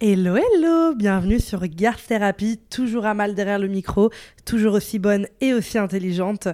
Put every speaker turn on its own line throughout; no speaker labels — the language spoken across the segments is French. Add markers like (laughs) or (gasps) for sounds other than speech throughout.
Hello, hello, bienvenue sur Garth Therapy, toujours à mal derrière le micro, toujours aussi bonne et aussi intelligente.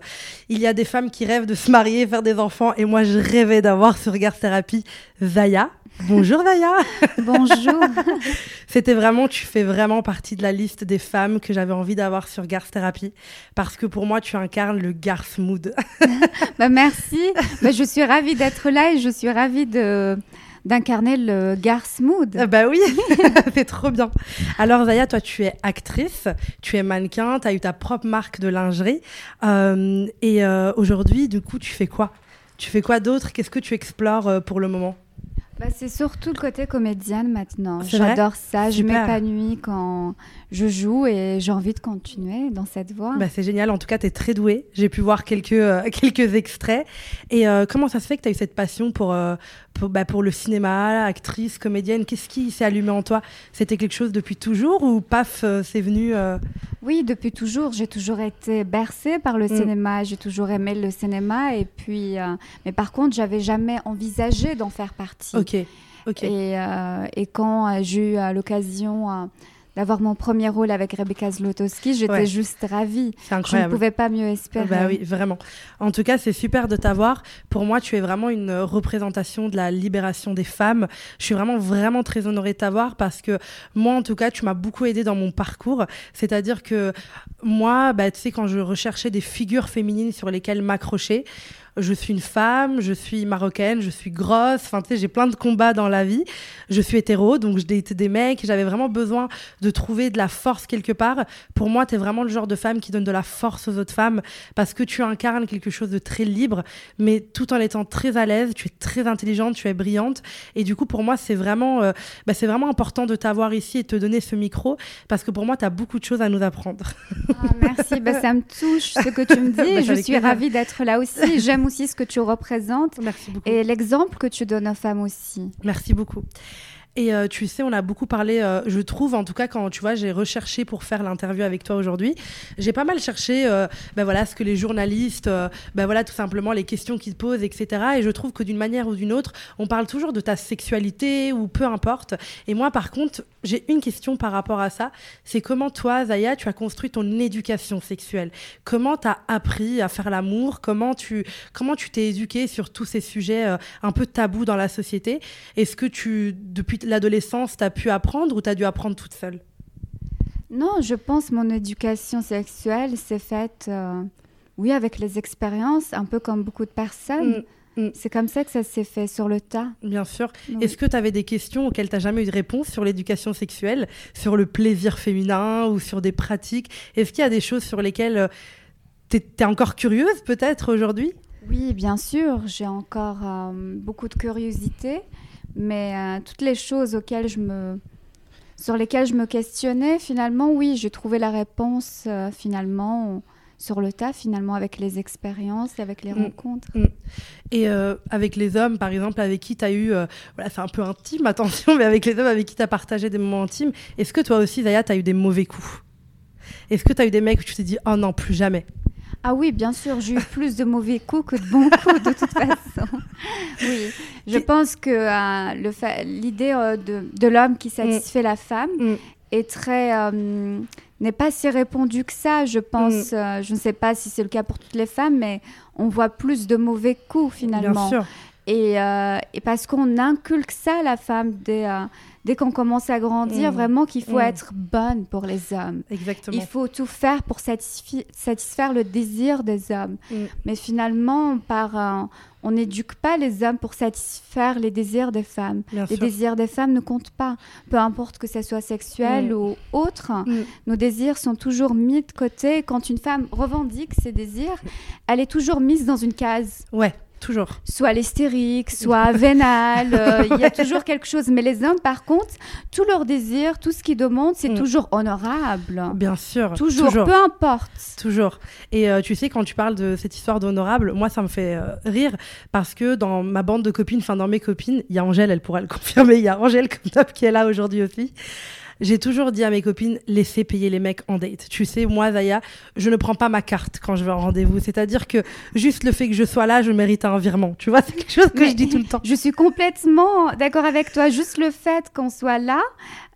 Il y a des femmes qui rêvent de se marier, faire des enfants, et moi je rêvais d'avoir sur Garth Therapy Zaya. Bonjour Zaya. (laughs)
Bonjour. (laughs)
C'était vraiment, tu fais vraiment partie de la liste des femmes que j'avais envie d'avoir sur Garth Therapy, parce que pour moi tu incarnes le Garth Mood. (laughs)
bah, merci, bah, je suis ravie d'être là et je suis ravie de d'incarner le Garth Mood.
Ah bah oui, (laughs) c'est trop bien. Alors Zaya, toi tu es actrice, tu es mannequin, tu as eu ta propre marque de lingerie. Euh, et euh, aujourd'hui, du coup, tu fais quoi? Tu fais quoi d'autre? Qu'est-ce que tu explores euh, pour le moment?
Bah, c'est surtout le côté comédienne maintenant. J'adore ça. Je m'épanouis quand je joue et j'ai envie de continuer dans cette voie.
Bah, c'est génial. En tout cas, tu es très douée. J'ai pu voir quelques, euh, (laughs) quelques extraits. Et euh, comment ça se fait que tu as eu cette passion pour, euh, pour, bah, pour, le cinéma, actrice, comédienne Qu'est-ce qui s'est allumé en toi? C'était quelque chose depuis toujours ou paf, c'est venu
Oui, depuis toujours. J'ai toujours été bercée par le mm. cinéma. J'ai toujours aimé le cinéma. Et puis, mais par contre, j'avais jamais envisagé d'en faire partie.
Ok.
Et, euh, et, quand euh, j'ai eu euh, l'occasion d'avoir mon premier rôle avec Rebecca Zlotowski, j'étais juste ravie. Je ne pouvais pas mieux espérer.
Bah oui, vraiment. En tout cas, c'est super de t'avoir. Pour moi, tu es vraiment une représentation de la libération des femmes. Je suis vraiment, vraiment très honorée de t'avoir parce que moi, en tout cas, tu m'as beaucoup aidé dans mon parcours. C'est-à-dire que moi, bah, tu sais, quand je recherchais des figures féminines sur lesquelles m'accrocher, je suis une femme, je suis marocaine, je suis grosse, enfin tu sais, j'ai plein de combats dans la vie. Je suis hétéro, donc je date des mecs, j'avais vraiment besoin de trouver de la force quelque part. Pour moi, tu es vraiment le genre de femme qui donne de la force aux autres femmes parce que tu incarnes quelque chose de très libre, mais tout en étant très à l'aise, tu es très intelligente, tu es brillante. Et du coup, pour moi, c'est vraiment, euh, bah, c'est vraiment important de t'avoir ici et de te donner ce micro parce que pour moi, tu as beaucoup de choses à nous apprendre.
Ah, merci, bah, ça me touche ce que tu me (laughs) dis. Bah, je suis ravie d'être là aussi. J'aime aussi ce que tu représentes.
Merci beaucoup.
Et l'exemple que tu donnes aux femmes aussi.
Merci beaucoup. Et euh, tu sais, on a beaucoup parlé, euh, je trouve, en tout cas, quand tu vois, j'ai recherché pour faire l'interview avec toi aujourd'hui, j'ai pas mal cherché euh, ben voilà, ce que les journalistes, ben voilà, tout simplement les questions qu'ils posent, etc. Et je trouve que d'une manière ou d'une autre, on parle toujours de ta sexualité ou peu importe. Et moi, par contre, j'ai une question par rapport à ça. C'est comment toi, Zaya, tu as construit ton éducation sexuelle? Comment tu as appris à faire l'amour? Comment tu comment tu t'es éduquée sur tous ces sujets un peu tabous dans la société? Est-ce que tu, depuis l'adolescence, tu as pu apprendre ou tu as dû apprendre toute seule?
Non, je pense mon éducation sexuelle s'est faite, euh, oui, avec les expériences, un peu comme beaucoup de personnes. Mm, mm. C'est comme ça que ça s'est fait sur le tas.
Bien sûr. Est-ce que tu avais des questions auxquelles tu n'as jamais eu de réponse sur l'éducation sexuelle, sur le plaisir féminin ou sur des pratiques? Est-ce qu'il y a des choses sur lesquelles euh, tu es, encore curieuse peut-être aujourd'hui?
Oui, bien sûr. J'ai encore euh, beaucoup de curiosité. Mais euh, toutes les choses auxquelles je me, sur lesquelles je me questionnais, finalement, oui, j'ai trouvé la réponse euh, finalement sur le tas, finalement, avec les expériences et avec les mm. rencontres. Mm.
Et euh, avec les hommes, par exemple, avec qui tu as eu, voilà, c'est un peu intime, (laughs) attention, mais avec les hommes avec qui tu as partagé des moments intimes, est-ce que toi aussi, Zaya, tu as eu des mauvais coups? Est-ce que tu as eu des mecs où tu t'es dit, oh non, plus jamais?
Ah oui, bien sûr, j'ai eu plus de mauvais coups que de bons (laughs) coups de toute façon. (laughs) oui, je pense que euh, l'idée euh, de, l'homme qui satisfait la femme mm. est très euh, n'est pas si répandue que ça. Je pense, mm. je ne sais pas si c'est le cas pour toutes les femmes, mais on voit plus de mauvais coups finalement. Bien sûr. Et, et parce qu'on inculque ça à la femme des dès qu'on commence à grandir, mm. vraiment qu'il faut mm. être bonne pour les hommes.
Exactement.
Il faut tout faire pour satisfaire le désir des hommes. Mm. Mais finalement, par, on n'éduque pas les hommes pour satisfaire les désirs des femmes. les désirs des femmes ne comptent pas. Peu importe que ce soit sexuel ou autre, nos désirs sont toujours mis de côté. Quand une femme revendique ses désirs, elle est toujours mise dans une case.
Ouais. Toujours.
Soit l'hystérique, soit vénal, euh, il y a toujours quelque chose. Mais les hommes, par contre, tout leur désir, tout ce qu'ils demandent, c'est mm. toujours honorable.
Bien sûr.
Toujours, peu importe.
Toujours. Et euh, tu sais, quand tu parles de cette histoire d'honorable, moi, ça me fait euh, rire parce que dans ma bande de copines, enfin dans mes copines, il y a Angèle, elle pourra le (laughs) confirmer, il y a Angèle comme top qui est là aujourd'hui aussi. J'ai toujours dit à mes copines, laissez payer les mecs en date. Tu sais, moi, Zaya, je ne prends pas ma carte quand je vais en rendez-vous. C'est-à-dire que juste le fait que je sois là, je mérite un virement. Tu vois, (laughs) c'est quelque chose que je dis tout le temps.
Je suis complètement d'accord avec toi. Juste le fait qu'on soit là,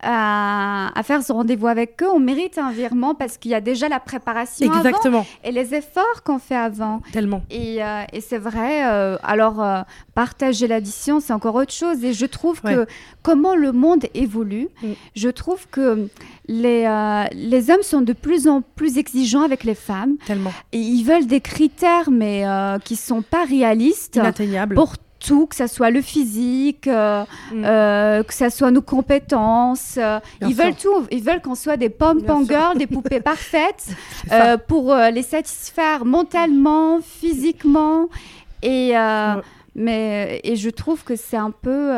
à, faire ce rendez-vous avec eux, on mérite un virement parce qu'il y a déjà la préparation Exactement. et les efforts qu'on fait avant.
Tellement.
Et, euh, c'est vrai. Euh, alors, euh, partager l'addition, c'est encore autre chose. Et je trouve que comment le monde évolue, mm. je trouve que les, les hommes sont de plus en plus exigeants avec les femmes.
Tellement.
Et ils veulent des critères, mais qui sont pas réalistes.
Inatteignables.
Pour tout, que ce soit le physique, euh, mm. euh, que ce soit nos compétences. Euh, ils veulent tout. Ils veulent qu'on soit des pom-pom girls, des poupées (laughs) parfaites pour les satisfaire mentalement, physiquement. Et, mais, et je trouve que c'est un peu.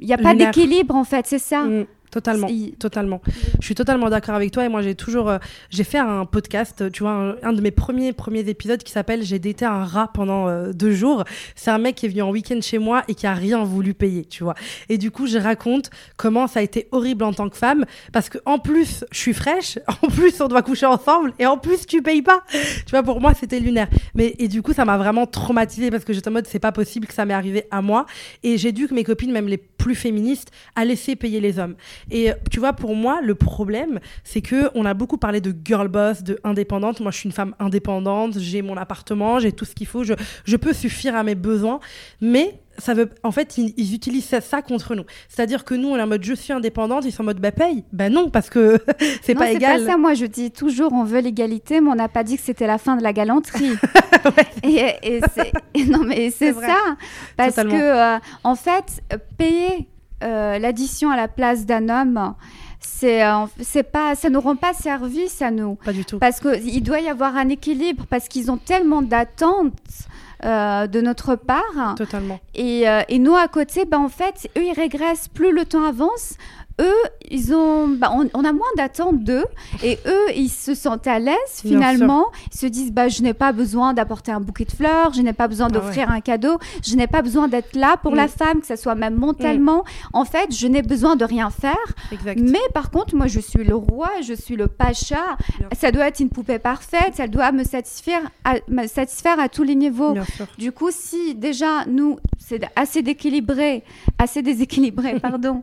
Il n'y a pas d'équilibre en fait, c'est ça. Mm.
Totalement, totalement. Je suis totalement d'accord avec toi et moi j'ai toujours, euh, j'ai fait un podcast, tu vois, un, de mes premiers premiers épisodes qui s'appelle J'ai daté un rat pendant euh, deux jours. C'est un mec qui est venu en week-end chez moi et qui a rien voulu payer, tu vois. Et du coup je raconte comment ça a été horrible en tant que femme parce que en plus je suis fraîche, (laughs) en plus on doit coucher ensemble et en plus tu payes pas. Tu vois, pour moi c'était lunaire. Mais et du coup ça m'a vraiment traumatisée parce que j'étais en mode c'est pas possible que ça m'est arrivé à moi et j'ai dû que mes copines, même les plus féministes, à laisser payer les hommes. Et tu vois, pour moi, le problème, c'est que on a beaucoup parlé de girl boss, de indépendante. Moi, je suis une femme indépendante, j'ai mon appartement, j'ai tout ce qu'il faut, je, je peux suffire à mes besoins. Mais ça veut, en fait, ils, utilisent ça, contre nous. C'est-à-dire que nous, on est en mode je suis indépendante, ils sont en mode bah paye. Ben non, parce que (laughs) c'est pas égal.
C'est pas ça, moi je dis toujours on veut l'égalité, mais on n'a pas dit que c'était la fin de la galanterie. (laughs) et, (laughs) non, mais c'est ça. Parce que, euh, en fait, payer euh, l'addition à la place d'un homme, c'est euh, c'est pas ça nous rend pas service à nous.
Pas du tout.
Parce que il doit y avoir un équilibre parce qu'ils ont tellement d'attentes euh, de notre part.
Totalement.
Et, et, nous à côté ben en fait eux ils régressent. Plus le temps avance eux, ils ont, bah, on, a moins d'attentes d'eux et eux, ils se sentent à l'aise finalement. Ils se disent, bah, je n'ai pas besoin d'apporter un bouquet de fleurs, je n'ai pas besoin ah d'offrir un cadeau, je n'ai pas besoin d'être là pour la mm. femme, que ce soit même mentalement. Mm. En fait, je n'ai besoin de rien faire. Mais par contre, moi, je suis le roi, je suis le pacha. Ça doit être une poupée parfaite, ça doit me satisfaire à, me satisfaire à tous les niveaux. Du coup, si déjà nous, c'est assez déséquilibré, assez déséquilibré, (laughs) pardon,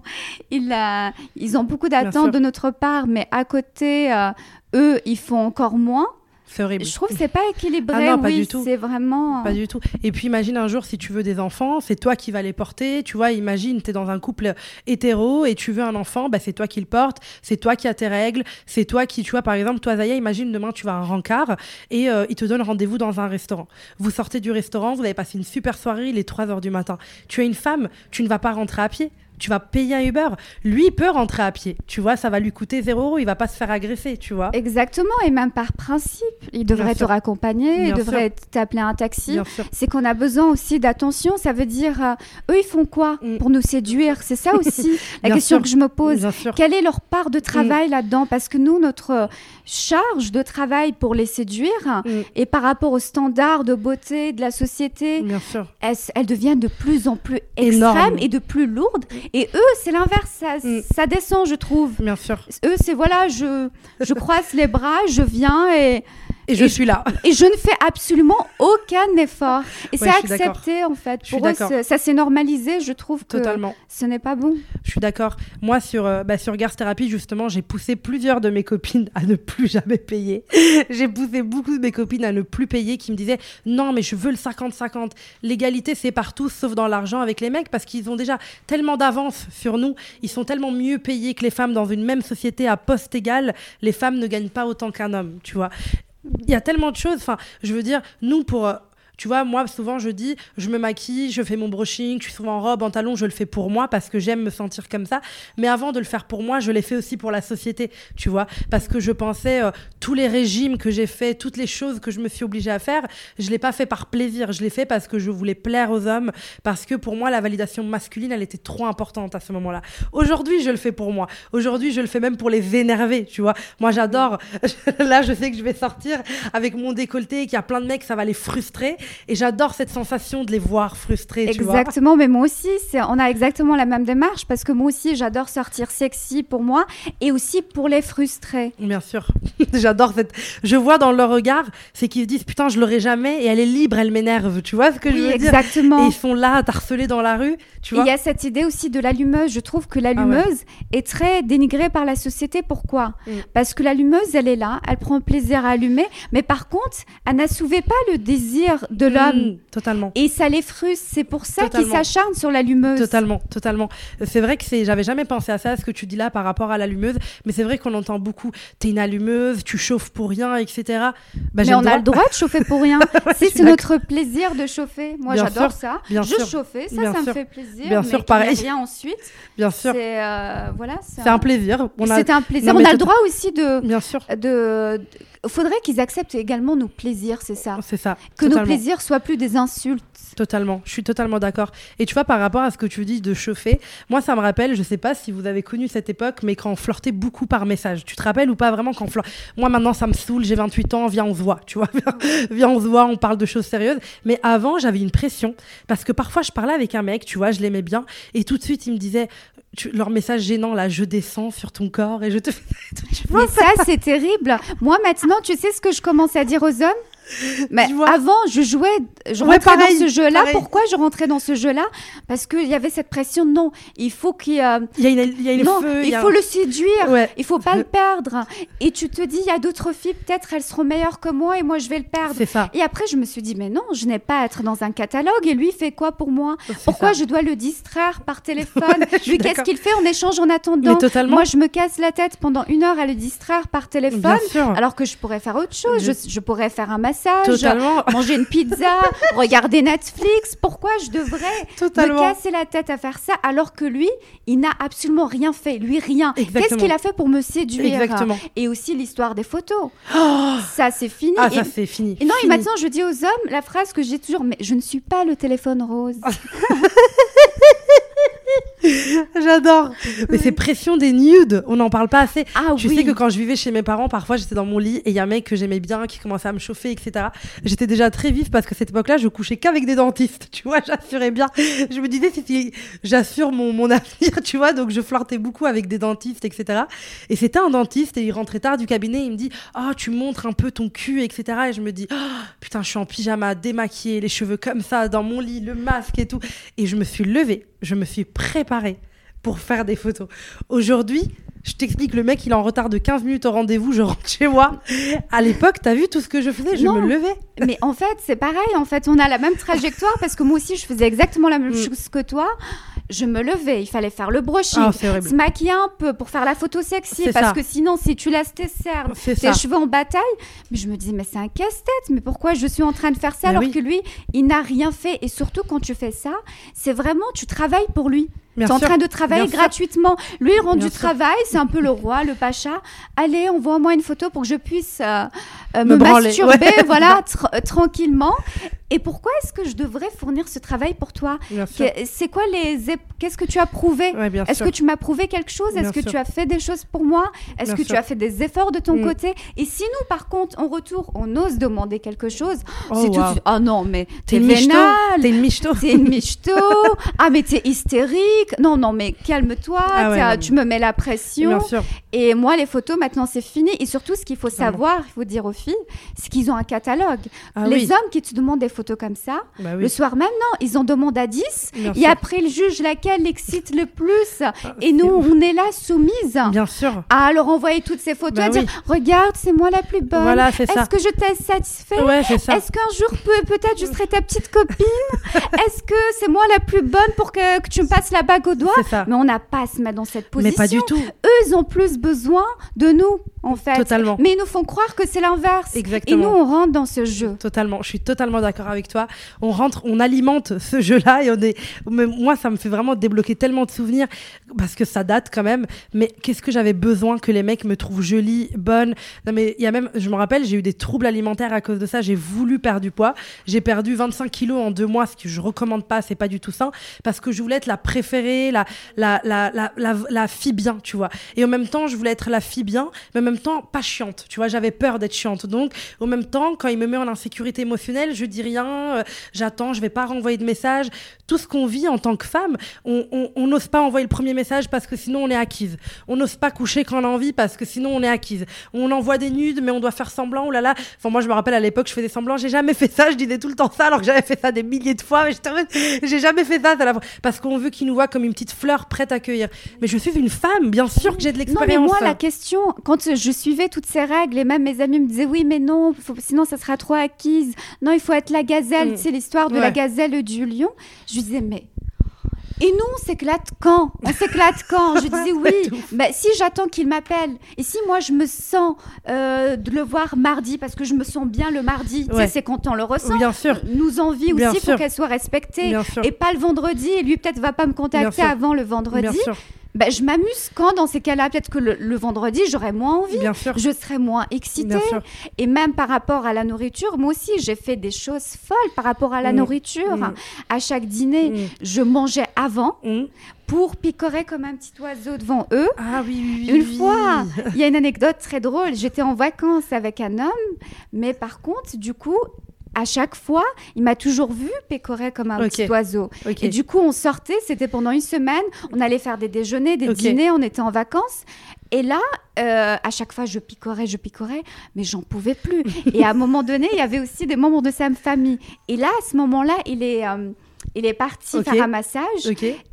il a ils ont beaucoup d'attentes de notre part, mais à côté, euh, eux, ils font encore moins.
C'est horrible.
Je trouve que c'est pas équilibré. Ah non, pas du tout. C'est vraiment.
Pas du tout. Et puis imagine un jour si tu veux des enfants, c'est toi qui vas les porter. Tu vois, imagine tu es dans un couple hétéro et tu veux un enfant, bah, c'est toi qui le porte, c'est toi qui as tes règles, c'est toi qui, tu vois, par exemple, toi Zaya, imagine demain tu vas à un rencard et euh, il te donne rendez-vous dans un restaurant. Vous sortez du restaurant, vous avez passé une super soirée, il est 3 heures du matin. Tu es une femme, tu ne vas pas rentrer à pied tu vas payer un Uber. Lui, il peut rentrer à pied. Tu vois, ça va lui coûter 0 euros. Il va pas se faire agresser, tu vois.
Exactement. Et même par principe, il devrait te raccompagner, il devrait t'appeler un taxi. C'est qu'on a besoin aussi d'attention. Ça veut dire, euh, eux, ils font quoi mm. pour nous séduire? C'est ça aussi (laughs) la question que je me pose. Quelle est leur part de travail mm. là-dedans? Parce que nous, notre charge de travail pour les séduire mm. et par rapport aux standards de beauté de la société, elles, deviennent de plus en plus extrêmes et de plus lourdes. Et eux, c'est l'inverse, ça, mm. ça, descend, je trouve.
Bien sûr.
Eux, c'est voilà, je, je (laughs) croise les bras, je viens et
et je suis là.
Et je ne fais absolument aucun effort. Et c'est accepté, en fait. Pour eux, ça s'est normalisé. Je trouve que Totalement. ce n'est pas bon.
Je suis d'accord. Moi, sur, euh, bah, sur Girls Therapy, justement, j'ai poussé plusieurs de mes copines à ne plus jamais payer. (laughs) j'ai poussé beaucoup de mes copines à ne plus payer qui me disaient non, mais je veux le 50-50. L'égalité, c'est partout, sauf dans l'argent avec les mecs, parce qu'ils ont déjà tellement d'avance sur nous. Ils sont tellement mieux payés que les femmes dans une même société à poste égal. Les femmes ne gagnent pas autant qu'un homme, tu vois il y a tellement de choses. Enfin, je veux dire, nous, pour, euh, tu vois, moi, souvent, je dis, je me maquille, je fais mon brushing, je suis souvent en robe, en talons, je le fais pour moi parce que j'aime me sentir comme ça. Mais avant de le faire pour moi, je l'ai fait aussi pour la société, tu vois, parce que je pensais euh, tous les régimes que j'ai fait, toutes les choses que je me suis obligée à faire, je l'ai pas fait par plaisir, je l'ai fait parce que je voulais plaire aux hommes, parce que pour moi, la validation masculine, elle était trop importante à ce moment-là. Aujourd'hui, je le fais pour moi. Aujourd'hui, je le fais même pour les énerver, tu vois. Moi, j'adore. (laughs) Là, je sais que je vais sortir avec mon décolleté, qu'il y a plein de mecs, ça va les frustrer. Et j'adore cette sensation de les voir frustrés.
Exactement, mais moi aussi, on a exactement la même démarche parce que moi aussi, j'adore sortir sexy pour moi et aussi pour les frustrer.
Bien sûr, (laughs) j'adore cette. Je vois dans leur regard, c'est qu'ils se disent putain, je l'aurai jamais et elle est libre, elle m'énerve. Tu vois ce que je veux
dire? Exactement.
Et ils sont là, harcelés dans la rue. Tu vois
Il y a cette idée aussi de l'allumeuse. Je trouve que l'allumeuse ah est très dénigrée par la société. Pourquoi? Mm. Parce que l'allumeuse, elle est là, elle prend plaisir à allumer, mais par contre, elle n'assouvait pas le désir de mm, l'homme.
totalement.
Et ça les frustre. C'est pour ça qu'ils s'acharnent sur l'allumeuse.
Totalement, totalement. C'est vrai que c'est. J'avais jamais pensé à ça, ce que tu dis là par rapport à l'allumeuse, mais c'est vrai qu'on entend beaucoup. T'es une allumeuse, tu chauffes pour rien, etc.
Bah, mais on a le droit de chauffer pour rien. (laughs) c'est notre plaisir de chauffer. Moi, j'adore ça. Bien je chauffais, ça, ça me fait plaisir. Bien sûr, pareil. Rien ensuite.
Bien sûr.
C'est euh, voilà.
C'est un... plaisir.
C'est un plaisir. on a le droit aussi de.
Bien sûr.
De, faudrait qu'ils acceptent également nos plaisirs, c'est ça?
C'est ça.
Que nos plaisirs soient plus des insultes.
Totalement, je suis totalement d'accord. Et tu vois, par rapport à ce que tu dis de chauffer, moi, ça me rappelle, je sais pas si vous avez connu cette époque, mais quand on flirtait beaucoup par message. Tu te rappelles ou pas vraiment quand on Moi, maintenant, ça me saoule, j'ai 28 ans, viens, on se voit, tu vois. (laughs) viens, on se voit, on parle de choses sérieuses. Mais avant, j'avais une pression parce que parfois, je parlais avec un mec, tu vois, je l'aimais bien, et tout de suite, il me disait, leur message gênant là, je descends sur ton corps et je te.
Mais ça, c'est terrible. Moi maintenant, tu sais ce que je commence à dire aux hommes? (laughs) mais avant, je jouais, je rentrais dans ce jeu-là. Pourquoi je rentrais dans ce jeu-là? Parce qu'il y avait cette pression. Non, il faut qu'il y
a. Il y a, une, il y a une
non,
feu,
il, faut le séduire. Ouais. Il faut pas le perdre. Et tu te dis, il y a d'autres filles, peut-être elles seront meilleures que moi et moi je vais le perdre.
Ça.
Et après, je me suis dit, mais non, je n'ai pas à être dans un catalogue. Et lui, il fait quoi pour moi? Pourquoi je dois le distraire par téléphone? (laughs) Lui, qu'est-ce qu'il fait? On échange en attendant. Totalement. Moi, je me casse la tête pendant une heure à le distraire par téléphone, alors que je pourrais faire autre chose. Je, je pourrais faire un massage Totalement. (laughs) manger une pizza, regarder Netflix. Pourquoi je devrais me casser la tête à faire ça alors que lui, il n'a absolument rien fait. Lui, rien. Qu'est-ce qu'il a fait pour me séduire Exactement. Et aussi l'histoire des photos. Oh ça, c'est fini.
Ah, ça, c'est fini.
Et non, et maintenant, je dis aux hommes la phrase que j'ai toujours, mais je ne suis pas le téléphone rose. (laughs) (laughs)
J'adore. Mais c'est pression des nudes, on n'en parle pas assez.
Ah,
tu sais que quand je vivais chez mes parents, parfois j'étais dans mon lit et il y a un mec que j'aimais bien qui commençait à me chauffer, etc. J'étais déjà très vive parce que cette époque-là, je couchais qu'avec des dentistes, (laughs) tu vois, j'assurais bien. Je me disais, si, j'assure mon, mon (laughs) avenir, tu vois, donc je flirtais beaucoup avec des dentistes, etc. Et c'était un dentiste et il rentrait tard du cabinet, il me dit, oh, tu montres un peu ton cul, etc. Et je me dis, oh, putain, je suis en pyjama, démaquillée, les cheveux comme ça, dans mon lit, le masque et tout. Et je me suis levée, je me suis préparée pour faire des photos. Aujourd'hui, je t'explique, le mec, il est en retard de 15 minutes au rendez-vous, je rentre chez moi. À l'époque, t'as vu tout ce que je faisais? Je me levais.
Mais en fait, c'est pareil. En fait, on a la même trajectoire parce que moi aussi, je faisais exactement la même mm. chose que toi. Je me levais, il fallait faire le brushing, ah, se maquiller un peu pour faire la photo sexy. Parce que sinon, si tu laisses tes cernes, tes cheveux en bataille, mais je me dis, mais c'est un casse-tête. Mais pourquoi je suis en train de faire ça alors que lui, il n'a rien fait? Et surtout, quand tu fais ça, c'est vraiment, tu travailles pour lui. Tu es en train de travailler gratuitement. Lui, il rend du travail, c'est un peu le roi, le pacha. Allez, envoie-moi une photo pour que je puisse euh, euh, me, masturber, voilà, (laughs) tranquillement. Et pourquoi est-ce que je devrais fournir ce travail pour toi? C'est quoi les Qu'est-ce que tu as prouvé? Est-ce que tu m'as prouvé quelque chose? Est-ce que tu as fait des choses pour moi? Est-ce que tu as fait des efforts de ton mm. côté? Et si nous, par contre, en retour, on ose demander quelque chose, oh, c'est tout. Oh non, mais t'es vénale.
T'es une michto.
T'es une michto. (laughs) ah mais t'es hystérique. Non non mais calme-toi. Ah tu me mets la pression. Et moi, les photos, maintenant, c'est fini. Et surtout, ce qu'il faut savoir, il faut dire aux filles, c'est qu'ils ont un catalogue. Ah les hommes qui te demandent des photos comme ça. Bah le soir même, non, ils en demandent à 10. et après, ils jugent laquelle l'excite le plus. Ah, et nous, on est là soumise.
Bien sûr.
À leur envoyer toutes ces photos, bah à dire Regarde, c'est moi la plus bonne. Voilà, Est-ce que je t'ai satisfait
ouais,
Est-ce qu'un jour, peut-être, je serai ta petite copine (laughs) Est-ce que c'est moi la plus bonne pour que, que, tu me passes la bague au doigt Mais on n'a pas à se mettre dans cette position.
Mais pas du tout.
Eux, ils ont plus besoin de nous en fait.
Totalement.
Mais ils nous font croire que c'est l'inverse.
Exactement.
Et nous, on rentre dans ce jeu.
Totalement. Je suis totalement d'accord avec toi. On rentre, on alimente ce jeu-là et on est. moi, ça me fait vraiment débloquer tellement de souvenirs parce que ça date quand même. Mais qu'est-ce que j'avais besoin que les mecs me trouvent jolie, bonne? Non, mais il y a même, je me rappelle, j'ai eu des troubles alimentaires à cause de ça. J'ai voulu perdre du poids. J'ai perdu 25 kilos en deux mois, ce que je recommande pas. C'est pas du tout ça. Parce que je voulais être la préférée, la, la, la, la, la, fille bien, tu vois. Et en même temps, je voulais être la fille bien, mais en même temps, pas chiante. Tu vois, j'avais peur d'être chiante. Donc, en même temps, quand il me met en insécurité émotionnelle, je dis rien, euh, j'attends, je vais pas renvoyer de message. Tout ce qu'on vit en tant que femme, on n'ose pas envoyer le premier message parce que sinon on est acquise. On n'ose pas coucher quand on a envie parce que sinon on est acquise. On envoie des nudes, mais on doit faire semblant. Oh là là. Enfin, moi, je me rappelle à l'époque, je faisais semblant. J'ai jamais fait ça. Je disais tout le temps ça, alors que j'avais fait ça des milliers de fois. Mais j'ai jamais fait ça. Parce qu'on veut qu'ils nous voient comme une petite fleur prête à accueillir. Mais je suis une femme, bien sûr que j'ai de l'expérience.
Non, mais moi, la question, quand je suivais toutes ces règles, et même mes amis me disaient oui, mais non, sinon ça sera trop acquise. Non, il faut être la gazelle. Mm. C'est l'histoire de la gazelle du lion. Je disais, mais et nous, on s'éclate quand? On s'éclate quand? Je disais (laughs) oui. Bah, si j'attends qu'il m'appelle, et si moi je me sens euh, de le voir mardi, parce que je me sens bien le mardi, c'est quand on le ressent.
Bien sûr.
Nous envie aussi pour qu'elle soit respectée. Et pas le vendredi, et lui peut-être va pas me contacter avant le vendredi. Bah, je m'amuse quand dans ces cas-là, peut-être que le, vendredi, j'aurais moins envie,
Bien sûr.
je serais moins excitée. Et même par rapport à la nourriture, moi aussi, j'ai fait des choses folles par rapport à la mm. nourriture. Mm. À chaque dîner, mm. je mangeais avant pour picorer comme un petit oiseau devant eux.
Ah oui, oui,
Une fois, il y a une anecdote très drôle. J'étais en vacances avec un homme, mais par contre, du coup, à chaque fois, il m'a toujours vu pécorer comme un petit oiseau. Et du coup, on sortait, c'était pendant une semaine, on allait faire des déjeuners, des dîners, on était en vacances. Et là, euh, à chaque fois, je picorais, je picorais, mais j'en pouvais plus. Et à un moment donné, il y avait aussi des membres de sa famille. Et là, à ce moment-là, il est... Euh, il est parti faire un massage.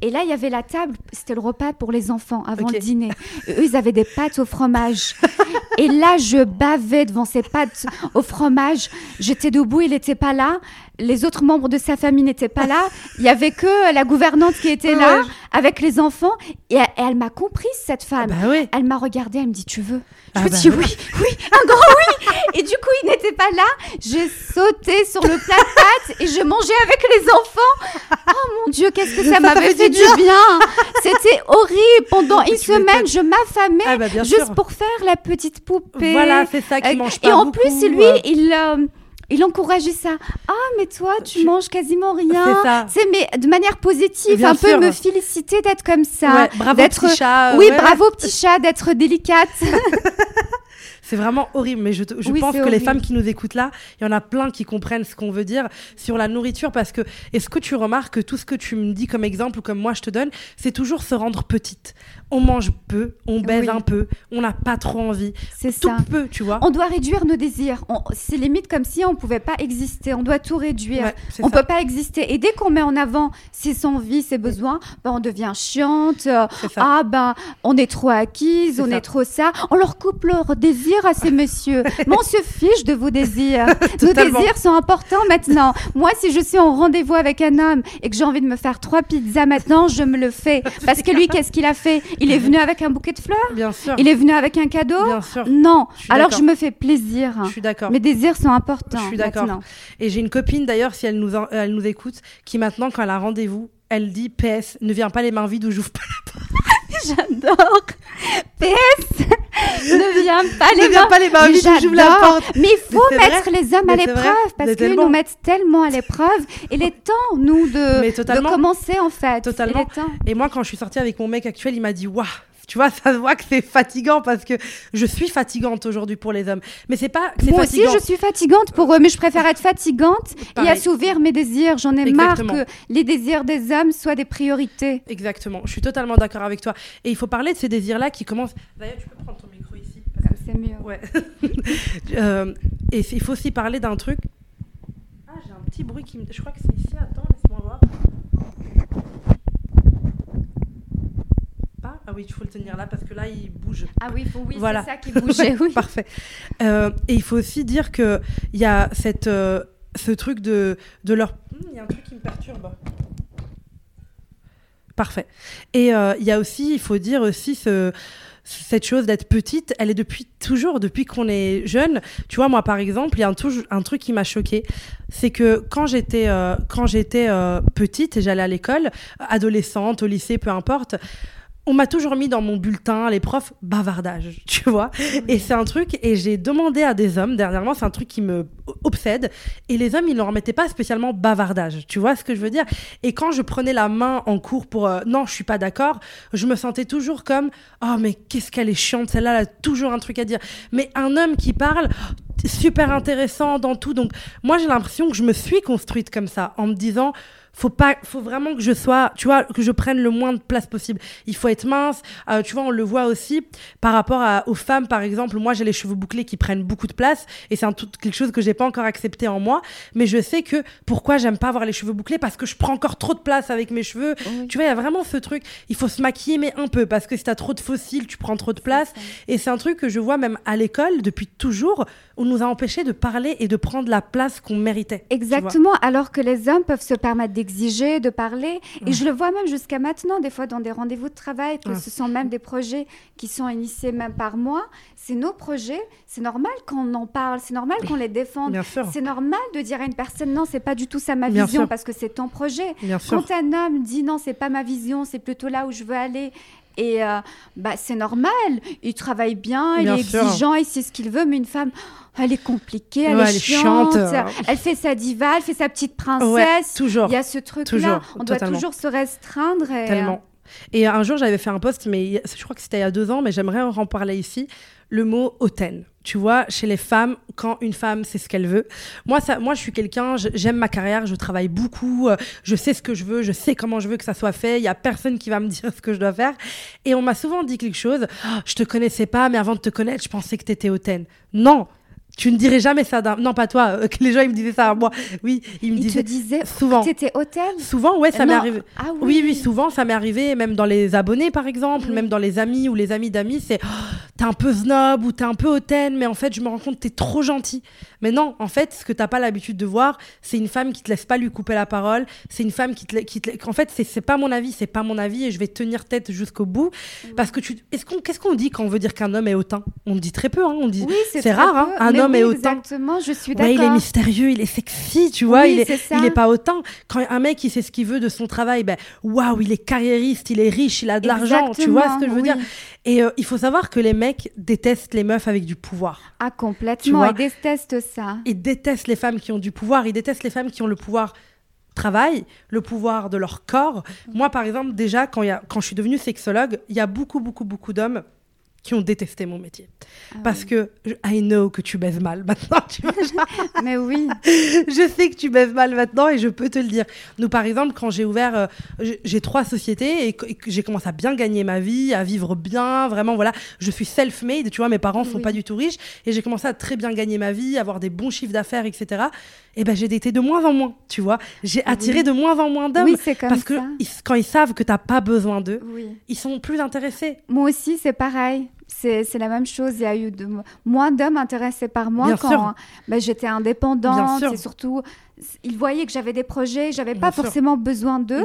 Et là, il y avait la table. C'était le repas pour les enfants avant le dîner. eux, ils avaient des pâtes au fromage. (laughs) et là, je bavais devant ces pâtes au fromage. J'étais debout, il n'était pas là les autres membres de sa famille n'étaient pas là. (laughs) Il y avait que la gouvernante qui était là avec les enfants. Et, elle, m'a comprise, cette femme.
Ah bah
elle m'a regardée, elle me dit Tu veux? Je me ah dis bah Oui, oui, un grand oui Et du coup, il n'était pas là. J'ai sauté sur le plat de pâtes et je mangeais avec les enfants. Oh mon Dieu, qu'est-ce que ça m'avait fait, du bien, C'était horrible. Pendant une semaine, je m'affamais ah bah, juste pour faire la petite poupée.
Voilà, c'est ça qui euh, mange pas
Et en plus, lui, euh. il. Euh, il encourageait ça. Ah, mais toi, tu manges quasiment rien. C'est mais de manière positive, un peu me féliciter d'être comme ça.
bravo petit chat.
Oui, bravo petit chat, d'être délicate. (laughs)
C'est vraiment horrible, mais je, je pense que les femmes qui nous écoutent là, il y en a plein qui comprennent ce qu'on veut dire sur la nourriture parce que est-ce que tu remarques que tout ce que tu me dis comme exemple ou comme moi je te donne, c'est toujours se rendre petite on mange peu, on baise un peu, on n'a pas trop envie. C'est ça. peu, tu vois.
On doit réduire nos désirs. C'est limite comme si on pouvait pas exister. On doit tout réduire. on ne peut pas exister. Et dès qu'on met en avant ses envies, ses besoins, ben, on devient chiante. Ah ben, on est trop acquise, on est trop ça. On leur coupe leurs à ces messieurs. (laughs) Mais on se fiche de vos désirs. nos (laughs) désirs sont importants maintenant. Moi, si je suis en rendez-vous avec un homme et que j'ai envie de me faire trois pizzas maintenant, je me le fais. (laughs) Parce que lui, qu'est-ce qu'il a fait? Il est venu avec un bouquet de fleurs?
Bien sûr.
Il est venu avec un cadeau?
Bien sûr.
Non. Alors je me fais plaisir.
Je suis d'accord.
Mes désirs sont importants.
Je suis d'accord. Et j'ai une copine d'ailleurs, si elle nous, elle nous écoute, qui maintenant, quand elle a rendez-vous, elle dit PS, ne viens pas les mains vides ou j'ouvre pas la porte.
J'adore. PS, ne viens pas les,
mains, pas les mains vides ou j'ouvre la porte.
Mais il faut mettre les hommes à l'épreuve parce qu'ils nous mettent tellement à l'épreuve. Il est temps, nous, de, de commencer en fait.
Totalement. Et moi, quand je suis sortie avec mon mec actuel, il m'a dit Waouh, tu vois, (laughs) ça se voit que c'est fatigant parce que je suis fatigante aujourd'hui pour les hommes. Mais c'est pas.
Moi aussi, je suis fatigante pour eux, mais je préfère être fatigante et assouvir mes désirs. J'en ai marre que les désirs des hommes soient des priorités.
Exactement. Je suis totalement d'accord avec toi. Et il faut parler de ces désirs-là qui commencent. D'ailleurs, tu peux prendre ton micro ici.
C'est mieux.
Ouais. (laughs) Euh, et il faut aussi parler d'un truc. Ah, j'ai un petit bruit qui me. Je crois que c'est ici. Attends, laisse-moi voir. Ah oui, il faut le tenir là parce que là, il bouge.
Ah oui, faut, oui voilà. c'est ça qui bougeait. (laughs) Oui.
Parfait. Euh, et il faut aussi dire qu'il y a cette, euh, ce truc de, de leur... Hmm, il y a un truc qui me perturbe. Parfait. Et euh, il y a aussi, il faut dire aussi ce cette chose d'être petite, elle est depuis toujours, depuis qu'on est jeune. Tu vois, moi, par exemple, il y a un, un truc qui m'a choqué, c'est que quand j'étais quand j'étais petite et j'allais à l'école, adolescente, au lycée, peu importe, on m'a toujours mis dans mon bulletin, les profs, bavardage, (laughs) tu vois. Et c'est un truc, et j'ai demandé à des hommes, dernièrement, c'est un truc qui me obsède, et les hommes, ils ne leur mettaient pas spécialement bavardage, tu vois ce que je veux dire Et quand je prenais la main en cours pour euh, non, je suis pas d'accord, je me sentais toujours comme, oh, mais qu'est-ce qu'elle est chiante, celle-là, elle a toujours un truc à dire. Mais un homme qui parle, super intéressant dans tout. Donc, moi, j'ai l'impression que je me suis construite comme ça, en me disant, faut pas faut vraiment que je sois tu vois que je prenne le moins de place possible. Il faut être mince. Euh, tu vois on le voit aussi par rapport à, aux femmes par exemple. Moi j'ai les cheveux bouclés qui prennent beaucoup de place et c'est un tout quelque chose que j'ai pas encore accepté en moi. Mais je sais que pourquoi j'aime pas avoir les cheveux bouclés? Parce que je prends encore trop de place avec mes cheveux. Tu vois il y a vraiment ce truc. Il faut se maquiller mais un peu. Parce que si t'as trop de fossiles tu prends trop de place. et c'est un truc que je vois même à l'école depuis toujours on nous a empêché de parler et de prendre la place qu'on méritait
exactement. Alors que les hommes peuvent se permettre exiger, de parler. Et je le vois même jusqu'à maintenant, des fois dans des rendez-vous de travail, que ce sont même des projets qui sont initiés même par moi. C'est nos projets. C'est normal qu'on en parle. C'est normal qu'on les défende. C'est normal de dire à une personne non, c'est pas du tout ça ma vision parce que c'est ton projet. Quand un homme dit non, c'est pas ma vision, c'est plutôt là où je veux aller et euh, bah, c'est normal, il travaille bien, il est exigeant, il sait ce qu'il veut, mais une femme, elle est compliquée, elle, est, chiante, elle fait sa diva, elle fait sa petite princesse.
toujours.
Il y a ce truc-là. On doit toujours se restreindre. Et,
Tellement. Et un jour, j'avais fait un post, mais je crois que c'était il y a deux ans, mais j'aimerais en parler ici. Le mot hautaine. Tu vois, chez les femmes, quand une femme sait ce qu'elle veut. Moi, ça, moi, je suis quelqu'un, j'aime ma carrière, je travaille beaucoup, euh, je sais ce que je veux, je sais comment je veux que ça soit fait. Il y a personne qui va me (laughs) dire ce que je dois faire. Et on m'a souvent dit quelque chose. Oh, je te connaissais pas, mais avant de te connaître, je pensais que tu étais hautaine. Non, tu ne dirais jamais ça d'un. Non, pas toi. Euh, que les gens ils me disaient ça à moi. Oui, ils me disaient.
te disaient souvent. T'étais hôtel.
Souvent, ouais, ça m'est arrivé. Ah, oui. oui. souvent, ça m'est arrivé, même dans les abonnés, par exemple, même dans les amis ou les amis d'amis, c'est oh, t'es un peu snob ou t'es un peu hautaine, mais en fait, je me rends compte t'es trop gentil. Mais non, en fait, ce que t'as pas l'habitude de voir, c'est une femme qui te laisse pas lui couper la parole. C'est une femme qui te, qui te... en fait, c'est pas mon avis, c'est pas mon avis, et je vais tenir tête jusqu'au bout, parce que tu. Est-ce qu'on, qu'est-ce qu'on dit quand on veut dire qu'un homme est hautain? On dit très peu, hein. On dit. c'est rare, hein, un homme est hautain.
Exactement, je suis d'accord.
il est mystérieux, il est sexy, tu vois. il, est, il est pas autant. Quand un mec, il sait ce qu'il veut de son travail, ben, waouh, il est carriériste, il est riche, il a de l'argent, tu vois ce que je veux dire? Et euh, il faut savoir que les mecs détestent les meufs avec du pouvoir.
Ah, complètement. Ils détestent ça.
Ils détestent les femmes qui ont du pouvoir. Ils détestent les femmes qui ont le pouvoir travail, le pouvoir de leur corps. Moi, par exemple, déjà, quand, y a, quand je suis devenue sexologue, il y a beaucoup, beaucoup, beaucoup d'hommes qui ont détesté mon métier. Ah Parce que I know que tu baises mal maintenant. Tu vois, (laughs)
Mais oui. (laughs)
je sais que tu baises mal maintenant et je peux te le dire. Nous, par exemple, quand j'ai ouvert, euh, j'ai trois sociétés et j'ai commencé à bien gagner ma vie, à vivre bien, vraiment, voilà. Je suis self-made, tu vois, mes parents sont pas du tout riches et j'ai commencé à très bien gagner ma vie, avoir des bons chiffres d'affaires, etc. Et ben j'ai daté de moins en moins, tu vois. J'ai attiré de moins en moins d'hommes.
Oui, c'est comme
parce que quand ils savent que tu n'as pas besoin d'eux, ils sont plus intéressés.
Moi aussi, c'est pareil c'est la même chose. Il y a eu de, moins d'hommes intéressés par moi quand ben, j'étais indépendante. Et surtout, ils voyaient que j'avais des projets, j'avais pas forcément besoin d'eux.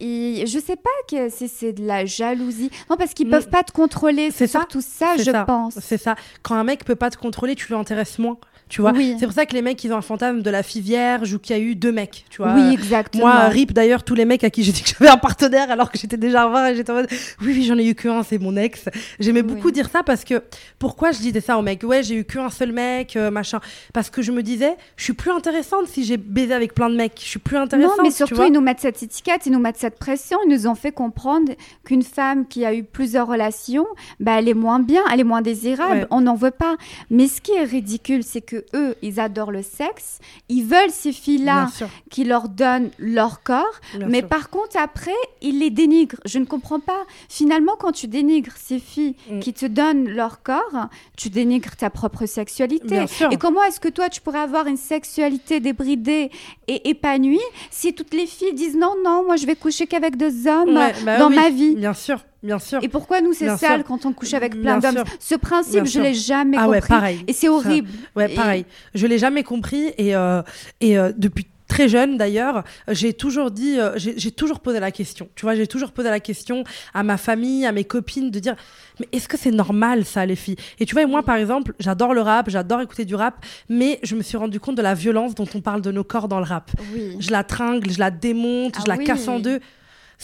Et je sais pas que si c'est de la jalousie. Non, parce qu'ils peuvent pas te contrôler. C'est surtout ça, je pense.
C'est ça. Quand un mec peut pas te contrôler, tu lui intéresses moins tu vois. C'est pour ça que les mecs, ils ont un fantasme de la fille vierge ou qu'il y a eu deux mecs, tu vois.
Oui, exactement.
Moi, RIP d'ailleurs, tous les mecs à qui j'ai dit que j'avais un partenaire alors que j'étais déjà à et j'étais en mode, oui, oui, j'en ai eu qu'un, c'est mon ex. J'aimais beaucoup dire ça parce que, pourquoi je disais ça aux mecs Ouais, j'ai eu qu'un seul mec, euh, machin. Parce que je me disais, je suis plus intéressante si j'ai baisé avec plein de mecs. Je suis plus intéressante.
Non, mais surtout, ils nous mettent cette étiquette, ils nous mettent cette pression, ils nous ont fait comprendre qu'une femme qui a eu plusieurs relations, bah, elle est moins bien, elle est moins désirable. On n'en veut pas. Mais ce qui est ridicule, c'est que eux, ils adorent le sexe, ils veulent ces filles-là qui leur donnent leur corps, mais par contre, après, ils les dénigrent. Je ne comprends pas. Finalement, quand tu dénigres ces filles mm. qui te donnent leur corps, tu dénigres ta propre sexualité. Et comment est-ce que toi, tu pourrais avoir une sexualité débridée et épanouie si toutes les filles disent non, non, moi, je vais coucher qu'avec deux hommes bah dans ma vie?
Bien sûr. Bien sûr.
Et pourquoi nous c'est sale quand on couche avec plein d'hommes Ce principe, je l'ai jamais ah compris. Ouais, pareil. Et c'est horrible.
Ouais, pareil. Je l'ai jamais compris et euh, et euh, depuis très jeune d'ailleurs, j'ai toujours dit, euh, j'ai toujours posé la question. Tu vois, j'ai toujours posé la question à ma famille, à mes copines, de dire, mais est-ce que c'est normal ça, les filles? Et tu vois, moi par exemple, j'adore le rap, j'adore écouter du rap, mais je me suis rendu compte de la violence dont on parle de nos corps dans le rap. Je la tringle, je la démonte, je ah la casse en deux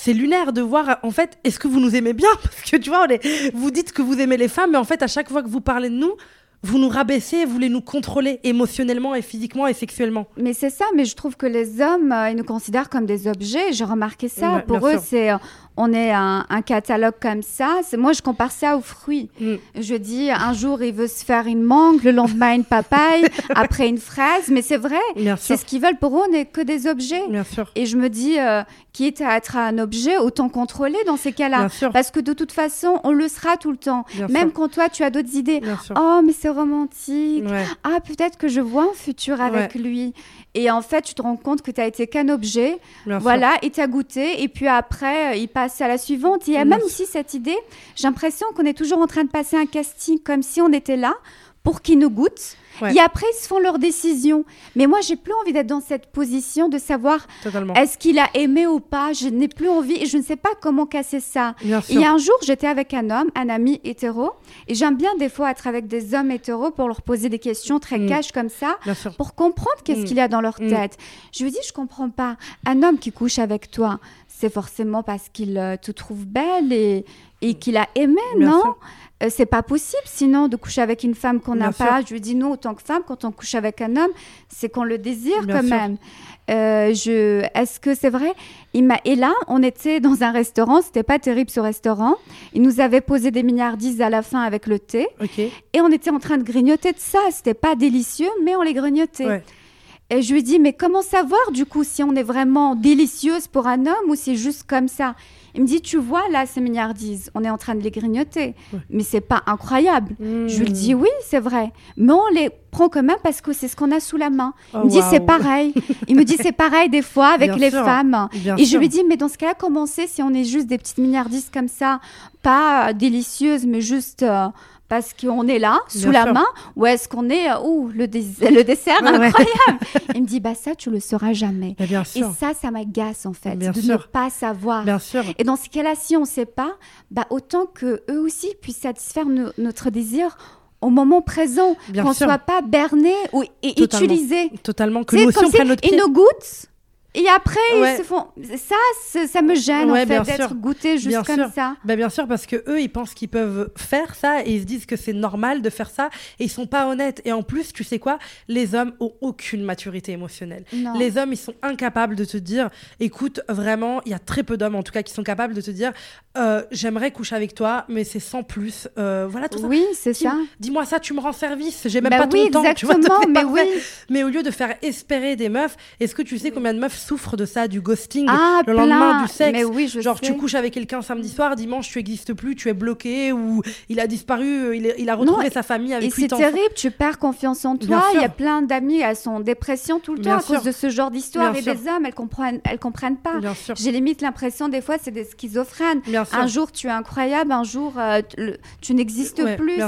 c'est lunaire de voir, en fait, est-ce que vous nous aimez bien? (laughs) Parce que tu vois, vous dites que vous aimez les femmes, mais en fait, à chaque fois que vous parlez de nous, vous nous rabaissez, vous voulez nous contrôler émotionnellement et physiquement et sexuellement.
Mais c'est ça, mais je trouve que les hommes, euh, ils nous considèrent comme des objets. J'ai remarqué ça. Pour eux, c'est euh, on est un, catalogue comme ça. Moi, je compare ça aux fruits. Mm. Je dis, un jour, il veut se faire une mangue, le lendemain, une papaye, (laughs) après une fraise. Mais c'est vrai, c'est ce qu'ils veulent. Pour eux, on n'est que des objets.
Bien sûr.
Et je me dis, euh, quitte à être un objet, autant contrôler dans ces cas-là. Parce que de toute façon, on le sera tout le temps. Même quand toi, tu as d'autres idées. Oh, mais c'est romantique. Ah, peut-être que je vois un futur avec lui. Et en fait, tu te rends compte que tu as été qu'un objet. voilà, et tu as goûté. Et puis après, euh, il passe à la suivante. Il y a même aussi cette idée, j'ai l'impression qu'on est toujours en train de passer un casting comme si on était là pour qu'ils nous Et après, ils se font leurs décisions. Mais moi, j'ai plus envie d'être dans cette position de savoir est-ce qu'il a aimé ou pas. Je n'ai plus envie et je ne sais pas comment casser ça. Il y a un jour, j'étais avec un homme, un ami hétéro, et j'aime bien des fois être avec des hommes hétéros pour leur poser des questions très mm. cash comme ça, pour comprendre qu'est-ce mm. qu'il y a dans leur mm. tête. Je lui dis, je comprends pas. Un homme qui couche avec toi, c'est forcément parce qu'il euh, te trouve belle et, et qu'il a aimé, non euh, c'est pas possible sinon de coucher avec une femme qu'on n'a pas. Je lui dis non, autant que femme, quand on couche avec un homme, c'est qu'on le désire quand même. Euh, je... Est-ce que c'est vrai? Il m'a... Et là, on était dans un restaurant, c'était pas terrible ce restaurant. Il nous avait posé des milliardises à la fin avec le thé. Et on était en train de grignoter de ça. C'était pas délicieux, mais on les grignotait. Et je lui dis, mais comment savoir du coup si on est vraiment délicieuse pour un homme ou c'est juste comme ça? Il me dit, tu vois, là, ces milliardises, on est en train de les grignoter, mais c'est pas incroyable. Je lui dis, oui, c'est vrai, mais on les prend quand même parce que c'est ce qu'on a sous la main. il me dit, oh, c'est pareil. il me dit, c'est pareil des fois avec les femmes. et je lui dis, mais dans ce cas-là, comment c'est si on est juste des petites milliardises comme ça, pas délicieuses, mais juste euh, parce qu'on est là, sous la main, ou est-ce qu'on est, oh, le, (laughs) le dessert incroyable (laughs) Il me dit, bah ça, tu le sauras jamais.
Bien
sûr. Et ça, ça m'agace en fait, de ne pas savoir.
Bien sûr.
Et dans ce cas-là, si on ne sait pas, bah autant que eux aussi puissent satisfaire notre désir au moment présent, qu'on ne soit pas berné ou et utilisé.
Totalement, que nous aussi notre
Et nos gouttes et après, ils se font... ça, ça me gêne en fait d'être goûté juste comme ça.
Ben, bien sûr, parce que eux, ils pensent qu'ils peuvent faire ça et ils se disent que c'est normal de faire ça et ils sont pas honnêtes. Et en plus, tu sais quoi? Les hommes ont aucune maturité émotionnelle. Les hommes, ils sont incapables de te dire, écoute, vraiment, il y a très peu d'hommes en tout cas qui sont capables de te dire, euh, j'aimerais coucher avec toi, mais c'est sans plus. Euh, voilà tout
ça. Oui, c'est ça.
Dis-moi ça, tu me rends service. J'ai même bah pas ton temps. Tu vois, (laughs) mais oui. Mais au lieu de faire espérer des meufs, est-ce que tu sais combien de meufs souffre de ça, du ghosting,
ah,
le lendemain du sexe.
oui,
Genre, tu couches avec quelqu'un samedi soir, dimanche, tu n'existes plus, tu es bloqué, ou il a disparu, il, a retrouvé sa famille avec
Et c'est terrible, tu perds confiance en toi. Il y a plein d'amis, elles sont en dépression tout le temps à cause de ce genre d'histoire. Et des hommes, elles comprennent, elles comprennent pas. J'ai limite l'impression, des fois, c'est des schizophrènes. Un jour, tu es incroyable, un jour, euh, tu n'existes plus.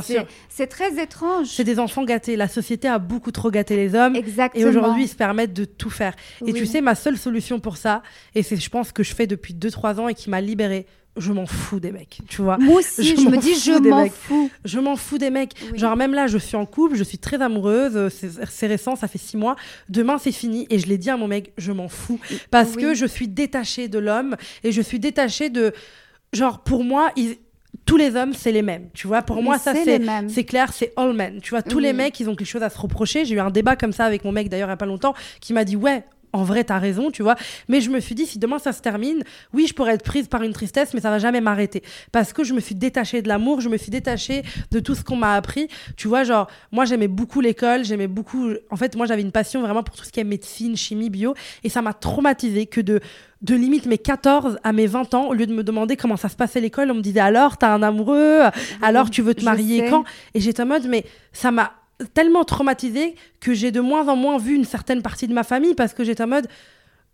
C'est très étrange.
C'est des enfants gâtés. La société a beaucoup trop gâté les hommes.
Exactement.
Et aujourd'hui, ils se permettent de tout faire. Et tu sais, ma seule solution pour ça, et c'est, je pense, que je fais depuis 2-3 ans et qui m'a libérée. Je m'en fous des mecs, tu vois.
Moi aussi, je, me dis, je m'en fous.
Je m'en fous des mecs. Genre, même là, je suis en couple, je suis très amoureuse, euh, c'est, récent, ça fait 6 mois. Demain, c'est fini. Et je l'ai dit à mon mec, je m'en fous. Parce que je suis détachée de l'homme et je suis détachée de. Genre, pour moi, tous les hommes, c'est les mêmes. Tu vois, pour moi, ça, c'est, c'est clair, c'est all men. Tu vois, tous les mecs, ils ont quelque chose à se reprocher. J'ai eu un débat comme ça avec mon mec, d'ailleurs, il n'y a pas longtemps, qui m'a dit Ouais, en vrai, t'as raison, tu vois. Mais je me suis dit, si demain ça se termine, oui, je pourrais être prise par une tristesse, mais ça va jamais m'arrêter. Parce que je me suis détachée de l'amour, je me suis détachée de tout ce qu'on m'a appris. Tu vois, genre, moi, j'aimais beaucoup l'école, j'aimais beaucoup. En fait, moi, j'avais une passion vraiment pour tout ce qui est médecine, chimie, bio. Et ça m'a traumatisée que de de limite mes 14 à mes 20 ans, au lieu de me demander comment ça se passait l'école, on me disait alors, t'as un amoureux, alors tu veux te marier quand? Et j'étais en mode, mais ça m'a tellement traumatisée que j'ai de moins en moins vu une certaine partie de ma famille parce que j'étais en mode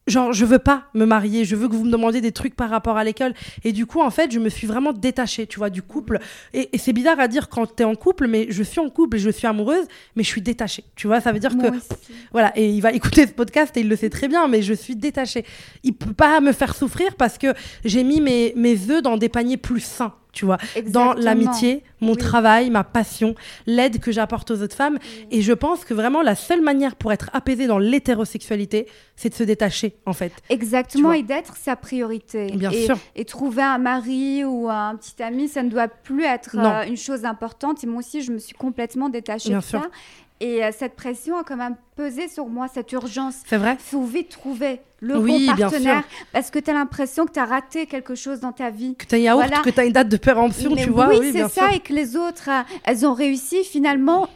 genre je veux pas me marier, je veux que vous me demandiez des trucs par rapport à l'école. Et du coup en fait je me suis vraiment détachée tu vois du couple. Et, c'est bizarre à dire quand tu es en couple mais je suis en couple et je suis amoureuse mais je suis détachée tu vois. Ça veut dire que (laughs) voilà et il va écouter ce podcast et il le sait très bien mais je suis détachée. Il peut pas me faire souffrir parce que j'ai mis mes mes œufs dans des paniers plus sains tu vois, dans l'amitié, mon travail, ma passion, l'aide que j'apporte aux autres femmes. Et je pense que vraiment la seule manière pour être apaisé dans l'hétérosexualité, c'est de se détacher, en fait.
Exactement, et d'être sa priorité.
Bien
et,
sûr.
Et trouver un mari ou un petit ami, ça ne doit plus être euh, une chose importante. Et moi aussi, je me suis complètement détachée de ça. Et euh, cette pression a quand même pesé sur moi, cette urgence.
C'est vrai?
Il faut vite trouver le bon partenaire parce que tu as l'impression que tu as raté quelque chose dans ta vie.
Que tu as yaourt, que tu as une date de péremption, tu vois?
Oui, c'est ça, et que les autres, euh, elles ont réussi finalement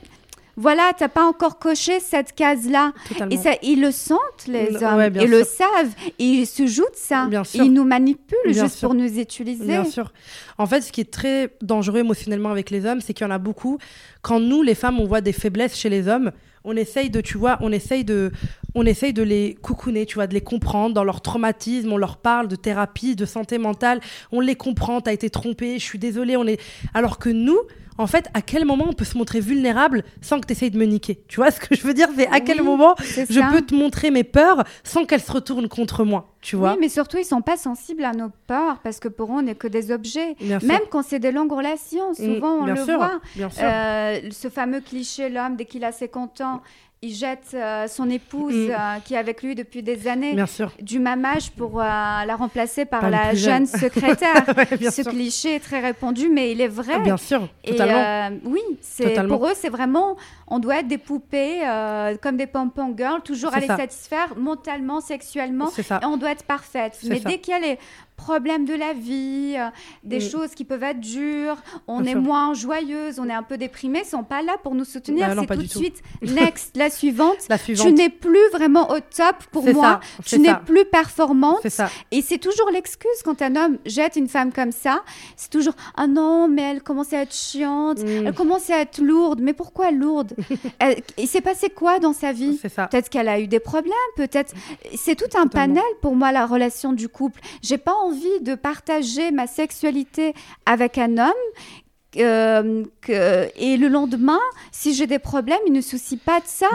voilà, tu n'as pas encore coché cette case-là. Et ça, ils le sentent, les hommes. ils le savent. Ils se jouent de ça. Ils nous manipulent juste pour nous utiliser.
Bien sûr. En fait, ce qui est très dangereux émotionnellement avec les hommes, c'est qu'il y en a beaucoup. Quand nous, les femmes, on voit des faiblesses chez les hommes, on essaye de, tu vois, on essaye de, on essaye de les coucouner, tu vois, de les comprendre dans leur traumatisme. On leur parle de thérapie, de santé mentale. On les comprend. T'as été trompé. Je suis désolée. On est. Alors que nous, en fait, à quel moment on peut se montrer vulnérable sans que tu essayes de me niquer? Tu vois ce que je veux dire? C'est à quel moment je peux te montrer mes peurs sans qu'elles se retournent contre moi? Tu vois?
Oui, mais surtout, ils sont pas sensibles à nos peurs parce que pour eux, on n'est que des objets. Même quand c'est des longues relations, mm, souvent on le voit. Euh, ce fameux cliché, l'homme, dès qu'il a ses contents, il jette euh, son épouse mm. euh, qui est avec lui depuis des années du mamage pour euh, la remplacer par, la jeune (laughs) secrétaire. Ce cliché est très répandu, mais il est vrai.
bien sûr, totalement.
Et, oui, c'est pour eux, c'est vraiment, on doit être des poupées comme des pompon girls, toujours à les satisfaire mentalement, sexuellement, et on doit être parfaite. Mais dès qu'il y a les problèmes de la vie, euh, des mm. choses qui peuvent être dures, on est moins joyeuse, on est un peu déprimée, ils sont pas là pour nous soutenir. Bah c'est tout de suite (laughs) next, la suivante.
la suivante.
Tu n'es plus vraiment au top pour moi. tu n'es plus performante.
Ça.
Et c'est toujours l'excuse quand un homme jette une femme comme ça. C'est toujours ah non, mais elle commence à être chiante, mm. elle commence à être lourde. Mais pourquoi lourde (laughs) Il s'est passé quoi dans sa vie? Peut-être qu'elle a eu des problèmes. Peut-être c'est tout un panel pour moi la relation du couple. J'ai pas envie de partager ma sexualité avec un homme euh, que, et le lendemain, si j'ai des problèmes, il ne soucie pas de ça.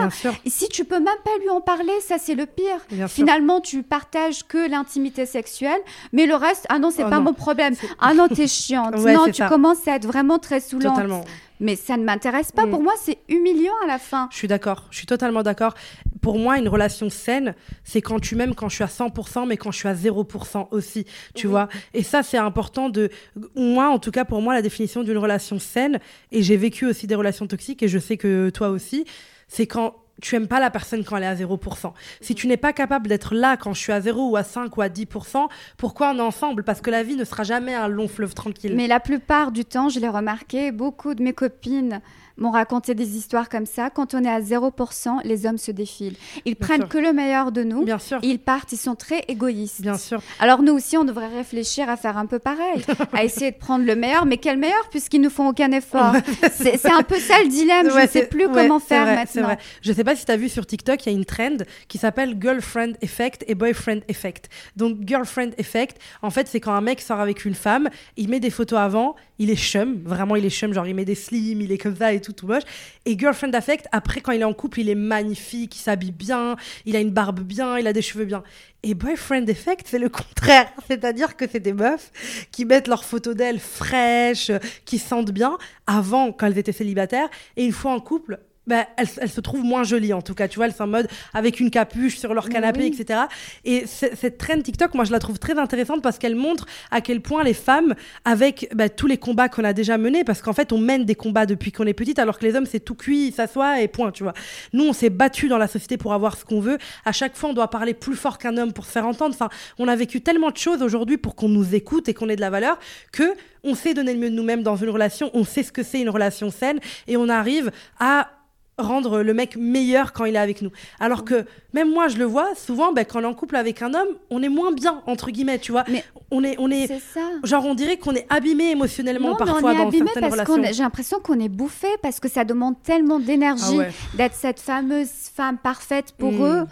Et si tu peux même pas lui en parler, ça c'est le pire. Finalement, tu partages que l'intimité sexuelle, mais le reste, ah non, c'est oh pas mon problème. Ah non, t'es chiante. (laughs) non, tu commences à être vraiment très saoulante. Totalement. Mais ça ne m'intéresse pas. Mm. Pour moi, c'est humiliant à la fin.
Je suis d'accord. Je suis totalement d'accord. Pour moi, une relation saine, c'est quand tu m'aimes quand je suis à 100%, mais quand je suis à 0% aussi. Tu vois Et ça, c'est important de. Moi, en tout cas, pour moi, la définition d'une relation saine, et j'ai vécu aussi des relations toxiques, et je sais que toi aussi, c'est quand tu aimes pas la personne quand elle est à 0%. Si tu n'es pas capable d'être là quand je suis à 0 ou à 5 ou à 10%, pourquoi on est ensemble? Parce que la vie ne sera jamais un long fleuve tranquille.
Mais la plupart du temps, je l'ai remarqué, beaucoup de mes copines m'ont raconté des histoires comme ça. Quand on est à 0%, les hommes se défilent. Ils prennent que le meilleur de nous.
Bien sûr.
Ils partent, ils sont très égoïstes.
Bien sûr.
Alors nous aussi, on devrait réfléchir à faire un peu pareil, (laughs) à essayer de prendre le meilleur. Mais quel meilleur puisqu'ils ne font aucun effort? C'est un peu ça le dilemme. (laughs) je ne sais plus comment faire maintenant. Vrai.
Je ne sais pas si tu as vu sur TikTok, il y a une trend qui s'appelle Girlfriend Effect et Boyfriend Effect. Donc Girlfriend Effect, en fait, c'est quand un mec sort avec une femme, il met des photos avant, il est chum, vraiment il est chum, genre il met des slims, il est comme ça et tout, tout moche. Et Girlfriend Affect, après quand il est en couple, il est magnifique, il s'habille bien, il a une barbe bien, il a des cheveux bien. Et Boyfriend Effect, c'est le contraire. (laughs) C'est-à-dire que c'est des meufs qui mettent leurs photos d'elles fraîches, qui sentent bien, avant, quand elles étaient célibataires, et une fois en couple, bah, elles, se trouvent moins jolies en tout cas. Tu vois, elles sont en mode avec une capuche sur leur canapé, etc. Et cette trend TikTok, moi, je la trouve très intéressante parce qu'elle montre à quel point les femmes, avec bah, tous les combats qu'on a déjà menés, parce qu'en fait, on mène des combats depuis qu'on est petite, alors que les hommes, c'est tout cuit, ils s'assoient et point, tu vois. Nous, on s'est battu dans la société pour avoir ce qu'on veut. À chaque fois, on doit parler plus fort qu'un homme pour se faire entendre. Enfin, on a vécu tellement de choses aujourd'hui pour qu'on nous écoute et qu'on ait de la valeur que on sait donner le mieux de nous-mêmes dans une relation, on sait ce que c'est une relation saine et on arrive à rendre le mec meilleur quand il est avec nous. Alors que même moi, je le vois souvent, ben, quand on est en couple avec un homme, on est moins bien entre guillemets, tu vois. Mais on est, on est,
ça.
genre on dirait qu'on est abîmé émotionnellement parfois dans certaines relations.
J'ai l'impression qu'on est bouffé parce que ça demande tellement d'énergie ah d'être cette fameuse femme parfaite pour hmm. eux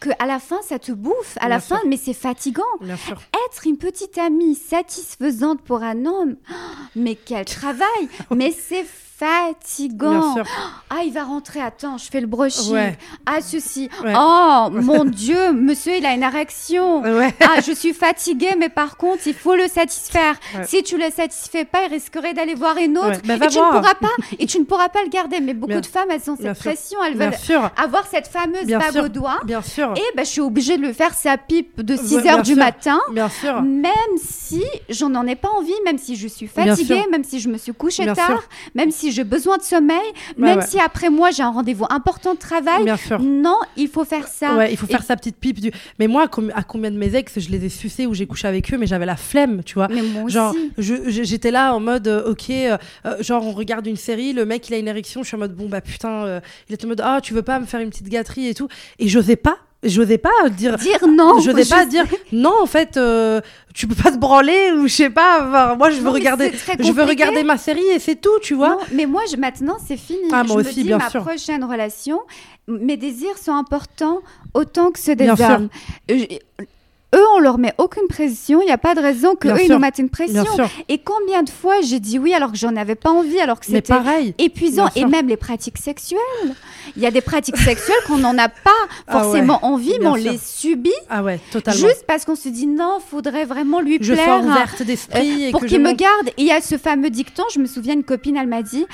que à la fin ça te bouffe à la fin mais c'est fatigant être une petite amie satisfaisante pour un homme (gasps) mais quel travail (laughs) mais c'est fatigant. (gasps) Ah, il va rentrer, attends, je fais le brushing. Ah, ceci. Oh, (laughs) mon Dieu, monsieur, il a une érection. Ah, je suis fatiguée, mais par contre, il faut le satisfaire. Si tu le satisfais pas, il risquerait d'aller voir une autre. Bah, et tu ne pourras pas, (laughs) et tu ne pourras pas le garder. Mais beaucoup de femmes, elles ont cette pression, elles veulent avoir cette fameuse bague au doigt.
Bien sûr.
Et bah, je suis obligée de le faire sa pipe de 6 heures du matin.
Bien sûr.
Même si j'en en ai pas envie, même si je suis fatiguée, même si je me suis couchée tard, même si j'ai besoin de sommeil, même si après moi j'ai un rendez-vous important de travail.
Bien sûr.
Non, il faut faire ça.
Ouais, il faut faire sa petite pipe. Du... Mais moi, à combien de mes ex, je les ai sucés ou j'ai couché avec eux, mais j'avais la flemme, tu vois.
Mais moi
genre, j'étais là en mode, euh, ok, euh, euh, genre on regarde une série, le mec il a une érection, je suis en mode, bon bah putain, il est en mode, ah oh, tu veux pas me faire une petite gâterie et tout. Et j'osais pas j'osais pas dire
dire non
je n'osais pas dire non en fait euh, tu peux pas te branler ou je sais pas moi je veux regarder je veux regarder ma série et c'est tout tu vois.
Mais moi je, maintenant c'est fini.
Ah, moi
je
aussi
me dis,
bien
ma
sûr.
prochaine relation mes désirs sont importants autant que ceux des hommes eux, on leur met aucune pression. Il n'y a pas de raison qu'eux, ils nous mettent une pression. Et combien de fois j'ai dit oui alors que j'en avais pas envie, alors que c'était épuisant. Et même les pratiques sexuelles. Il y a des pratiques sexuelles qu'on n'en a pas (laughs) ah forcément envie, mais on les subit.
Ah ouais, totalement.
Juste parce qu'on se dit non, faudrait vraiment lui
je
plaire.
d'esprit.
Euh, pour qu'il me garde. Et il y a ce fameux dicton, je me souviens, une copine, elle m'a dit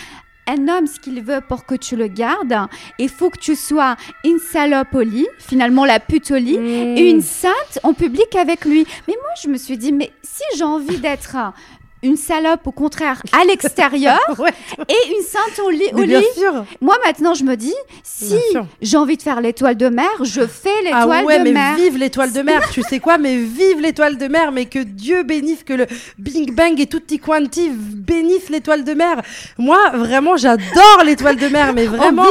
un homme, ce qu'il veut pour que tu le gardes, il faut que tu sois une salope au lit, finalement la pute au lit, et mmh. une sainte en public avec lui. Mais moi, je me suis dit, mais si j'ai envie d'être une salope au contraire à l'extérieur (laughs) et une sainte au lit.
bien sûr.
Moi maintenant je me dis si j'ai envie de faire l'étoile de mer, je fais
ah
l'étoile
ah ouais,
de
mais
mer.
Vive l'étoile de mer, tu sais quoi Mais vive l'étoile de mer, mais que Dieu bénisse que le Bing Bang et tutti quanti bénissent l'étoile de mer. Moi vraiment j'adore l'étoile de mer, mais (laughs) vraiment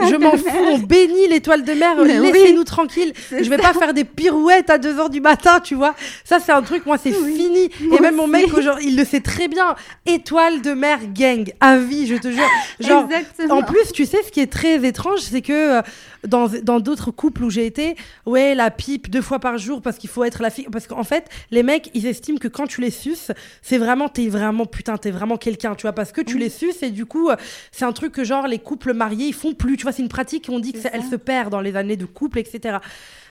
je m'en fous. On bénit l'étoile de mer. Laissez-nous tranquilles. Je vais pas faire des pirouettes à 2 h du matin, tu vois. Ça c'est un truc moi c'est fini. et même mon mec aujourd'hui il le sait très bien. Étoile de mer gang, à vie, je te jure. (laughs) Genre, en plus, tu sais, ce qui est très étrange, c'est que euh, dans d'autres couples où j'ai été, ouais, la pipe deux fois par jour parce qu'il faut être la fille. Parce qu'en fait, les mecs, ils estiment que quand tu les suces, c'est vraiment, t'es vraiment, putain, t'es vraiment quelqu'un, tu vois, parce que tu les suces et du coup, euh, c'est un truc que genre les couples mariés, ils font plus, tu vois, c'est une pratique, on dit qu'elle se perd dans les années de couple, etc.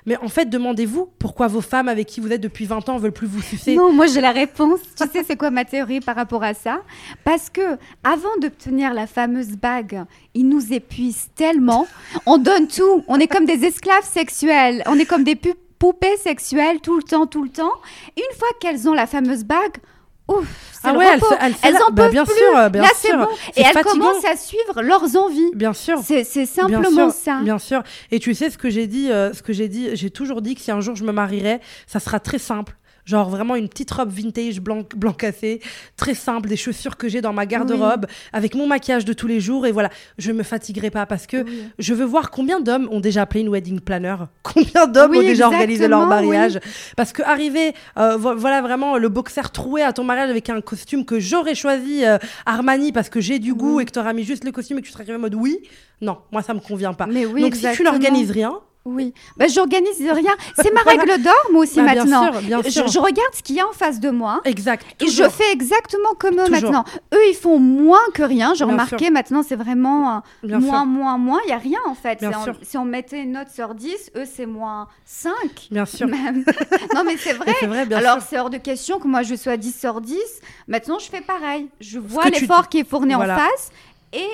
Mais en fait, demandez-vous pourquoi vos femmes avec qui vous êtes depuis 20 ans veulent plus vous sucer.
Non, moi j'ai la réponse. tu sais, c'est quoi ma théorie par rapport à ça? Parce que avant d'obtenir la fameuse bague, ils nous épuisent tellement. On donne tout. On est comme des esclaves sexuels. On est comme des poupées sexuelles tout le temps, tout le temps. Une fois qu'elles ont la fameuse bague, Ouf, ah ouais, elles, elles, en bah, peuvent
bien
plus.
Sûr, bien
Là,
c'est
bon. Et elles commencent à suivre leurs envies.
Bien sûr.
C'est simplement ça.
Bien sûr. Et tu sais ce que j'ai dit, euh, ce que j'ai dit, j'ai toujours dit que si un jour je me marierais, ça sera très simple. Genre vraiment une petite robe vintage blanc, blanc cassé, très simple, des chaussures que j'ai dans ma garde-robe, avec mon maquillage de tous les jours. Et voilà, je me fatiguerai pas parce que je veux voir combien d'hommes ont déjà appelé une wedding planner, (laughs) combien d'hommes ont déjà organisé leur mariage. Parce que arriver, euh, voilà vraiment le boxer troué à ton mariage avec un costume que j'aurais choisi euh, Armani parce que j'ai du goût et que tu auras mis juste le costume et que tu serais arrivé en mode oui, non, moi ça me convient pas.
Mais oui,
Donc si tu n'organises rien,
oui, bah, j'organise rien. C'est ma règle d'or, moi aussi, bah, maintenant. Bien sûr, Je, regarde ce qu'il y a en face de moi.
Exact.
Et je fais exactement comme eux maintenant. Eux, ils font moins que rien. J'ai remarqué, maintenant, c'est vraiment euh, moins, moins, moins. Il n'y a rien, en fait. si on mettait une note sur 10, eux, c'est moins 5.
Bien sûr.
Même. (laughs) non, mais c'est vrai. vrai Alors, c'est hors de question que moi, je sois 10 sur 10. Maintenant, je fais pareil. Je vois l'effort qui est fourni en face. Et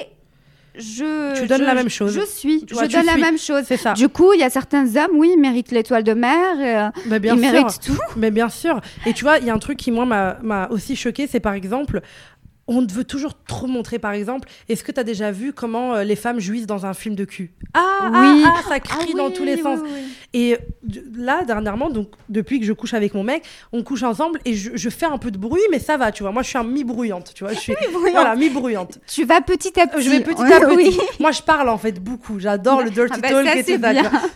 je.
Tu donnes la même chose.
Je suis. je donne la même chose. C'est ça. Du coup, il y a certains hommes, oui, ils méritent l'étoile de mer. Euh,
bah, bien
ils méritent tout.
Mais bien sûr. Et tu vois, il y a un truc qui, moi, m'a aussi choqué, c'est par exemple, on veut toujours trop montrer, par exemple, est-ce que tu as déjà vu comment euh, les femmes jouissent dans un film de cul? Ah, ah, oui. ah, ça crie ah dans tous les sens. Et là, dernièrement, donc depuis que je couche avec mon mec, on couche ensemble et je, fais un peu de bruit, mais ça va, tu vois. Moi, je suis un mi-bruyante, tu vois. Je suis (laughs) voilà, mi-bruyante.
Tu vas petit à petit.
Je vais petit à petit. Moi, je parle en fait beaucoup. J'adore le dirty bah, talk et tout ça.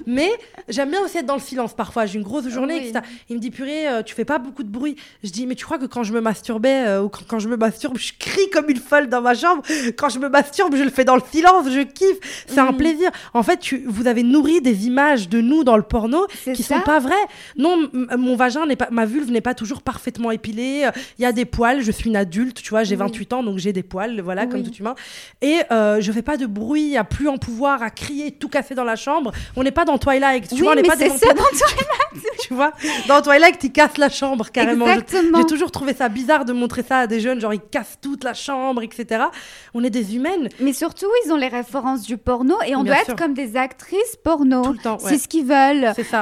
Mais j'aime bien aussi être dans le silence parfois. J'ai une grosse journée, etc. Il me dit, purée, euh, tu fais pas beaucoup de bruit. Je dis, mais tu crois que quand je me masturbais euh, ou quand, quand je me masturbe, je crie comme une folle dans ma chambre? Quand je me masturbe, je le fais dans le silence, je kiffe. C'est un plaisir. En fait, tu, vous avez nourri des images de nous dans le porno qui sont pas vraies. Non, mon vagin n'est pas, ma vulve n'est pas toujours parfaitement épilée. Il y a des poils. Je suis une adulte, tu vois, j'ai 28 ans, donc j'ai des poils, voilà, comme tout humain. Et euh, je fais pas de bruit, à plus en pouvoir, à crier, tout casser dans la chambre. On n'est pas dans Twilight, tu vois, on n'est pas
des ça dans Twilight. (laughs)
tu vois, dans Twilight, ils cassent la chambre carrément. J'ai toujours trouvé ça bizarre de montrer ça à des jeunes, genre ils cassent toute la chambre, etc. On est des humaines.
Mais surtout, ils ont les références du porno et on doit être comme des actrices porno. Tout le temps. C'est ce qu'ils veulent.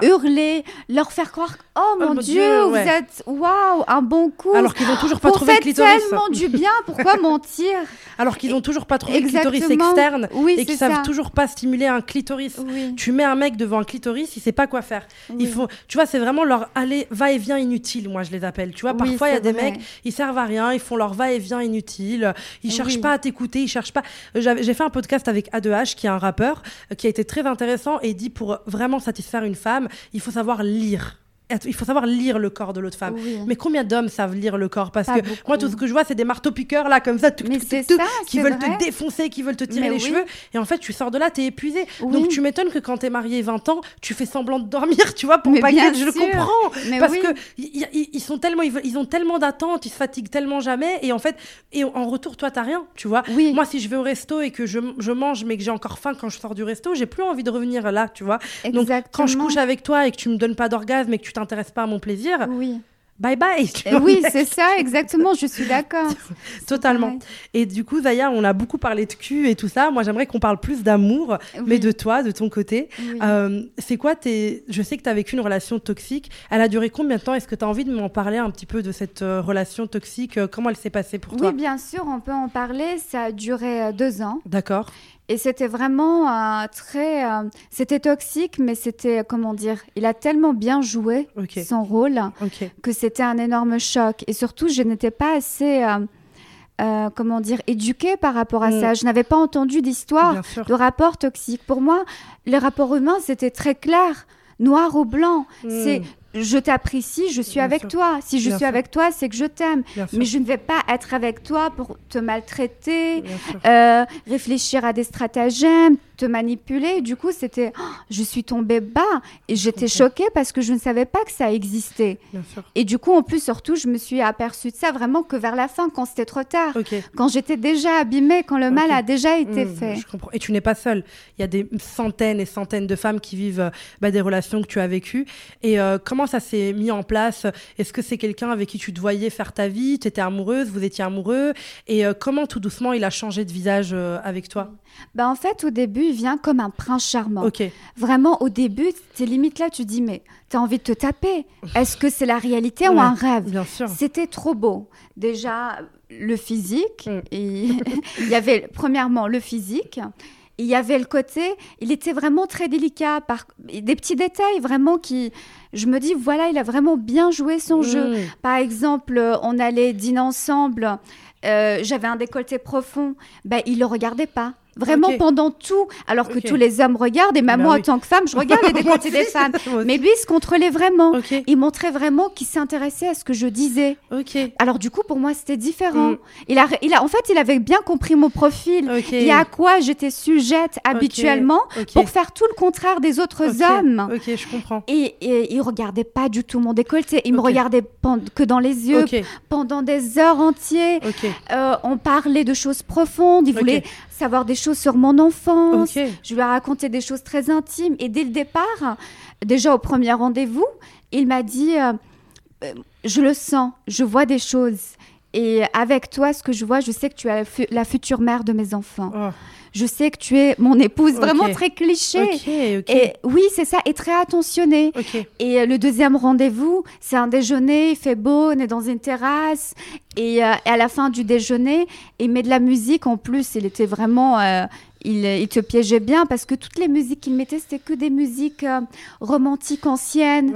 Hurler, leur faire croire Oh, oh mon, Dieu, vous êtes waouh, un bon coup.
Alors qu'ils n'ont toujours pas trouvé le clitoris.
tellement du bien, pourquoi (laughs) mentir?
Alors qu'ils n'ont toujours pas trouvé le clitoris externe et qu'ils savent toujours pas stimuler un clitoris. Tu mets un mec devant un clitoris, il sait pas quoi faire. Il faut, tu vois, c'est vraiment leur aller va-et-vient inutile, moi je les appelle. Tu vois, parfois il y a des mecs, ils servent à rien, ils font leur va-et-vient inutile, ils cherchent pas à t'écouter, ils cherchent pas. J'ai fait un podcast avec A2H, qui est un rappeur, euh, qui a été très intéressant et dit pour vraiment satisfaire une femme, il faut savoir lire il faut savoir lire le corps de l'autre femme. Mais combien d'hommes savent lire le corps? Parce que moi, tout ce que je vois, c'est des marteaux-piqueurs, là, comme ça, qui veulent te défoncer, qui veulent te tirer les cheveux. Et en fait, tu sors de là, t'es épuisé. Donc, tu m'étonnes que quand t'es marié 20 ans, tu fais semblant de dormir, tu vois, pour pas que je le comprends. parce que ils sont tellement, ils, ont tellement d'attentes, ils se fatiguent tellement jamais. Et en fait, et en retour, toi, t'as rien, tu vois. Moi, si je vais au resto et que je, je mange, mais que j'ai encore faim quand je sors du resto, j'ai plus envie de revenir là, tu vois. Donc, quand je couche avec toi et que tu me donnes pas d'orgasme et que tu t'intéresse pas à mon plaisir,
oui.
bye bye.
Oui, c'est ça, exactement, je suis d'accord. (laughs)
Totalement. Et du coup, Zaya, on a beaucoup parlé de cul et tout ça. Moi, j'aimerais qu'on parle plus d'amour, mais de toi, de ton côté. Euh, c'est quoi tes... Je sais que tu as vécu une relation toxique. Elle a duré combien de temps? Est-ce que tu as envie de m'en parler un petit peu de cette euh, relation toxique? Comment elle s'est passée pour toi?
Oui, bien sûr, on peut en parler. Ça a duré euh, deux ans.
D'accord.
Et c'était vraiment euh, très. Euh, c'était toxique, mais c'était, comment dire, il a tellement bien joué son rôle que c'était un énorme choc. Et surtout, je n'étais pas assez. Euh, comment dire, éduquée par rapport à mm. ça. Je n'avais pas entendu d'histoire de rapport toxique. Pour moi, les rapports humains, c'était très clair noir ou blanc. Mm. C'est je t'apprécie, je suis avec toi. Si je suis avec toi, c'est que je t'aime. Mais je ne vais pas être avec toi pour te maltraiter, euh, réfléchir à des stratagèmes, te manipuler. Du coup, c'était, oh, je suis tombée bas et j'étais choquée parce que je ne savais pas que ça existait. Et du coup, en plus, surtout, je me suis aperçue de ça vraiment que vers la fin, quand c'était trop tard, quand j'étais déjà abîmée, quand le mal a déjà été hmm, fait.
Je comprends. Et tu n'es pas seule. Il y a des centaines et centaines de femmes qui vivent euh, bah, des relations que tu as vécues. Et euh, comment ça s'est mis en place? Est-ce que c'est quelqu'un avec qui tu te voyais faire ta vie? Tu étais amoureuse Vous étiez amoureux Et euh, comment tout doucement il a changé de visage avec toi?
Bah en fait, au début, il vient comme un prince charmant. Vraiment, au début, tes limites là, tu dis, mais tu as envie de te taper. Est-ce que c'est la réalité ou un rêve
Bien sûr.
C'était trop beau. Déjà, le physique. Mm. Et (laughs) il y avait, premièrement, le physique. Il y avait le côté, il était vraiment très délicat, par des petits détails vraiment qui, je me dis, voilà, il a vraiment bien joué son mm. jeu. Par exemple, on allait dîner ensemble, euh, j'avais un décolleté profond, ben, il le regardait pas. Vraiment pendant tout, alors que tous les hommes regardent, et même bah moi en tant que femme, je regarde les décolletés des (laughs) femmes. Mais lui, il se contrôlait vraiment. Il montrait vraiment qu'il s'intéressait à ce que je disais. Alors du coup, pour moi, c'était différent. Mm. Il, a, il a, en fait, il avait bien compris mon profil et à quoi j'étais sujette habituellement pour faire tout le contraire des autres hommes.
Ok, je comprends.
Et, et, il regardait pas du tout mon décolleté. Il me regardait que dans les yeux pendant des heures entières. Euh, on parlait de choses profondes. Il voulait savoir des choses sur mon enfance. Je lui ai raconté des choses très intimes. Et dès le départ, déjà au premier rendez-vous, il m'a dit euh, euh, Je le sens, je vois des choses. Et avec toi, ce que je vois, je sais que tu es la, future mère de mes enfants. Oh je sais que tu es mon épouse, vraiment très cliché. Et oui, c'est ça, et très attentionnée. Et euh, le deuxième rendez-vous, c'est un déjeuner, il fait beau, on est dans une terrasse. Et, euh, à la fin du déjeuner, il met de la musique. En plus, il était vraiment, euh, il, te piégeait bien parce que toutes les musiques qu'il mettait, c'était que des musiques romantiques anciennes,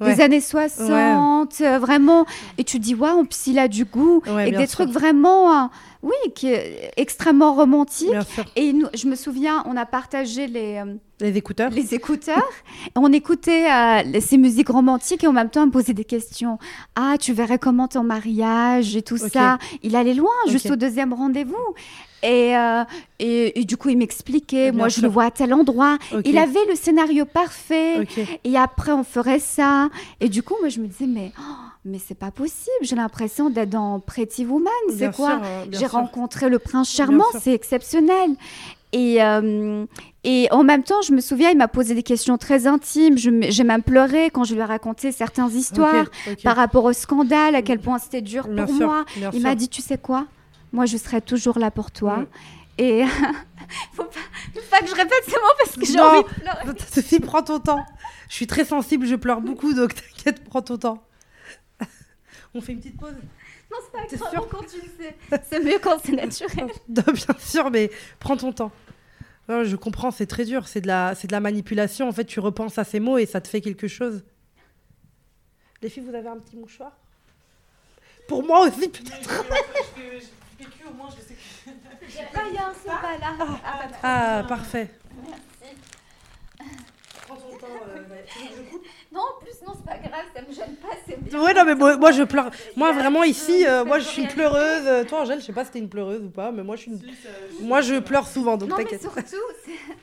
des années 60, vraiment. Et tu dis, waouh, wow, il a du goût. et des trucs vraiment oui, qui est extrêmement romantique. Et nous, je me souviens, on a partagé les.
Euh, les écouteurs.
Les écouteurs. (laughs) on écoutait euh, ces musiques romantiques et en même temps, on me posait des questions. Ah, tu verrais comment ton mariage et tout ça. Il allait loin, juste au deuxième rendez-vous. Et, euh, et, du coup, il m'expliquait, moi je le vois à tel endroit. Il avait le scénario parfait. Et après, on ferait ça. Et du coup, moi, je me disais, mais, oh, mais c'est pas possible. J'ai l'impression d'être dans Pretty Woman. C'est quoi euh, J'ai rencontré le prince charmant, c'est exceptionnel. Et, euh, et en même temps, je me souviens, il m'a posé des questions très intimes. J'ai même pleuré quand je lui ai raconté certaines histoires par rapport au scandale, à quel point c'était dur pour moi. Il m'a dit, tu sais quoi? Moi, je serai toujours là pour toi. Et (laughs) faut pas, faut pas que je répète ces mots parce que j'ai envie de pleurer.
Sophie, prends ton temps. Je suis très sensible, je pleure beaucoup, donc (laughs) t'inquiète, prends ton temps. On fait une petite pause
Non, c'est pas grave tu le sais. C'est mieux quand c'est naturel. (laughs)
bien sûr, mais prends ton temps. je comprends, c'est très dur. C'est de, la, de la manipulation. En fait, tu repenses à ces mots et ça te fait quelque chose. Les filles, vous avez un petit mouchoir? Pour moi aussi, peut-être au moins je sais que. Rien, c'est pas là. Ah, ah, ah parfait.
Prends ton temps. Euh, (laughs) non, en plus, non, c'est pas grave, ça me gêne pas, c'est bien.
Ouais, non, mais moi, je pleure. Moi, vraiment, ici, euh, moi, je suis une pleureuse. Toi, Angèle, je sais pas si t'es une pleureuse ou pas, mais moi, je suis une... Moi, je pleure souvent, donc t'inquiète.
Non, mais surtout, (laughs)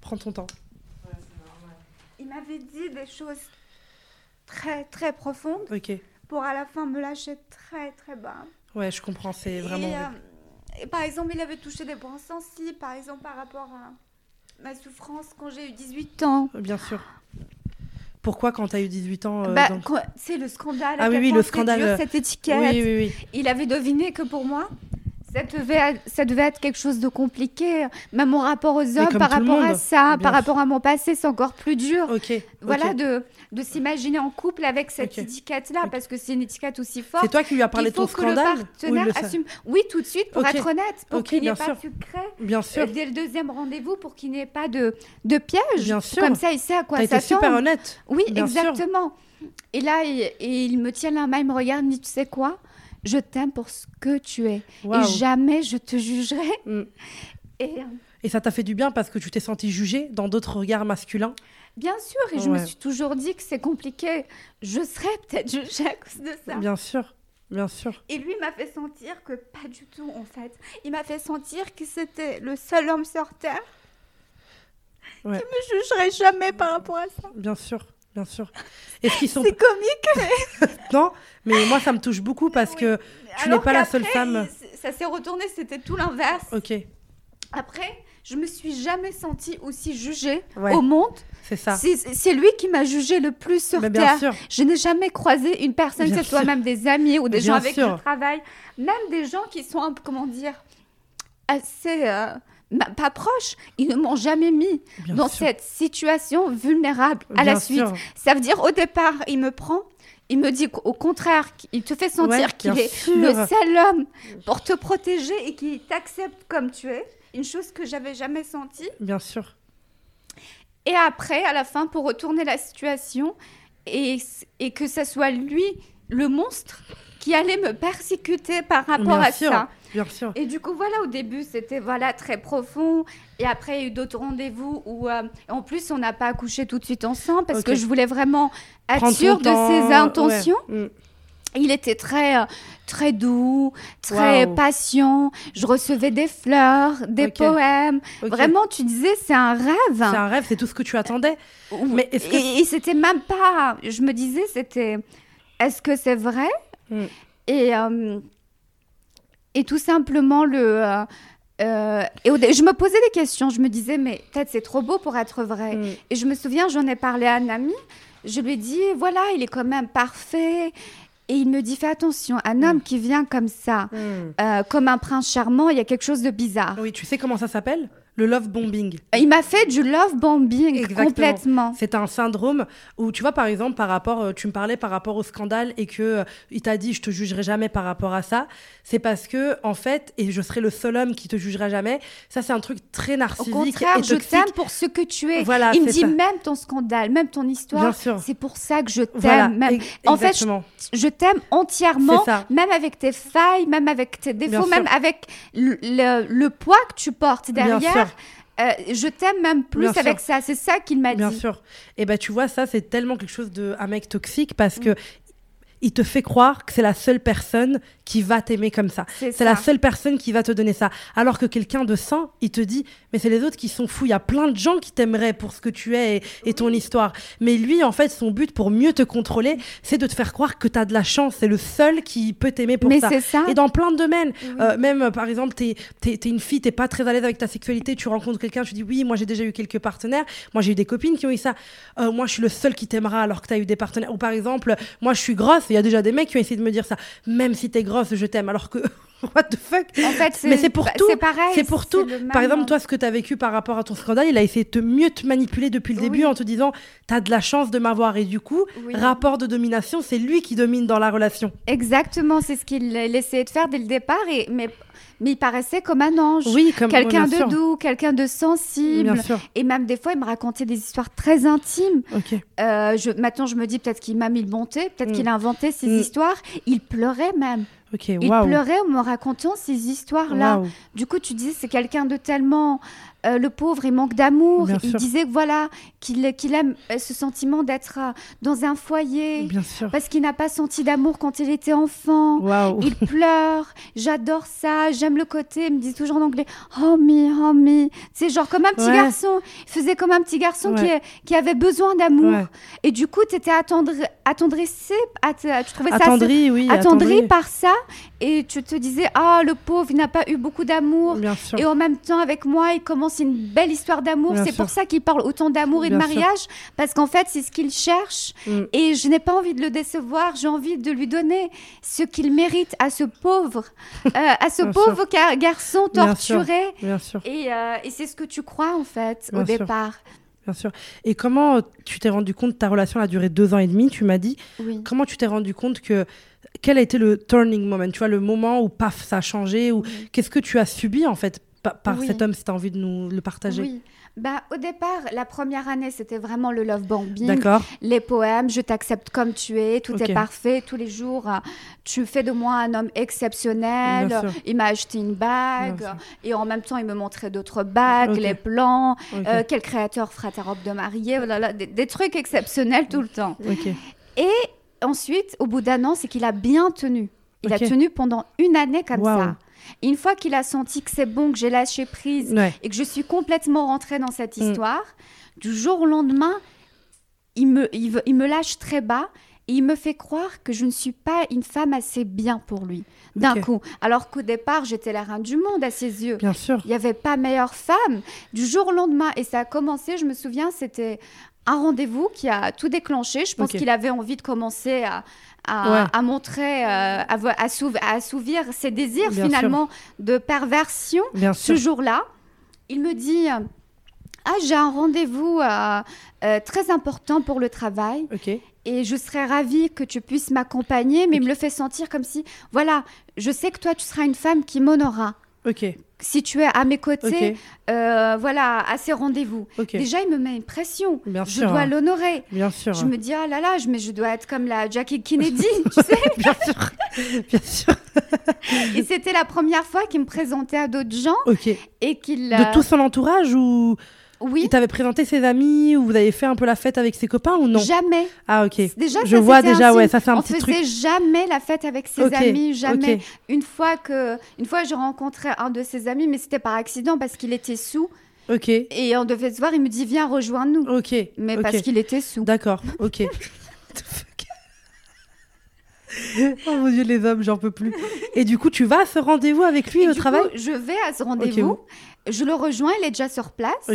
Prends ton temps.
Il m'avait dit des choses très, très profondes.
Ok
pour à la fin me lâcher très très bas.
Ouais, je comprends, c'est vraiment.
Et, euh, par exemple, il avait touché des points sensibles, par exemple par rapport à ma souffrance quand j'ai eu 18 ans.
Bien sûr. Pourquoi quand tu as eu 18 ans
euh, bah, C'est le scandale.
Ah oui, oui, le scandale.
cette étiquette. Oui, oui, oui. Il avait deviné que pour moi, ça devait, ça devait être quelque chose de compliqué. Même mon rapport aux hommes, par rapport à ça, par rapport à mon passé, c'est encore plus dur. Voilà, de, de s'imaginer en couple avec cette étiquette-là, parce que c'est une étiquette aussi forte.
C'est toi qui lui as parlé de ton scandale
assume. Oui, tout de suite, pour être honnête, pour qu'il n'y ait pas de secret.
Bien sûr.
dès le deuxième rendez-vous, pour qu'il n'y ait pas de, de piège. Bien sûr. Comme ça, il sait à quoi ça
été super honnête.
Oui, exactement. Et là, il, il me tient la main, il me regarde, il me dit, tu sais quoi? Je t'aime pour ce que tu es. Et jamais je te jugerai. Mm.
Et, euh, et, ça t'a fait du bien parce que tu t'es sentie jugée dans d'autres regards masculins?
Bien sûr, et je me suis toujours dit que c'est compliqué. Je serais peut-être jugée à cause de ça.
Bien sûr. Bien sûr.
Et lui m'a fait sentir que pas du tout, en fait. Il m'a fait sentir que c'était le seul homme sur Terre qui me jugerait jamais par rapport à ça.
Bien sûr bien sûr. Est-ce qu'ils sont...
C'est comique. (laughs)
non, mais moi ça me touche beaucoup parce que tu n'es pas la seule femme.
Ça s'est retourné, c'était tout l'inverse.
Ok.
Après, je me suis jamais sentie aussi jugée au monde.
C'est ça.
C'est lui qui m'a jugée le plus sur mais bien Sûr. Je n'ai jamais croisé une personne, que ce soit même des amis ou des gens avec qui je travaille, même des gens qui sont, comment dire, assez. Euh, pas proche, ils ne m'ont jamais mis dans cette situation vulnérable à la suite. Ça veut dire au départ, il me prend, il me dit qu'au contraire, il te fait sentir qu'il est le seul homme pour te protéger et qu'il t'accepte comme tu es, une chose que j'avais jamais sentie.
Bien sûr.
Et après, à la fin, pour retourner la situation et, et que ce soit lui le monstre qui allait me persécuter par rapport à ça.
Bien sûr.
Et du coup, voilà, au début, c'était voilà très profond. Et après, il y a eu d'autres rendez-vous où, euh, en plus, on n'a pas accouché tout de suite ensemble parce que je voulais vraiment être sûre de ses intentions. Mm. Il était très, euh, très doux, très patient. Je recevais des fleurs, des poèmes. Vraiment, tu disais, c'est un rêve. C'est
un rêve, c'est tout ce que tu attendais.
Mais est-ce que... Et, c'était même pas. Je me disais, c'était. Est-ce que c'est vrai? Mm. Et euh, et tout simplement le. Euh, euh, et je me posais des questions. Je me disais, mais peut-être c'est trop beau pour être vrai. Mm. Et je me souviens, j'en ai parlé à un ami. Je lui ai dit, voilà, il est quand même parfait. Et il me dit, fais attention, un mm. homme qui vient comme ça, mm. euh, comme un prince charmant, il y a quelque chose de bizarre.
Oui, tu sais comment ça s'appelle? Le love bombing.
Il m'a fait du love bombing complètement.
C'est un syndrome où tu vois par exemple par rapport, euh, tu me parlais par rapport au scandale et que euh, il t'a dit je te jugerai jamais par rapport à ça. C'est parce que en fait et je serai le seul homme qui te jugera jamais. Ça c'est un truc très narcissique. Au
contraire, je t'aime pour ce que tu es. Voilà, il me dit même ton scandale, même ton histoire. C'est pour ça que je t'aime. en fait, je, t'aime entièrement, même avec tes failles, même avec tes défauts, même avec le, poids que tu portes derrière. Euh, je t'aime même plus avec ça. C'est ça qu'il m'a dit.
Bien sûr. Et ben tu vois, ça, c'est tellement quelque chose de un mec toxique parce mm. que il te fait croire que c'est la seule personne qui va t'aimer comme ça. C'est la seule personne qui va te donner ça. Alors que quelqu'un de sain, il te dit, mais c'est les autres qui sont fous. Il y a plein de gens qui t'aimeraient pour ce que tu es et, ton histoire. Mais lui, en fait, son but pour mieux te contrôler, c'est de te faire croire que tu as de la chance. C'est le seul qui peut t'aimer pour ça. ça. Et dans plein de domaines. Euh, même, par exemple, tu es, une fille, tu pas très à l'aise avec ta sexualité, tu rencontres quelqu'un, tu dis, oui, moi j'ai déjà eu quelques partenaires. Moi j'ai eu des copines qui ont eu ça. Euh, moi je suis le seul qui t'aimera alors que tu as eu des partenaires. Ou par exemple, moi je suis grosse. Il y a déjà des mecs qui ont essayé de me dire ça. Même si tu es je t'aime. Alors que (laughs) what the fuck?
En fait,
mais c'est pour tout. C'est pareil. C'est pour tout. Par exemple, toi, ce que tu as vécu par rapport à ton scandale, il a essayé de mieux te manipuler depuis le début en te disant tu as de la chance de m'avoir et du coup, rapport de domination, c'est lui qui domine dans la relation.
Exactement, c'est ce qu'il essayait de faire dès le départ et mais mais il paraissait comme un ange. Oui, comme quelqu'un de doux, quelqu'un de sensible. Bien sûr. Et même des fois, il me racontait des histoires très intimes. Euh, je, maintenant, je me dis peut-être qu'il m'a mis le bonté, peut-être mm. qu'il a inventé ces mm. histoires. Il pleurait même. il pleurait en me racontant ces histoires-là. Du coup, tu dis, c'est quelqu'un de tellement euh, le pauvre, il manque d'amour. Il disait voilà qu'il aime euh, ce sentiment d'être euh, dans un foyer, parce qu'il n'a pas senti d'amour quand il était enfant. Il pleure. J'adore ça. J'aime le côté. Il me dit toujours en anglais, oh me, oh me. C'est genre comme un petit garçon. Il faisait comme un petit garçon qui, qui, avait besoin d'amour. Et du coup, tu étais attendri, attendrissé, tu trouvais
attendri,
ça
oui,
attendri, par ça, et tu te disais ah le pauvre, il n'a pas eu beaucoup d'amour. Et en même temps, avec moi, il commence c'est une belle histoire d'amour. C'est pour ça qu'il parle autant d'amour et de mariage, parce qu'en fait, c'est ce qu'il cherche. Mm. Et je n'ai pas envie de le décevoir, j'ai envie de lui donner ce qu'il mérite à ce pauvre, (laughs) euh, à ce pauvre garçon torturé.
Bien sûr.
Et, euh, et c'est ce que tu crois, en fait, au départ.
Bien sûr. Et comment tu t'es rendu compte, ta relation a duré deux ans et demi, tu m'as dit. Comment tu t'es rendu compte que quel a été le turning moment Tu vois, le moment où paf, ça a changé ou qu'est-ce que tu as subi en fait par cet homme si tu as envie de nous le partager
Oui. Bah, au départ, la première année, c'était vraiment le love bombing. D'accord. Les poèmes, je t'accepte comme tu es, tout est parfait. Tous les jours, euh, tu fais de moi un homme exceptionnel. Il m'a acheté une bague et en même temps, il me montrait d'autres bagues, les plans. Euh, quel créateur fera ta robe de mariée? Voilà, des, des, trucs exceptionnels tout le temps. Et ensuite, au bout d'un an, c'est qu'il a bien tenu. Il a tenu pendant une année comme ça. Une fois qu'il a senti que c'est bon, que j'ai lâché prise et que je suis complètement rentrée dans cette mm. histoire, du jour au lendemain, il me, il, me lâche très bas et il me fait croire que je ne suis pas une femme assez bien pour lui, d'un coup. Alors qu'au départ, j'étais la reine du monde à ses yeux.
Bien sûr.
Il n'y avait pas meilleure femme. Du jour au lendemain, et ça a commencé, je me souviens, c'était un rendez-vous qui a tout déclenché. Je pense qu'il avait envie de commencer à, à, montrer, euh, à, assouvir ses désirs finalement de perversion ce jour-là. Il me dit Ah, j'ai un rendez-vous euh, euh, très important pour le travail. Et je serais ravie que tu puisses m'accompagner, mais il me le fait sentir comme si, voilà, je sais que toi, tu seras une femme qui m'honorera.
Ok
si tu es à mes côtés, euh, voilà, à ces rendez-vous. Déjà, il me met une pression.
Bien
je dois l'honorer.
Bien sûr.
Je me dis, ah là là, mais je dois être comme la Jackie Kennedy, (laughs) tu sais.
Bien sûr. Bien sûr. (laughs)
et c'était la première fois qu'il me présentait à d'autres gens. Et qu'il.
De tout son entourage ou oui. Il t'avait présenté ses amis ou vous avez fait un peu la fête avec ses copains ou non?
Jamais.
Ah ok. Déjà, je vois déjà, ouais, ça c'est un petit truc.
On faisait jamais la fête avec ses amis, jamais. Une fois que, une fois, je rencontrais un de ses amis, mais c'était par accident parce qu'il était sous.
Ok.
Et on devait se voir. Il me dit viens rejoindre nous.
Ok.
Mais parce qu'il était sous.
D'accord. Ok. (laughs) oh mon dieu, les hommes, j'en peux plus. Et du coup, tu vas à ce rendez-vous avec lui au travail?
Je vais à ce rendez-vous. Je le rejoins, il est déjà sur place.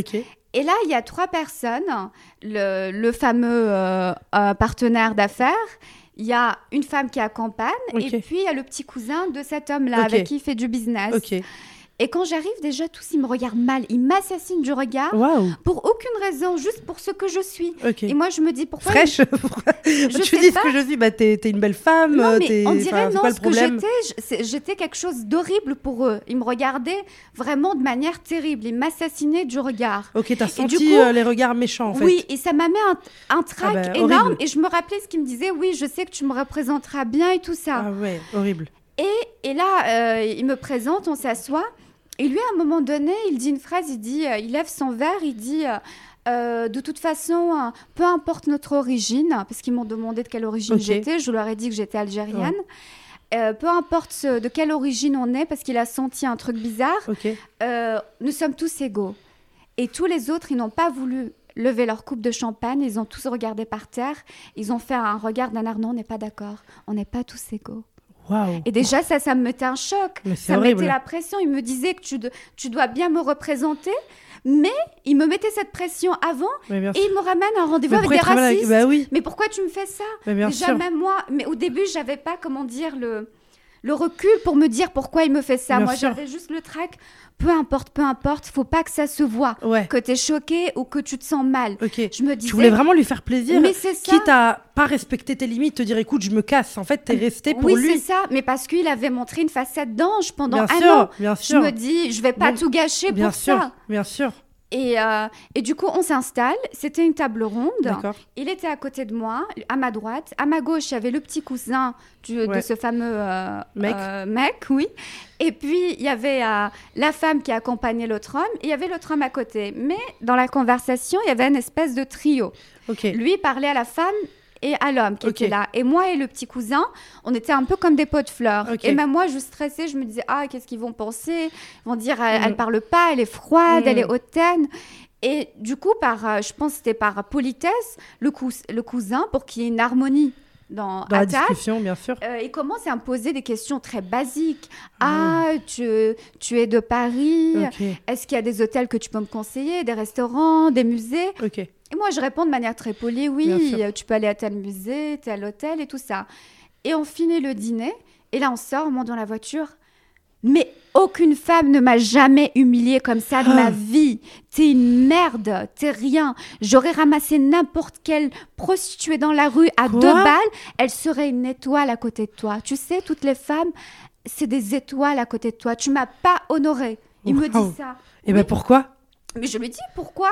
Et là, il y a trois personnes. Le, fameux euh, euh, partenaire d'affaires, il y a une femme qui accompagne, et puis il y a le petit cousin de cet homme-là avec qui il fait du business. Et quand j'arrive, déjà, tous, ils me regardent mal. Ils m'assassinent du regard. Pour aucune raison, juste pour ce que je suis. Et moi, je me dis pourquoi.
Fraîche (laughs) je Tu dis ce que je suis, bah, t'es es une belle femme.
Non, mais on dirait non, ce que j'étais, j'étais quelque chose d'horrible pour eux. Ils me regardaient vraiment de manière terrible. Ils m'assassinaient du regard.
Ok, t'as senti euh, les regards méchants, en fait.
Oui, et ça m'a mis un, un trac ah bah, énorme. Et je me rappelais ce qu'ils me disaient oui, je sais que tu me représenteras bien et tout ça.
Ah ouais, horrible.
Et, et là, euh, il me présente, on s'assoit. Et lui, à un moment donné, il dit une phrase, il dit, euh, il lève son verre, il dit, euh, de toute façon, peu importe notre origine, parce qu'ils m'ont demandé de quelle origine j'étais, je leur ai dit que j'étais algérienne. peu importe de quelle origine on est, parce qu'il a senti un truc bizarre, nous sommes tous égaux. Et tous les autres, ils n'ont pas voulu lever leur coupe de champagne, ils ont tous regardé par terre, ils ont fait un regard d'un air, non, on n'est pas d'accord, on n'est pas tous égaux. Et déjà, ça, ça me mettait un choc. ça me mettait la pression. Il me disait que tu, tu dois bien me représenter. Mais il me mettait cette pression avant et il me ramène un rendez-vous avec des racistes.
Bah oui.
Mais pourquoi tu me fais ça? Déjà, même moi, mais au début, j'avais pas, comment dire, le, le recul pour me dire pourquoi il me fait ça. Moi, j'avais juste le trac peu importe, peu importe, faut pas que ça se voit, que tu es choqué ou que tu te sens mal.
Je me disais, tu voulais vraiment lui faire plaisir, mais c'est ça. quitte à pas respecter tes limites, te dire écoute, je me casse. En fait, tu es resté pour
lui.
Oui,
c'est ça, mais parce qu'il avait montré une facette d'ange pendant un an. Bien sûr. Je me dis, je vais pas tout gâcher
bien
pour
sûr,
ça.
Bien sûr.
Et, euh, et, du coup, on s'installe. C'était une table ronde. Il était à côté de moi, à ma droite. À ma gauche, il y avait le petit cousin de ce fameux euh, mec. Euh, mec. oui. Et puis, il y avait la femme qui accompagnait l'autre homme. Et il y avait l'autre homme à côté. Mais dans la conversation, il y avait une espèce de trio. Lui parlait à la femme et à l'homme qui était là. Et moi et le petit cousin, on était un peu comme des pots de fleurs. Et même moi, je stressais, je me disais, ah, qu'est-ce qu'ils vont penser? Ils vont dire, elle, ne mm. parle pas, elle est froide, elle est mm. hautaine. Et du coup, par, euh, je pense que c'était par politesse, le, le cousin, pour qu'il y ait une harmonie dans,
la discussion, bien sûr.
Euh, il commence à me poser des questions très basiques. Ah, ah tu, tu, es de Paris. Est-ce qu'il y a des hôtels que tu peux me conseiller, des restaurants, des musées? Et moi, je réponds de manière très polie, oui, tu peux aller à tel musée, tel hôtel et tout ça. Et on finit le dîner, et là, on sort, on monte dans la voiture. Mais aucune femme ne m'a jamais humiliée comme ça de ma ah. vie. T'es une merde, t'es rien. J'aurais ramassé n'importe quelle prostituée dans la rue à deux balles, elle serait une étoile à côté de toi. Tu sais, toutes les femmes, c'est des étoiles à côté de toi. Tu m'as pas honorée. Il me dit ça.
Et ben pourquoi?
Mais je lui dis pourquoi?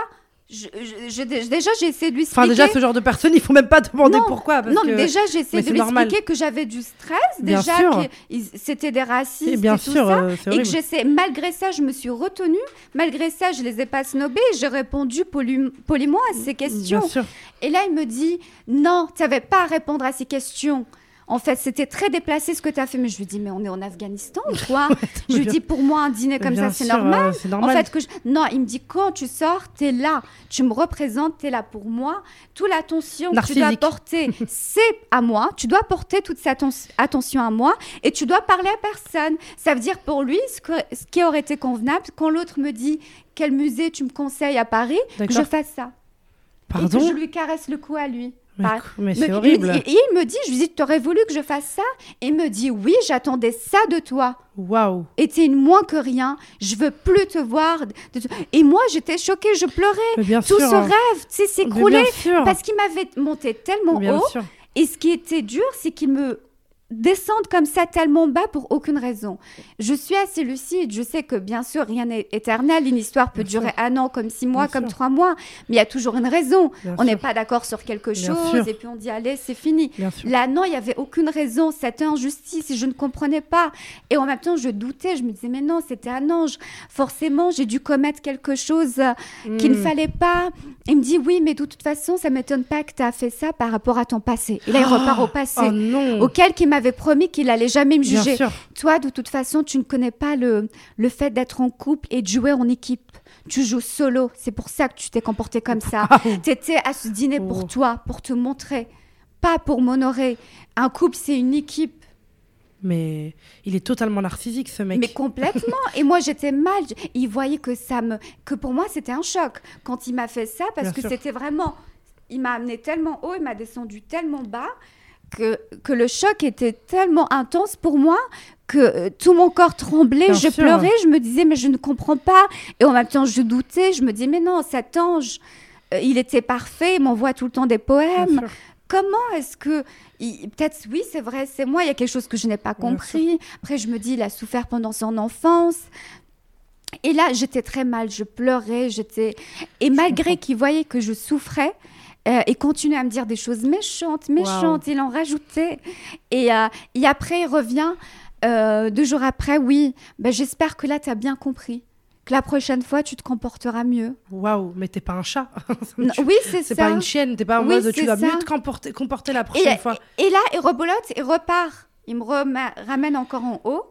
Je, déjà, j'ai essayé de lui expliquer.
Enfin, déjà, ce genre de personnes, il faut même pas demander pourquoi.
non, mais déjà, j'ai essayé de lui expliquer que j'avais du stress, déjà, que c'était des racistes et, bien tout sûr, ça. Euh, et que j'essaie, malgré ça, je me suis retenue. Malgré ça, je les ai pas snobés. J'ai répondu poliment à ces questions. Bien sûr. Et là, il me dit Non, tu n'avais pas à répondre à ces questions. En fait, c'était très déplacé ce que tu as fait. Mais je lui dis, mais on est en Afghanistan ou (laughs) quoi? Je lui dis, pour moi, un dîner comme ça, c'est normal. En fait, que non, il me dit, quand tu sors, tu es là. Tu me représentes, tu es là pour moi. Toute l'attention que tu dois porter, (laughs) c'est à moi. Tu dois porter toute cette attention à moi et tu dois parler à personne. Ça veut dire pour lui, ce, ce qui aurait été convenable, quand l'autre me dit, quel musée tu me conseilles à Paris, que je fasse ça.
Pardon et
que je lui caresse le cou à lui.
Mais, c'est horrible.
Et, il me dit, je lui dis, tu aurais voulu que je fasse ça? Et il me dit, oui, j'attendais ça de toi.
Waouh.
Et t'es une moins que rien. Je veux plus te voir. Et moi, j'étais choquée, je pleurais.
Bien
Tout
ce
rêve s'écroulait parce qu'il m'avait monté tellement haut. Et ce qui était dur, c'est qu'il me descendre comme ça tellement bas pour aucune raison. Je suis assez lucide. Je sais que bien sûr, rien n'est éternel. Une histoire peut durer un an, comme six mois, comme trois mois. Mais il y a toujours une raison. on n'est pas d'accord sur quelque chose et puis on dit allez, c'est fini. Là, non, il n'y avait aucune raison. C'était injustice je ne comprenais pas. Et en même temps, je doutais. Je me disais mais non, c'était un ange. Forcément, j'ai dû commettre quelque chose qui qu'il ne hmm. fallait pas. Il me dit oui, mais de toute façon, ça m'étonne pas que tu as fait ça par rapport à ton passé. Et là, il repart au passé,
oh
auquel qui m'a avait promis qu'il allait jamais me juger. Toi, de toute façon, tu ne connais pas le, le fait d'être en couple et de jouer en équipe. Tu joues solo. C'est pour ça que tu t'es comporté comme ça. Tu étais à ce dîner pour toi, pour te montrer, pas pour m'honorer. Un couple, c'est une équipe.
Mais il est totalement narcissique, ce mec.
Mais complètement. Et moi, j'étais mal. Il voyait que ça me, que pour moi, c'était un choc quand il m'a fait ça, parce que c'était vraiment, il m'a amené tellement haut, il m'a descendu tellement bas que, que le choc était tellement intense pour moi que euh, tout mon corps tremblait, je pleurais, je me disais mais je ne comprends pas et en même temps je doutais, je me dis mais non, cet ange, euh, il était parfait, il m'envoie tout le temps des poèmes. Comment est-ce que peut-être oui, c'est vrai, c'est moi, il y a quelque chose que je n'ai pas compris. Après je me dis il a souffert pendant son enfance. Et là, j'étais très mal, je pleurais, j'étais et malgré qu'il voyait que je souffrais, euh, il continuait à me dire des choses méchantes, méchantes. Il en rajoutait. Et, euh, et après, il revient euh, deux jours après. Oui, ben, j'espère que là, tu as bien compris. Que la prochaine fois, tu te comporteras mieux.
Waouh, mais t'es pas un chat. (laughs)
oui, c'est ça.
C'est pas une chienne. T'es pas en mode tu dois mieux te comporter, comporter la prochaine fois.
Et, là, il rebolote et repart. Il me ramène encore en haut.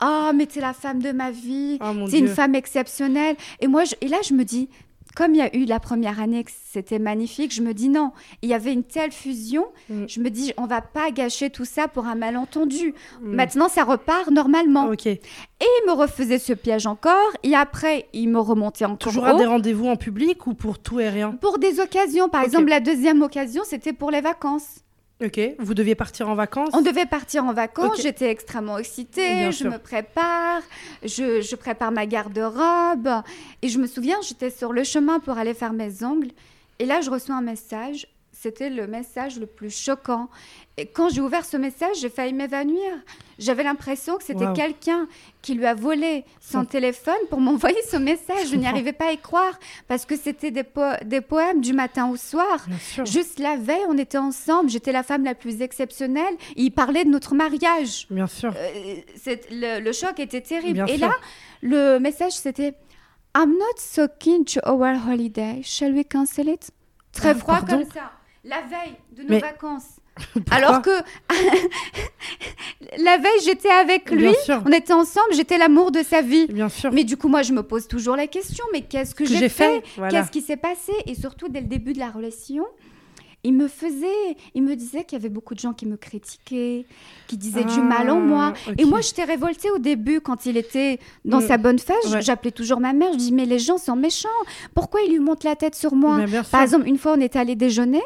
Ah, oh, mais t'es la femme de ma vie. Oh, t'es une femme exceptionnelle. Et moi, je, et là, je me dis, comme il y a eu la première année que c'était magnifique, je me dis non, il y avait une telle fusion, mm. je me dis on va pas gâcher tout ça pour un malentendu. Mm. Maintenant ça repart normalement. Et il me refaisait ce piège encore et après il me remontait encore.
Toujours à des rendez-vous en public ou pour tout et rien?
Pour des occasions, par exemple la deuxième occasion c'était pour les vacances.
Ok, vous deviez partir en vacances
On devait partir en vacances, j'étais extrêmement excitée, je me prépare, je, je prépare ma garde-robe. Et je me souviens, j'étais sur le chemin pour aller faire mes ongles. Et là, je reçois un message c'était le message le plus choquant. Et quand j'ai ouvert ce message, j'ai failli m'évanouir. J'avais l'impression que c'était quelqu'un qui lui a volé son téléphone pour m'envoyer ce message. Je n'y (laughs) arrivais pas à y croire parce que c'était des, des, poèmes du matin au soir. Juste la veille, on était ensemble. J'étais la femme la plus exceptionnelle. Il parlait de notre mariage.
Bien sûr.
Euh, le, choc était terrible. Et là, le message, c'était I'm not so keen to our holiday. Shall we cancel it? Très ah, froid comme ça la veille de nos vacances. (laughs) Alors que (laughs) la veille, j'étais avec lui, on était ensemble, j'étais l'amour de sa vie.
Bien sûr.
Mais du coup, moi, je me pose toujours la question, mais qu'est-ce que, j'ai fait, Qu'est-ce qui s'est passé? Et surtout, dès le début de la relation, il me faisait, il me disait qu'il y avait beaucoup de gens qui me critiquaient, qui disaient du mal en moi. Ah, Et moi, j'étais révoltée au début quand il était dans mm. sa bonne phase. J'appelais toujours ma mère. Je dis mais les gens sont méchants. Pourquoi ils lui montent la tête sur moi? Par exemple, une fois, on était allé déjeuner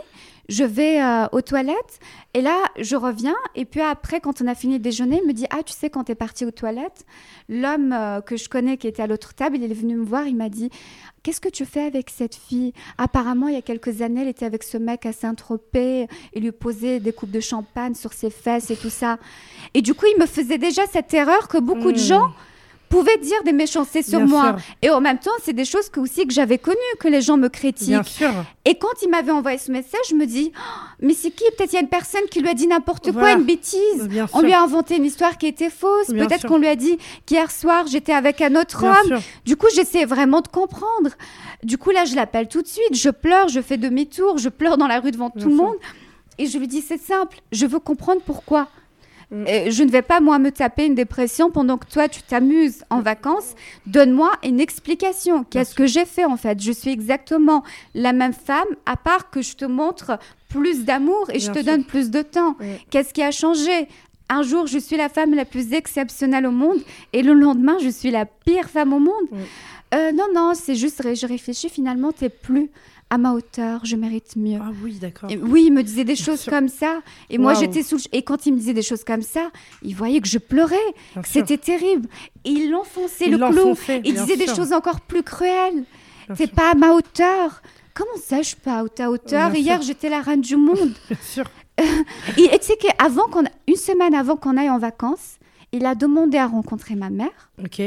je vais euh, aux toilettes et là, je reviens. Et puis après, quand on a fini de déjeuner, il me dit Ah, tu sais, quand tu es parti aux toilettes, l'homme euh, que je connais qui était à l'autre table, il est venu me voir. Il m'a dit Qu'est-ce que tu fais avec cette fille? Apparemment, il y a quelques années, elle était avec ce mec à Saint-Tropez. Il lui posait des coupes de champagne sur ses fesses et tout ça. Et du coup, il me faisait déjà cette erreur que beaucoup de hmm. gens pouvait dire des méchancetés sur moi. Et en même temps, c'est des choses que, aussi que j'avais connues, que les gens me critiquent. Bien
sûr.
Et quand il m'avait envoyé ce message, je me dis, oh, mais c'est qui? Peut-être il y a une personne qui lui a dit n'importe quoi, une bêtise. On lui a inventé une histoire qui était fausse. Peut-être qu'on lui a dit qu'hier soir, j'étais avec un autre homme. Du coup, j'essaie vraiment de comprendre. Du coup, là, je l'appelle tout de suite. Je pleure, je fais demi-tour, je pleure dans la rue devant tout le monde. Et je lui dis, c'est simple, je veux comprendre pourquoi. Mm. je ne vais pas, moi, me taper une dépression pendant que toi, tu t'amuses en vacances. Donne-moi une explication. Qu'est-ce que j'ai fait, en fait? Je suis exactement la même femme, à part que je te montre plus d'amour et je te donne plus de temps. Qu'est-ce qui a changé? Un jour, je suis la femme la plus exceptionnelle au monde et le lendemain, je suis la pire femme au monde. Euh, non, non, c'est juste, je réfléchis, finalement, tu n'es plus à ma hauteur, je mérite mieux.
Ah oui, d'accord.
Oui, il me disait des choses comme ça. Et moi, j'étais sous. Et quand il me disait des choses comme ça, il voyait que je pleurais. C'était terrible. il enfonçait le clou. Il disait des choses encore plus cruelles. C'est pas à ma hauteur. Comment ça, je suis pas à ta hauteur Hier, j'étais la reine du monde. (laughs)
Bien sûr. (laughs)
et tu sais qu'avant qu'on, une semaine avant qu'on aille en vacances, il a demandé à rencontrer ma mère.
Ok.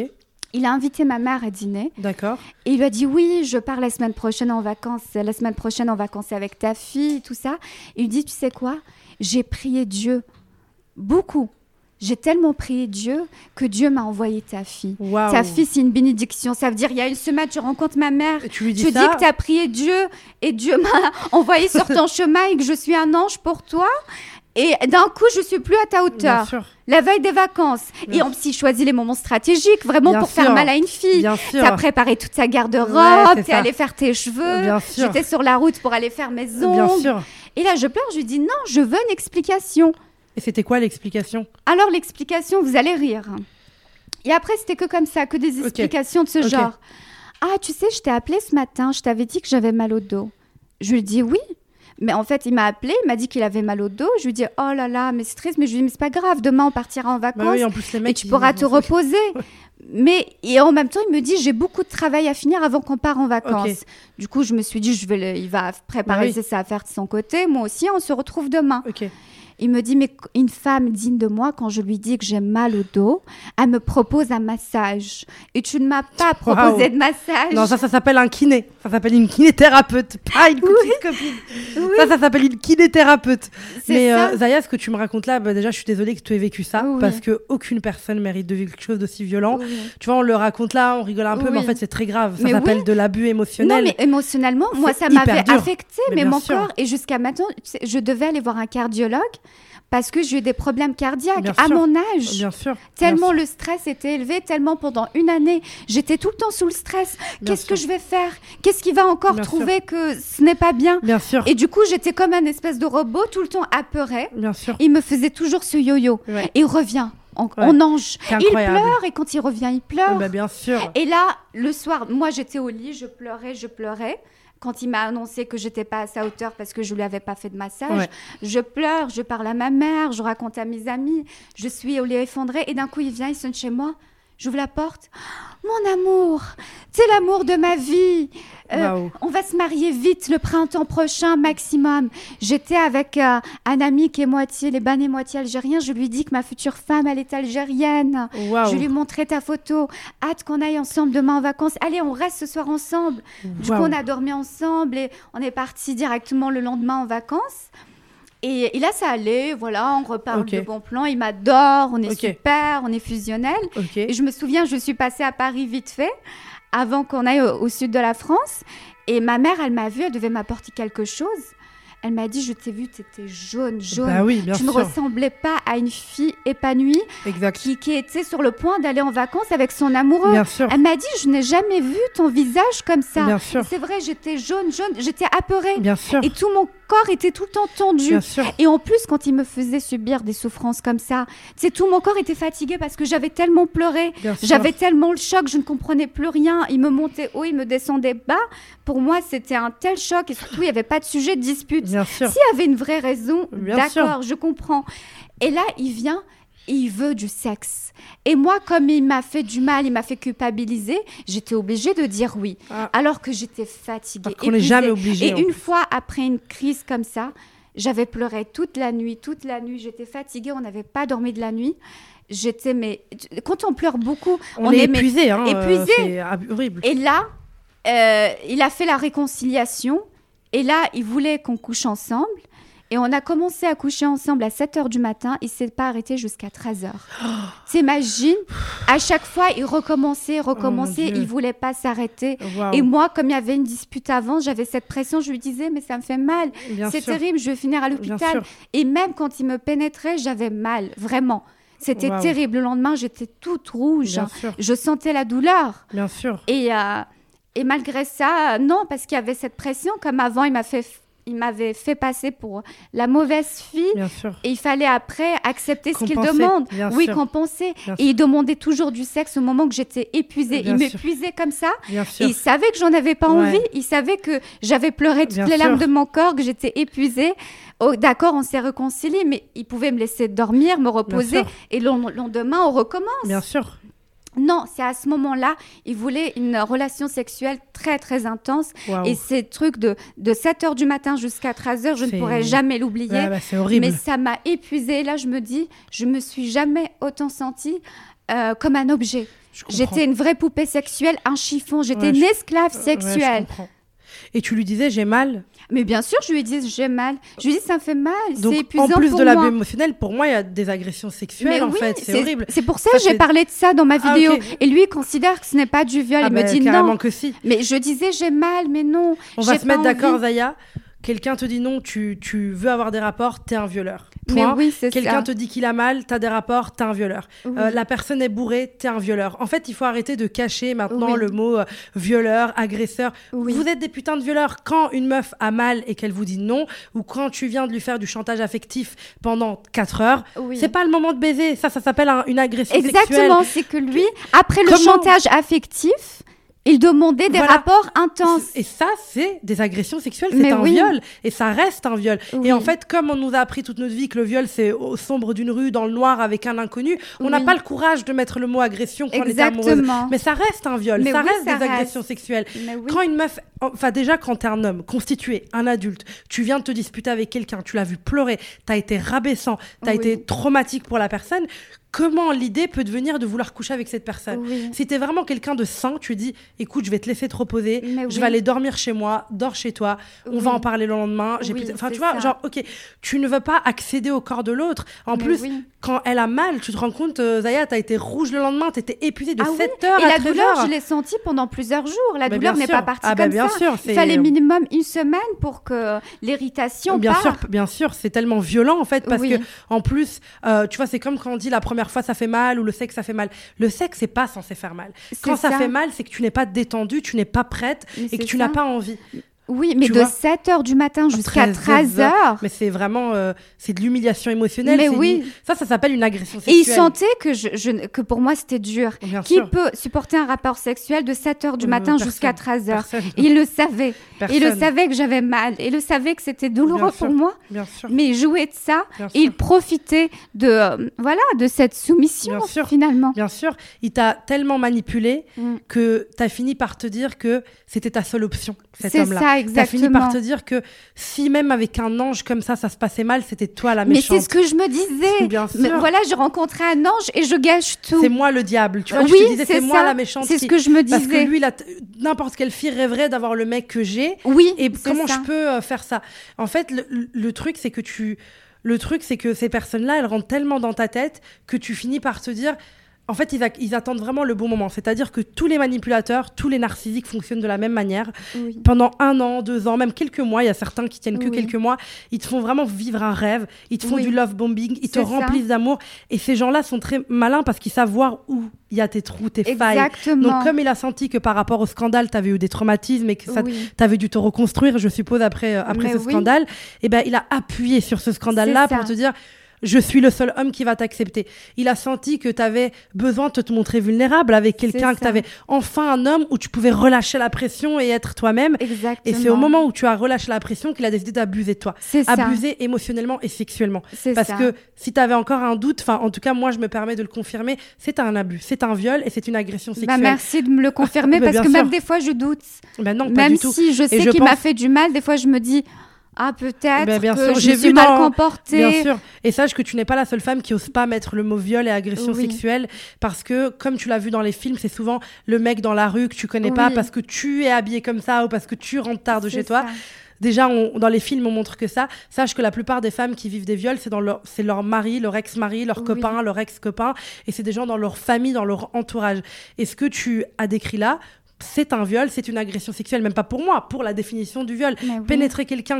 Il a invité ma mère à dîner.
D'accord.
Et il lui a dit oui, je pars la semaine prochaine en vacances, la semaine prochaine en vacances avec ta fille, tout ça. il lui dit, tu sais quoi? J'ai prié Dieu beaucoup. J'ai tellement prié Dieu que Dieu m'a envoyé ta fille. Ta fille, c'est une bénédiction. Ça veut dire, il y a une semaine, tu rencontres ma mère.
tu lui dis,
tu dis que tu as prié Dieu et Dieu m'a (laughs) envoyé sur ton chemin et que je suis un ange pour toi. Et d'un coup, je suis plus à ta hauteur. La veille des vacances. Et en plus, choisit les moments stratégiques, vraiment pour faire mal à une fille. Tu as préparé toute sa garde-robe, tu es allé faire tes cheveux. J'étais sur la route pour aller faire mes ongles. Et là, je pleure, je lui dis non, je veux une explication.
Et c'était quoi l'explication?
Alors, l'explication, vous allez rire. Et après, c'était que comme ça, que des explications de ce genre. Ah, tu sais, je t'ai appelé ce matin, je t'avais dit que j'avais mal au dos. Je lui dis oui, Mais en fait, il m'a appelé, il m'a dit qu'il avait mal au dos. Je lui dis oh là là, mais c'est triste. Mais je lui dis mais c'est pas grave. Demain on partira en bah vacances.
en plus, les mecs,
et tu pourras te reposer. (laughs) mais et en même temps, il me dit j'ai beaucoup de travail à finir avant qu'on parte en vacances. Du coup, je me suis dit je vais il va préparer bah ses affaires de son côté. Moi aussi, on se retrouve demain. Il me dit, mais une femme digne de moi, quand je lui dis que j'ai mal au dos, elle me propose un massage. Et tu ne m'as pas proposé de massage.
Non, ça, ça s'appelle un kiné. Ça s'appelle une kinéthérapeute, pas une petite copine. Ça, ça s'appelle une kinéthérapeute. Mais euh, Zaya, ce que tu me racontes là, bah, déjà, je suis désolée que tu aies vécu ça, parce que aucune personne mérite de vivre quelque chose d'aussi violent. Tu vois, on le raconte là, on rigole un peu, mais en fait, c'est très grave. Ça s'appelle de l'abus émotionnel.
Non, mais émotionnellement, moi, ça m'avait affecté, mais, mon corps. Et jusqu'à maintenant, je devais aller voir un cardiologue parce que j'ai eu des problèmes cardiaques à mon âge.
Bien sûr.
Tellement le stress était élevé, tellement pendant une année, j'étais tout le temps sous le stress. Qu'est-ce que je vais faire? Qu'est-ce qui va encore trouver que ce n'est pas bien?
Bien sûr.
Et du coup, j'étais comme un espèce de robot, tout le temps apeuré.
Bien sûr.
Il me faisait toujours ce yo-yo. Et il revient. En, ange. Il pleure et quand il revient, il pleure.
Bah, bien sûr.
Et là, le soir, moi j'étais au lit, je pleurais, je pleurais quand il m'a annoncé que j'étais pas à sa hauteur parce que je lui avais pas fait de massage. Je pleure, je parle à ma mère, je raconte à mes amis, je suis au lit effondré et d'un coup il vient, il sonne chez moi. J'ouvre la porte. Mon amour, c'est l'amour de ma vie. Euh, on va se marier vite le printemps prochain maximum. J'étais avec euh, un ami qui est moitié libanais, moitié algérien. Je lui dis que ma future femme, elle est algérienne. Je lui montrais ta photo. Hâte qu'on aille ensemble demain en vacances. Allez, on reste ce soir ensemble. Du coup, on a dormi ensemble et on est parti directement le lendemain en vacances. Et, là, ça allait, voilà, on reparle de bon plan. Il m'adore, on est super, on est fusionnel. Et je me souviens, je suis passée à Paris vite fait, avant qu'on aille au, sud de la France. Et ma mère, elle m'a vue, elle devait m'apporter quelque chose. Elle m'a dit, je t'ai vu, tu étais jaune, jaune.
Bah oui, bien
tu ne ressemblais pas à une fille épanouie Qui, qui était sur le point d'aller en vacances avec son amoureux.
Bien sûr.
Elle m'a dit, je n'ai jamais vu ton visage comme ça. C'est vrai, j'étais jaune, jaune, j'étais apeurée.
Bien sûr.
Et tout mon corps était tout le temps tendu. Et en plus, quand il me faisait subir des souffrances comme ça, c'est tout mon corps était fatigué parce que j'avais tellement pleuré, j'avais tellement le choc, je ne comprenais plus rien. Il me montait haut, il me descendait bas. Pour moi, c'était un tel choc et surtout, il n'y avait pas de sujet de dispute. S'il y avait une vraie raison, d'accord, je comprends. Et là, il vient il veut du sexe. Et moi, comme il m'a fait du mal, il m'a fait culpabiliser, j'étais obligée de dire oui. Ah. Alors que j'étais fatiguée.
On n'est jamais obligé.
Et une fois, après une crise comme ça, j'avais pleuré toute la nuit, toute la nuit. J'étais fatiguée, on n'avait pas dormi de la nuit. J'étais, mais quand on pleure beaucoup,
on, est, épuisé. Hein, épuisé. c'est horrible.
Et là, euh, il a fait la réconciliation. Et là, il voulait qu'on couche ensemble. Et on a commencé à coucher ensemble à 7 h du matin. Il s'est pas arrêté jusqu'à 13 h. T'imagines À chaque fois, il recommençait, recommençait. il voulait pas s'arrêter. Et moi, comme il y avait une dispute avant, j'avais cette pression. Je lui disais, mais ça me fait mal. C'est terrible. Je vais finir à l'hôpital. Et même quand il me pénétrait, j'avais mal, vraiment. C'était terrible. Le lendemain, j'étais toute rouge. Je sentais la douleur.
Bien sûr.
Et euh, et malgré ça, non, parce qu'il y avait cette pression. Comme avant, il m'a fait il m'avait fait passer pour la mauvaise fille.
Bien sûr.
Et il fallait après accepter ce qu'il demande. oui, compenser. et il demandait toujours du sexe au moment que j'étais épuisée. il m'épuisait comme ça. il savait que j'en avais pas envie. Il savait que j'avais pleuré toutes les larmes de mon corps, que j'étais épuisée. Oh, D'accord, on s'est réconciliés, mais il pouvait me laisser dormir, me reposer. Et le lendemain, on recommence.
Bien sûr.
Non, c'est à ce moment-là, il voulait une relation sexuelle très très intense. Et ces trucs de, de 7 h du matin jusqu'à 13 h, je ne pourrais jamais l'oublier.
Bah, c'est horrible.
Mais ça m'a épuisée. Là, je me dis, je me suis jamais autant sentie euh, comme un objet. J'étais une vraie poupée sexuelle, un chiffon. J'étais une esclave sexuelle.
Et tu lui disais, j'ai mal
mais bien sûr, je lui dis j'ai mal. Je lui dis ça me fait mal.
Donc
en
plus de l'abus émotionnel, pour moi, il y a des agressions sexuelles en fait. C'est horrible.
C'est pour ça que j'ai parlé de ça dans ma ah, vidéo. Et lui il considère que ce n'est pas du viol. Ah, il me dit non.
que si.
Mais je disais j'ai mal, mais non.
On va se mettre d'accord, Zaya quelqu'un te dit non, tu, tu veux avoir des rapports, t'es un violeur. Point.
Oui,
quelqu'un te dit qu'il a mal, t'as des rapports, t'es un violeur. Euh, la personne est bourrée, t'es un violeur. En fait, il faut arrêter de cacher maintenant le mot euh, violeur, agresseur. Vous êtes des putains de violeurs. Quand une meuf a mal et qu'elle vous dit non, ou quand tu viens de lui faire du chantage affectif pendant 4 heures, c'est pas le moment de baiser. Ça, ça s'appelle une agression
Exactement, c'est que lui, après le chantage affectif, Il demandait des rapports intenses.
Et ça, c'est des agressions sexuelles, c'est un viol. Et ça reste un viol. Et en fait, comme on nous a appris toute notre vie que le viol, c'est au sombre d'une rue, dans le noir, avec un inconnu, on n'a pas le courage de mettre le mot agression quand Exactement. on est amoureuse. Mais ça reste un viol, ça reste des agressions sexuelles. Quand une meuf, enfin déjà, quand t'es un homme constitué, un adulte, tu viens de te disputer avec quelqu'un, tu l'as vu pleurer, t'as été rabaissant, t'as été traumatique pour la personne, comment l'idée peut devenir de vouloir coucher avec cette personne. Si tu es vraiment quelqu'un de sain, tu dis écoute, je vais te laisser te reposer, je vais aller dormir chez moi, dors chez toi, on va en parler le lendemain. Enfin, tu vois, genre, ok, tu ne veux pas accéder au corps de l'autre. En plus, quand elle a mal, tu te rends compte, euh, Zaya, tu as été rouge le lendemain, tu étais épuisée de 7 ah heures
Et la douleur, je l'ai sentie pendant plusieurs jours. La douleur n'est pas partie ah, bah, comme bien ça. Sûr, Il fallait minimum une semaine pour que l'irritation
Bien sûr, bien sûr, c'est tellement violent en fait parce que en plus, euh, tu vois, c'est comme quand on dit la première fois ça fait mal ou le sexe ça fait mal. Le sexe c'est pas censé faire mal. Quand ça, fait mal, c'est que tu n'es pas détendue, tu n'es pas prête et que tu n'as pas envie.
Oui, mais de 7h du matin jusqu'à 13h.
Mais c'est vraiment, euh, c'est de l'humiliation émotionnelle. Mais oui. Ça, ça s'appelle une agression sexuelle.
Et il sentait que, je, que pour moi, c'était dur. Qui peut supporter un rapport sexuel de 7h du euh, matin jusqu'à 13h Il le savait. Il le savait que j'avais mal. Il le savait que c'était douloureux pour moi. Bien sûr. Mais il jouait de ça. Et il profitait de, euh, voilà, de cette soumission, finalement.
Bien sûr. Il t'a tellement manipulé mm. que tu as fini par te dire que c'était ta seule option, cet homme-là exactement. fini par te dire que si même avec un ange comme ça, ça se passait mal, c'était toi la méchante.
Mais c'est ce que je me disais. Bien sûr. Mais voilà, je rencontrais un ange et je gâche tout.
C'est moi le diable. Tu vois, oui, je te disais, c'est moi la méchante.
C'est ce que je me disais.
Parce que lui, n'importe quelle fille rêverait d'avoir le mec que j'ai. Oui. Et comment je peux euh, faire ça? En fait, le truc, c'est que tu. Le truc, c'est que ces personnes-là, elles rentrent tellement dans ta tête que tu finis par te dire en fait, ils, attendent vraiment le bon moment. C'est-à-dire que tous les manipulateurs, tous les narcissiques fonctionnent de la même manière. Pendant un an, deux ans, même quelques mois, il y a certains qui tiennent que quelques mois, ils te font vraiment vivre un rêve, ils te font du love bombing, ils te remplissent d'amour. Et ces gens-là sont très malins parce qu'ils savent voir où il y a tes trous, tes Exactement. failles. Donc, comme il a senti que par rapport au scandale, tu avais eu des traumatismes et que tu avais dû te reconstruire, je suppose, après, euh, après ce scandale, et eh ben, il a appuyé sur ce scandale-là pour te dire je suis le seul homme qui va t'accepter. Il a senti que tu avais besoin de te montrer vulnérable avec quelqu'un, que tu avais enfin un homme où tu pouvais relâcher la pression et être toi-même. Et c'est au moment où tu as relâché la pression qu'il a décidé d'abuser de toi. Abuser émotionnellement et sexuellement. Parce que si tu avais encore un doute, enfin en tout cas moi je me permets de le confirmer, c'est un abus, c'est un viol et c'est une agression bah, sexuelle.
merci de me le confirmer (laughs) parce que même des fois je doute. Bah non, pas même si je sais qu'il m'a fait du mal, des fois je me dis ah peut-être ben, bien sûr. j'ai vu mal comportée.
Bien sûr. Et sache que tu n'es pas la seule femme qui ose pas mettre le mot viol et agression sexuelle parce que comme tu l'as vu dans les films, c'est souvent le mec dans la rue que tu connais pas parce que tu es habillé comme ça ou parce que tu rentres tard de chez toi. Déjà, dans les films, on montre que ça. Sache que la plupart des femmes qui vivent des viols, c'est leur, c'est leur mari, leur ex-mari, leur copain, leur ex-copain, et c'est des gens dans leur famille, dans leur entourage. Et ce que tu as décrit là, c'est un viol, c'est une agression sexuelle, même pas pour moi, pour la définition du viol. Pénétrer quelqu'un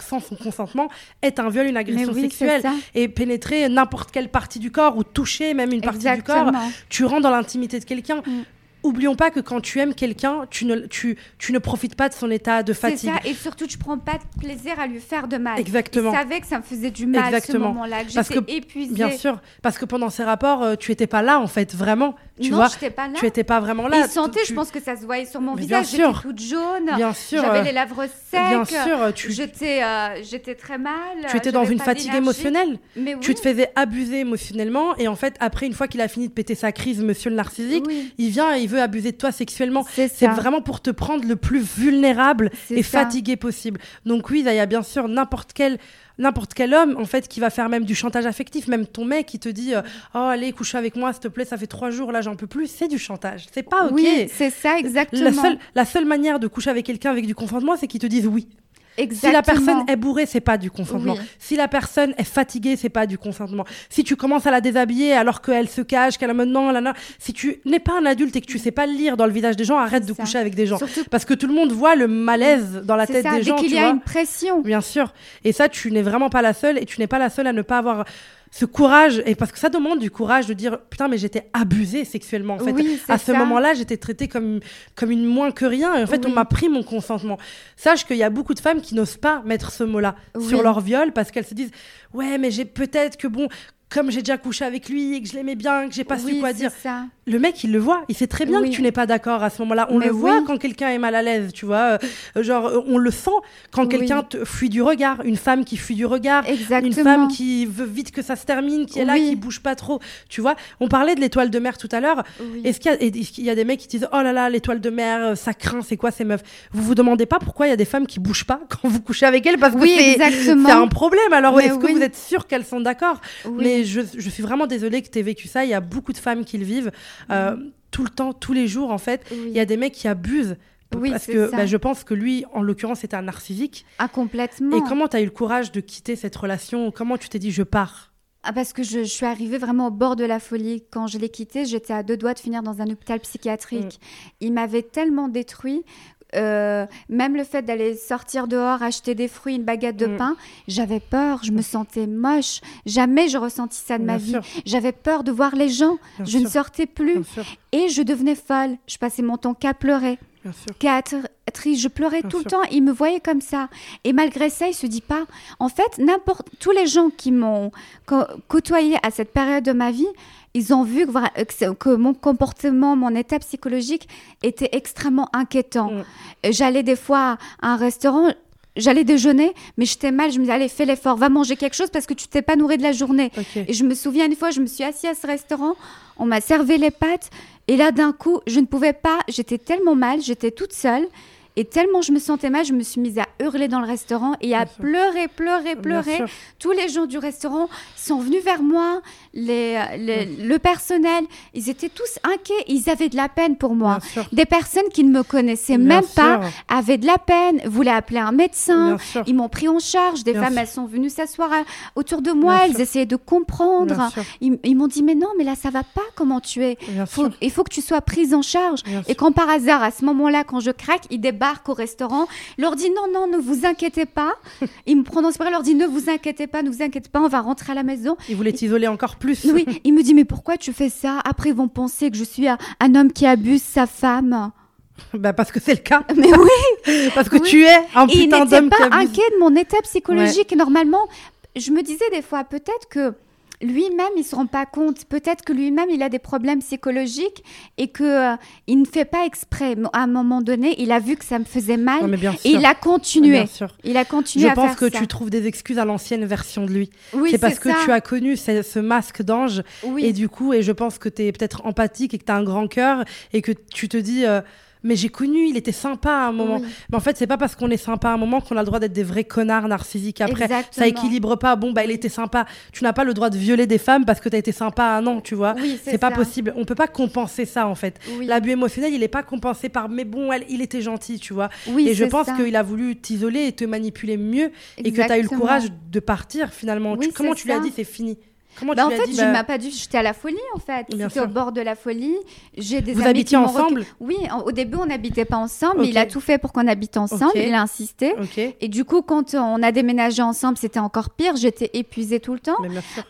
sans son consentement est un viol, une agression sexuelle. Et pénétrer n'importe quelle partie du corps ou toucher même une partie du corps, tu rentres dans l'intimité de quelqu'un. Mm oublions pas que quand tu aimes quelqu'un, tu ne, tu, tu ne profites pas de son état de fatigue.
Ça, et surtout, tu prends pas de plaisir à lui faire de mal.
Exactement.
Je savais que ça me faisait du mal à ce moment-là, que j'étais épuisée.
Bien sûr, parce que pendant ces rapports, euh, tu étais pas là, en fait, vraiment. Tu non, vois, pas là. Tu étais pas vraiment là.
Il sentait, je pense que ça se voyait sur mon visage. J'étais toute jaune. Bien sûr. J'avais les lèvres secs. Bien sûr. Tu... J'étais, euh, j'étais très mal.
Tu étais dans une fatigue émotionnelle. Mais oui. Tu te faisais abuser émotionnellement. Et en fait, après, une fois qu'il a fini de péter sa crise, monsieur le narcissique, il vient et il veut abuser de toi sexuellement c'est vraiment pour te prendre le plus vulnérable et fatigué possible. Donc oui, il y a bien sûr n'importe quel n'importe quel homme en fait qui va faire même du chantage affectif. Même ton mec qui te dit euh, oh allez couche avec moi s'il te plaît ça fait trois jours là j'en peux plus c'est du chantage. C'est pas ok.
oui c'est ça exactement.
la seule, la seule manière de coucher avec quelqu'un avec du consentement c'est qu'il te dise oui si la personne est bourrée, c'est pas du consentement. Si la personne est fatiguée, c'est pas du consentement. Si tu commences à la déshabiller alors qu'elle se cache, qu'elle a maintenant, là, là, si tu n'es pas un adulte et que tu sais pas lire dans le visage des gens, arrête de coucher avec des gens. Parce que tout le monde voit le malaise dans la tête des gens.
qu'il y a une pression.
Bien sûr. Et ça, tu n'es vraiment pas la seule et tu n'es pas la seule à ne pas avoir ce courage, et parce que ça demande du courage de dire putain, mais j'étais abusée sexuellement. En fait, à ce moment-là, j'étais traitée comme, comme une moins que rien, et en fait, on m'a pris mon consentement. Sache qu'il y a beaucoup de femmes qui n'osent pas mettre ce mot-là sur leur viol parce qu'elles se disent ouais, mais j'ai peut-être que bon, comme j'ai déjà couché avec lui et que je l'aimais bien, que j'ai pas su quoi dire.
Ça.
Le mec, il le voit. Il sait très bien que tu n'es pas d'accord à ce moment-là. On le voit quand quelqu'un est mal à l'aise, tu vois. Euh, genre, euh, on le sent quand quelqu'un fuit du regard. Une femme qui fuit du regard.
Exactement.
Une femme qui veut vite que ça se termine, qui est là, qui bouge pas trop. Tu vois. On parlait de l'étoile de mer tout à l'heure. Est-ce qu'il y, a des mecs qui disent Oh là là, l'étoile de mer, euh, ça craint, c'est quoi ces meufs? Vous vous demandez pas pourquoi il y a des femmes qui bougent pas quand vous couchez avec elles Parce que c'est un problème. Alors, est-ce que vous êtes sûr qu'elles sont d'accord? Je, je, suis vraiment désolée que tu aies vécu ça. Il y a beaucoup de femmes qui le vivent euh, tout le temps, tous les jours, en fait. Il y a des mecs qui abusent. Oui, parce que bah, je pense que lui, en l'occurrence, c'était un narcissique.
Ah, complètement.
Et comment tu as eu le courage de quitter cette relation? Comment tu t'es dit, je pars?
Ah, parce que je, suis arrivée vraiment au bord de la folie. Quand je l'ai quitté, j'étais à deux doigts de finir dans un hôpital psychiatrique. Mm. Il m'avait tellement détruit euh, même le fait d'aller sortir dehors, acheter des fruits, une baguette de mm. pain, j'avais peur, je me sentais moche. Jamais je ressentis ça de ma vie. J'avais peur de voir les gens. je ne sortais plus. Et je devenais folle. Je passais mon temps qu'à pleurer. Qu'à être triste. Je pleurais tout le temps. Il me voyait comme ça. Et malgré ça, il se dit pas. En fait, n'importe tous les gens qui m'ont côtoyé à cette période de ma vie, ils ont vu que, mon comportement, mon état psychologique était extrêmement inquiétant. Mm. J'allais des fois à un restaurant, j'allais déjeuner, mais j'étais mal. Je me disais, allez, fais l'effort, va manger quelque chose parce que tu t'es pas nourri de la journée. Et je me souviens une fois, je me suis assise à ce restaurant, on m'a servi les pâtes, et là, d'un coup, je ne pouvais pas, j'étais tellement mal, j'étais toute seule. Et tellement je me sentais mal, je me suis mise à hurler dans le restaurant et à pleurer, pleurer, pleurer. Tous les gens du restaurant sont venus vers moi, les, le personnel, ils étaient tous inquiets, ils avaient de la peine pour moi. Des personnes qui ne me connaissaient même pas avaient de la peine, voulaient appeler un médecin, ils m'ont pris en charge. Des femmes, elles sont venues s'asseoir autour de moi, elles essayaient de comprendre. Ils, m'ont dit, mais non, mais là, ça va pas, comment tu es? Il faut que tu sois prise en charge. Et quand par hasard, à ce moment-là, quand je craque, ils débarquent au restaurant, leur dit non, non, ne vous inquiétez pas. (laughs) il me prononce par leur dit ne vous inquiétez pas, ne vous inquiétez pas, on va rentrer à la maison.
Il voulait t'isoler encore plus.
Oui, il me dit mais pourquoi tu fais ça? Après, ils vont penser que je suis un, homme qui abuse sa femme. (laughs)
Bah parce que c'est le cas. (laughs)
Mais oui.
parce que tu es un putain d'homme qui abuse.
pas inquiet de mon état psychologique. Normalement, je me disais des fois peut-être que lui-même, il se rend pas compte. Peut-être que lui-même, il a des problèmes psychologiques et que euh, il ne fait pas exprès. À un moment donné, il a vu que ça me faisait mal et il a continué. Il a continué
Je pense que tu trouves des excuses à l'ancienne version de lui. Oui, c'est parce que tu as connu ce, masque d'ange et du coup, et je pense que tu es peut-être empathique et que tu as un grand cœur et que tu te dis. Euh, mais j'ai connu, il était sympa à un moment. Mais en fait, c'est pas parce qu'on est sympa à un moment qu'on a le droit d'être des vrais connards narcissiques après. Ça équilibre pas. Bon, bah, il était sympa. Tu n'as pas le droit de violer des femmes parce que tu as été sympa à un an, tu vois. c'est pas possible. On peut pas compenser ça, en fait. L'abus émotionnel, il est pas compensé par, mais bon, elle, il était gentil, tu vois. et je pense qu'il a voulu t'isoler et te manipuler mieux et que tu as eu le courage de partir finalement. comment tu lui as dit, c'est fini?
Comment bah, tu en fait, dit, je bah... m'as pas dit, j'étais à la folie en fait. C'était au bord de la folie.
J'ai des Vous amis habitiez ensemble
Oui, au début on n'habitait pas ensemble, mais il a tout fait pour qu'on habite ensemble. Il a insisté. Et du coup, quand on a déménagé ensemble, c'était encore pire. J'étais épuisée tout le temps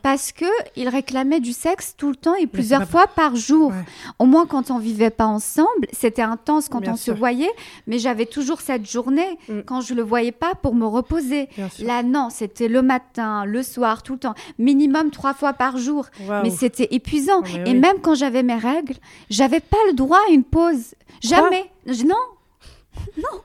parce que il réclamait du sexe tout le temps et plusieurs fois par jour. Au moins quand on vivait pas ensemble, c'était intense quand on se voyait, mais j'avais toujours cette journée mm. quand je le voyais pas pour me reposer. Là non, c'était le matin, le soir, tout le temps, minimum trois fois par jour. Mais c'était épuisant. Et même quand j'avais mes règles, j'avais pas le droit à une pause. Jamais. non. Non.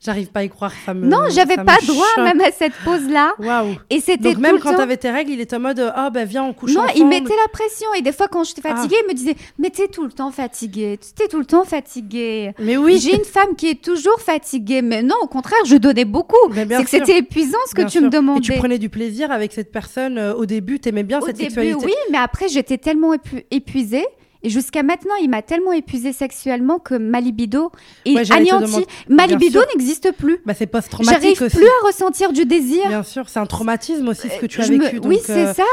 J'arrive pas à y croire, ça
Non, j'avais pas droit même à cette pause-là.
Waouh. Et c'était Donc même quand tu avais tes règles, il était en mode ah ben viens on couche
non,
ensemble.
il mettait la pression et des fois quand j'étais fatiguée, ah. il me disait mais t'es tout le temps fatiguée, t'es tout le temps fatiguée.
Mais oui.
J'ai une femme qui est toujours fatiguée, mais non au contraire je donnais beaucoup. C'est que c'était épuisant ce que tu me demandais. Et
tu prenais du plaisir avec cette personne euh, au début, t'aimais bien cette début, sexualité.
Oui, mais après j'étais tellement épuisée et jusqu'à maintenant, il m'a tellement épuisé sexuellement que ma libido est anéantie. Ma libido n'existe plus.
Bah, c'est post-traumatique
J'arrive plus à ressentir du désir.
Bien sûr, c'est un traumatisme aussi ce que tu as vécu.
Oui, c'est euh, ça.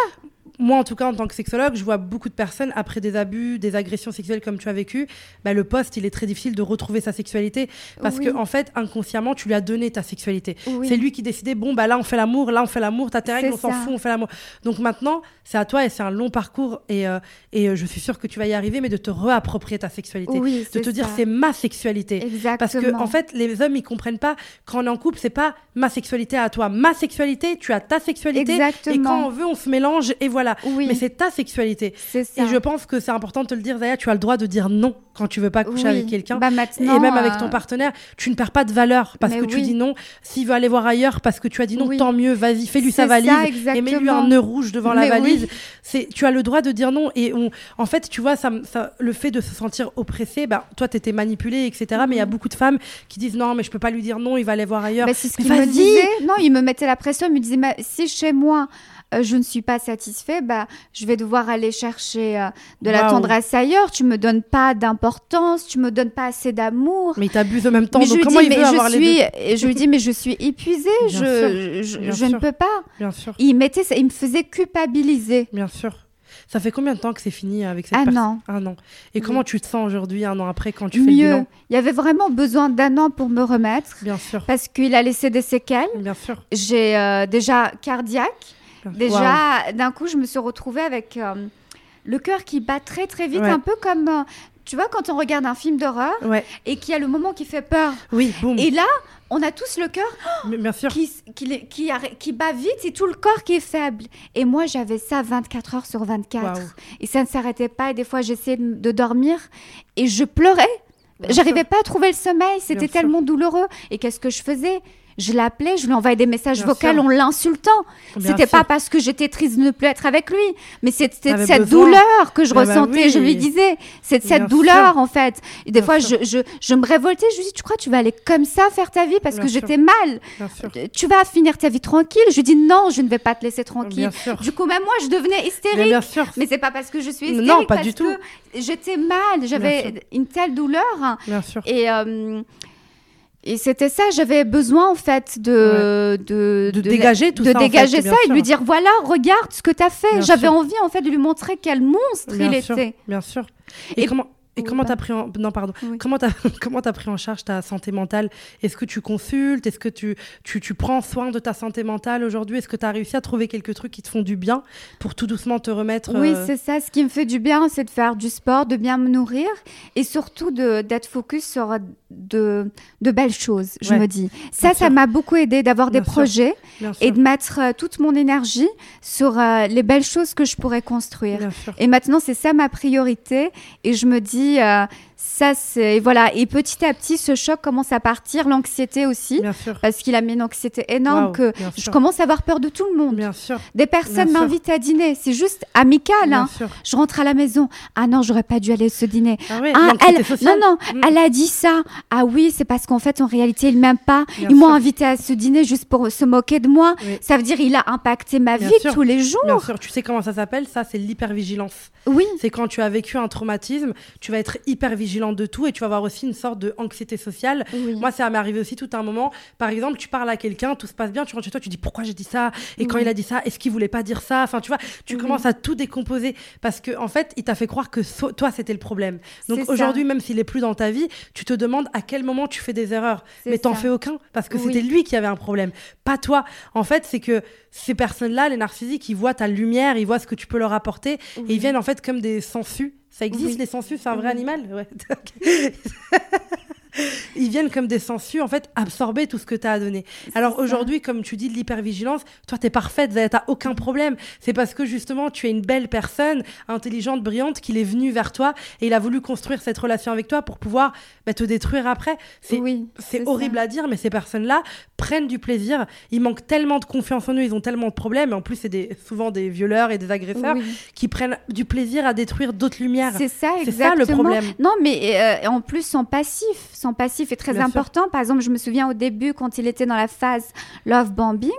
Moi, en tout cas, en tant que sexologue, je vois beaucoup de personnes, après des abus, des agressions sexuelles comme tu as vécu, bah, le poste, il est très difficile de retrouver sa sexualité. Parce que, en fait, inconsciemment, tu lui as donné ta sexualité. C'est lui qui décidait, bon, bah là, on fait l'amour, là, on fait l'amour, t'as tes règles, on s'en fout, on fait l'amour. Donc maintenant, c'est à toi et c'est un long parcours. Et, euh, et euh, je suis sûre que tu vas y arriver, mais de te réapproprier ta sexualité. de te dire, c'est ma sexualité.
Exactement.
Parce que, en fait, les hommes, ils comprennent pas, quand on est en couple, c'est pas ma sexualité à toi. Ma sexualité, tu as ta sexualité.
Exactement.
Et quand on veut, on se mélange et voilà.
Oui.
Mais c'est ta sexualité. Et je pense que c'est important de te le dire, Zaya, tu as le droit de dire non quand tu veux pas coucher avec quelqu'un.
Bah
et même avec ton euh, partenaire, tu ne perds pas de valeur parce que tu dis non. S'il veut aller voir ailleurs parce que tu as dit non, tant mieux, vas-y, fais-lui sa valise et mets-lui un nœud rouge devant la valise. C'est, tu as le droit de dire non. Et on, en fait, tu vois, ça, ça, le fait de se sentir oppressé, bah, toi, tu étais manipulée, etc. Mais il y a beaucoup de femmes qui disent non, mais je peux pas lui dire non, il va aller voir ailleurs.
Bah, c'est ce qu'il me disait. Non, il me mettait la pression, il me disait, si chez moi, euh, je ne suis pas satisfait, bah, je vais devoir aller chercher euh, de la tendresse ailleurs. Tu me donnes pas d'importance, tu me donnes pas assez d'amour.
Mais il t'abuse en même temps. donc comment il veut avoir
je
suis,
et Je lui dis, mais je suis épuisée, je, je, ne peux pas.
Bien sûr.
Il, mettait, il me faisait culpabiliser.
Bien sûr. Ça fait combien de temps que c'est fini avec cette personne?
Un an.
Un an. Et comment tu te sens aujourd'hui, un an après, quand tu fais
le
bilan?
Il y avait vraiment besoin d'un an pour me remettre.
Bien sûr.
Parce qu'il a laissé des séquelles.
Bien sûr.
J'ai euh, déjà cardiaque. Déjà, d'un coup, je me suis retrouvée avec euh, le cœur qui bat très très vite, un peu comme, euh, tu vois, quand on regarde un film d'horreur et qu'il y a le moment qui fait peur.
Oui, boum.
Et là, on a tous le cœur (gasps) qui, qui, qui, qui, bat vite et tout le corps qui est faible. Et moi, j'avais ça 24 heures sur 24. Et ça ne s'arrêtait pas. Et des fois, j'essayais de dormir et je pleurais. J'arrivais pas à trouver le sommeil. C'était tellement douloureux. Et qu'est-ce que je faisais? Je l'appelais, je lui envoyais des messages vocaux en l'insultant. C'était pas parce que j'étais triste de ne plus être avec lui, mais c'était cette douleur que je ah bah ressentais. Je lui disais, c'est cette douleur en fait. Et des fois, je, je, je, me révoltais. Je lui dis, tu crois que tu vas aller comme ça faire ta vie parce que j'étais mal Tu vas finir ta vie tranquille? Je lui dis, non, je ne vais pas te laisser tranquille. Du coup, même moi, je devenais hystérique. Mais, c'est pas parce que je suis hystérique. Non, pas du tout. J'étais mal. J'avais une telle douleur.
Bien sûr.
Et euh, et c'était ça, j'avais besoin en fait de, de,
de, dégager tout
de
ça.
dégager ça et de lui dire voilà, regarde ce que tu as fait. J'avais envie en fait de lui montrer quel monstre il était.
Bien sûr. Et, comment et comment t'as pris en... non pardon. Comment t'as (laughs) comment as pris en charge ta santé mentale? Est-ce que tu consultes? Est-ce que tu, tu, tu prends soin de ta santé mentale aujourd'hui? Est-ce que tu as réussi à trouver quelques trucs qui te font du bien pour tout doucement te remettre
Oui, euh, c'est ça. Ce qui me fait du bien, c'est de faire du sport, de bien me nourrir et surtout d'être focus sur de, de belles choses. Je me dis. Ça, ça m'a beaucoup aidé d'avoir des projets et de mettre euh, toute mon énergie sur euh, les belles choses que je pourrais construire. Et maintenant, c'est ça ma priorité et je me dis euh, ça c'est voilà. Et petit à petit ce choc commence à partir l'anxiété aussi. Parce qu'il a mis une anxiété énorme que je commence à avoir peur de tout le monde.
Bien sûr.
Des personnes m'invitent à dîner. C'est juste amical hein. je rentre à la maison. Ah non j'aurais pas dû aller à ce dîner.
Ah, ah elle
non non mm. elle a dit ça. Ah oui c'est parce qu'en fait en réalité il m'aime pas. Ils m'ont invité à ce dîner juste pour se moquer de moi. Ça veut dire il a impacté ma vie tous les jours.
Bien sûr. Tu sais comment ça s'appelle? Ça c'est l'hypervigilance.
Oui.
C'est quand tu as vécu un traumatisme tu vas être hyper vigilant de tout et tu vas avoir aussi une sorte de anxiété sociale. Moi, ça m'est arrivé aussi tout un moment. Par exemple, tu parles à quelqu'un, tout se passe bien, tu rentres chez toi, tu dis pourquoi j'ai dit ça? Et quand il a dit ça, est-ce qu'il voulait pas dire ça? Enfin, tu vois, tu commences à tout décomposer parce que en fait, il t'a fait croire que toi c'était le problème. Donc aujourd'hui, même s'il est plus dans ta vie, tu te demandes à quel moment tu fais des erreurs, mais t'en fais aucun parce que c'était lui qui avait un problème, pas toi. En fait, c'est que ces personnes-là, les narcissiques, ils voient ta lumière, ils voient ce que tu peux leur apporter et ils viennent en fait comme des sangsues. Ça existe les sangsues, c'est un vrai animal? Ouais. (laughs) (laughs) (laughs) ils viennent comme des sangsues, en fait, absorber tout ce que tu as à donner. Alors aujourd'hui, comme tu dis de l'hypervigilance, toi, tu es parfaite, tu n'as aucun problème. C'est parce que justement, tu es une belle personne, intelligente, brillante, qu'il est venu vers toi et il a voulu construire cette relation avec toi pour pouvoir bah, te détruire après. C'est oui, horrible à dire, mais ces personnes-là prennent du plaisir. Ils manquent tellement de confiance en eux, ils ont tellement de problèmes. Et en plus, c'est des, souvent des violeurs et des agresseurs qui prennent du plaisir à détruire d'autres lumières.
C'est ça, exactement. C'est ça le problème. Non, mais euh, en plus, sont passifs passif est très important. Par exemple, je me souviens au début, quand il était dans la phase love bombing,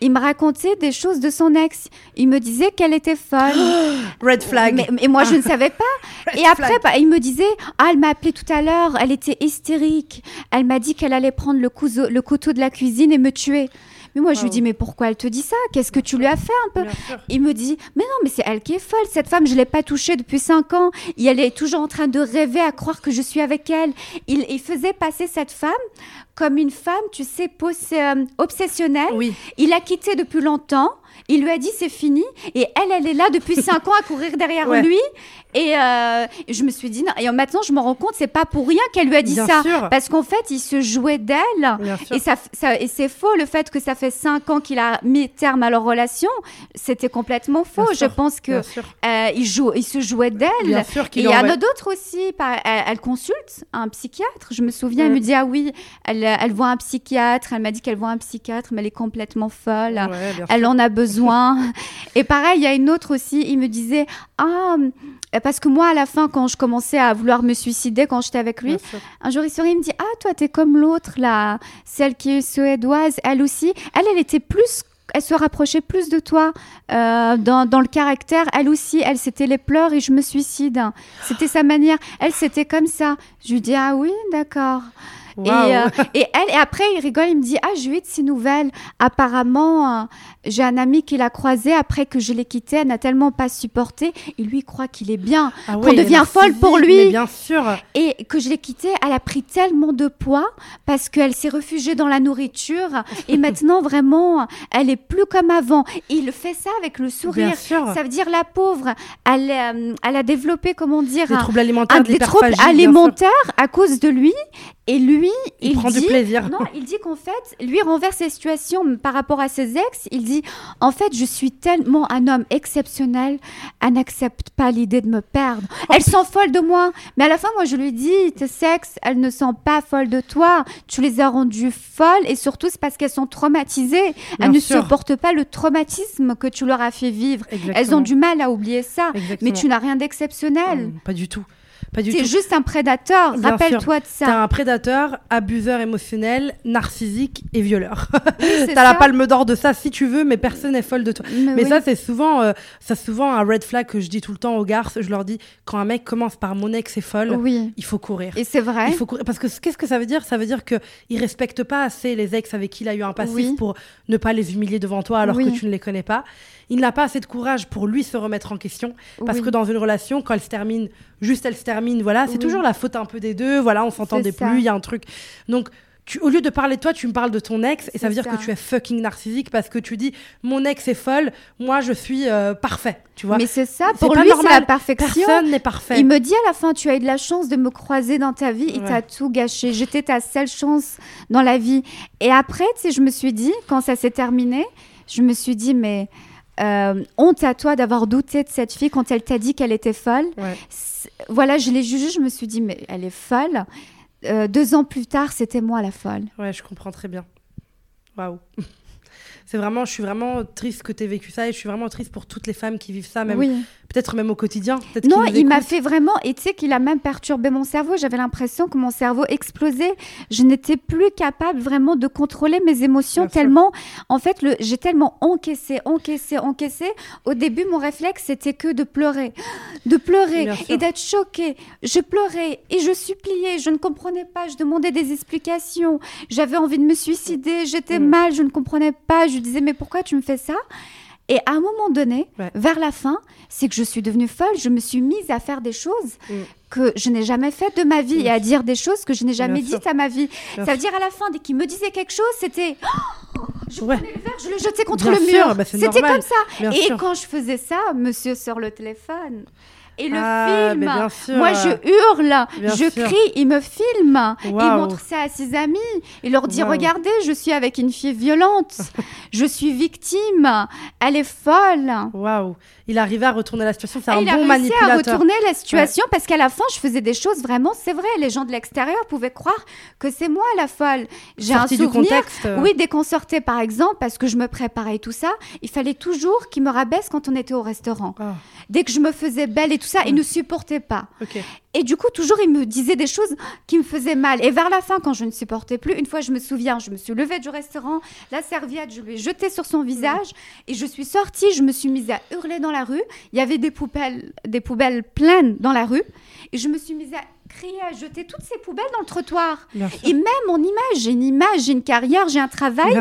il me racontait des choses de son ex. Il me disait qu'elle était folle. (gasps)
Red flag.
Mais, moi, je ne savais pas. (laughs) et après, bah, il me disait, ah, elle m'a appelé tout à l'heure, elle était hystérique. Elle m'a dit qu'elle allait prendre le, couteau, le couteau de la cuisine et me tuer. Mais moi, je lui dis, mais pourquoi elle te dit ça? Qu'est-ce que tu lui as fait un peu? Il me dit, mais non, mais c'est elle qui est folle. Cette femme, je l'ai pas touchée depuis cinq ans. Et elle est toujours en train de rêver à croire que je suis avec elle. Il, il faisait passer cette femme comme une femme, tu sais, euh, obsessionnelle.
Oui.
Il l'a quittée depuis longtemps. Il lui a dit c'est fini et elle, elle est là depuis (laughs) cinq ans à courir derrière lui et euh, je me suis dit, non. et maintenant je me rends compte, c'est pas pour rien qu'elle lui a dit ça. Parce qu'en fait, il se jouait d'elle. Et, ça, et c'est faux, le fait que ça fait cinq ans qu'il a mis terme à leur relation, c'était complètement faux. je pense que euh, il, joue, il se jouait d'elle. Et il y en a d'autres aussi. elle, consulte un psychiatre. Je me souviens, elle me dit, ah oui, elle, elle voit un psychiatre. Elle m'a dit qu'elle voit un psychiatre, mais elle est complètement folle. elle en a besoin. (laughs) et pareil, il y a une autre aussi, il me disait, ah, parce que moi, à la fin, quand je commençais à vouloir me suicider, quand j'étais avec lui, un jour, il sourit, il me dit Ah, toi, t'es comme l'autre, là, celle qui est suédoise, elle aussi. Elle, elle était plus elle se rapprochait plus de toi euh, dans, dans, le caractère. Elle aussi, elle, c'était les pleurs et je me suicide. C'était sa manière. Elle, c'était comme ça. Je lui dis, ah oui, d'accord. Et, euh, et, elle, et après, il rigole, il me dit Ah, j'ai eu de ces nouvelles. Apparemment, euh, j'ai un ami qui l'a croisé après que je l'ai quitté. Elle n'a tellement pas supporté. Et lui, il croit qu'il est bien, ah qu'on devient folle pour lui.
bien sûr.
Et que je l'ai quitté, elle a pris tellement de poids parce qu'elle s'est réfugiée dans la nourriture. et (laughs) maintenant, vraiment, elle est plus comme avant. il fait ça avec le sourire. Ça veut dire la pauvre, elle, euh, elle a développé, comment dire,
des troubles alimentaires,
des troubles alimentaires à cause de lui. Et lui, il,
prend
dit,
du plaisir.
Non, il dit qu'en fait, lui renverse les situations par rapport à ses ex. Il dit, en fait, je suis tellement un homme exceptionnel, elle n'accepte pas l'idée de me perdre. Oh. Elle s'en folle de moi. Mais à la fin, moi, je lui dis, tes sexes, elles ne sont pas folles de toi. Tu les as rendues folles et surtout, c'est parce qu'elles sont traumatisées. elles ne supportent pas le traumatisme que tu leur as fait vivre. Elles ont du mal à oublier ça. Mais tu n'as rien d'exceptionnel.
pas du tout.
C'est juste un prédateur. Rappelle-toi de ça.
T'es un prédateur, abuseur émotionnel, narcissique et violeur. (laughs) T'as la palme d'or de ça si tu veux, mais personne n'est folle de toi. Mais, ça, c'est souvent, euh, ça souvent un red flag que je dis tout le temps aux garces. Je leur dis quand un mec commence par mon ex est folle,
oui.
il faut courir.
Et c'est vrai.
Il faut courir parce que qu'est-ce que ça veut dire? Ça veut dire que il respecte pas assez les ex avec qui il a eu un passif pour ne pas les humilier devant toi alors que tu ne les connais pas il n'a pas assez de courage pour lui se remettre en question. Parce que dans une relation, quand elle se termine, juste elle se termine, voilà, c'est toujours la faute un peu des deux, voilà, on s'entendait plus, il y a un truc. Donc, tu, au lieu de parler de toi, tu me parles de ton ex, et ça veut dire que tu es fucking narcissique parce que tu dis mon ex est folle, moi je suis euh, parfait, tu vois.
Mais c'est ça, pour lui c'est la perfection.
Personne n'est parfait.
Il me dit à la fin, tu as eu de la chance de me croiser dans ta vie, il t'a tout gâché. J'étais ta seule chance dans la vie. Et après, tu sais, je me suis dit, quand ça s'est terminé, je me suis dit, mais euh, honte à toi d'avoir douté de cette fille quand elle t'a dit qu'elle était folle. Voilà, je l'ai jugée, je me suis dit, mais elle est folle. Euh, deux ans plus tard, c'était moi la folle.
Ouais, je comprends très bien. Waouh. (laughs) C'est vraiment, je suis vraiment triste que tu aies vécu ça et je suis vraiment triste pour toutes les femmes qui vivent ça, même
oui
peut-être même au quotidien.
Non, il m'a fait vraiment, et tu sais qu'il a même perturbé mon cerveau. J'avais l'impression que mon cerveau explosait. Je n'étais plus capable vraiment de contrôler mes émotions tellement, en fait, j'ai tellement encaissé, encaissé, encaissé. Au début, mon réflexe, c'était que de pleurer, de pleurer et d'être choquée. Je pleurais et je suppliais. Je ne comprenais pas. Je demandais des explications. J'avais envie de me suicider. J'étais mm. mal. Je ne comprenais pas. Je disais, mais pourquoi tu me fais ça? Et à un moment donné, vers la fin, c'est que je suis devenue folle. Je me suis mise à faire des choses mm. que je n'ai jamais faites de ma vie et à dire des choses que je n'ai jamais dites à ma vie. ça veut dire à la fin, dès qu'il me disait quelque chose, c'était. je prenais le verre, je le jetais contre le mur. Bah, c'était comme ça. et quand je faisais ça, monsieur sur le téléphone, et le ah, film, moi je hurle, je crie, il me filme, il montre ça à ses amis, il leur dit regardez, je suis avec une fille violente, (laughs) je suis victime, elle est folle.
Waouh, il arrivait à retourner la situation, c'est un bon manipulateur. Il a
réussi à retourner la situation parce qu'à la fin je faisais des choses vraiment, c'est vrai, les gens de l'extérieur pouvaient croire que c'est moi la folle. J'ai un souvenir, du contexte. oui, dès qu'on sortait par exemple, parce que je me préparais tout ça, il fallait toujours qu'il me rabaisse quand on était au restaurant. Ah. Dès que je me faisais belle et tout ça, il ne supportait pas. Et du coup, toujours, il me disait des choses qui me faisaient mal. Et vers la fin, quand je ne supportais plus, une fois, je me souviens, je me suis levée du restaurant, la serviette, je lui ai jeté sur son visage, et je suis sortie, je me suis mise à hurler dans la rue. Il y avait des poubelles, des poubelles pleines dans la rue, et je me suis mise à crier, à jeter toutes ces poubelles dans le trottoir. Et même mon image, j'ai une image, j'ai une carrière, j'ai un travail.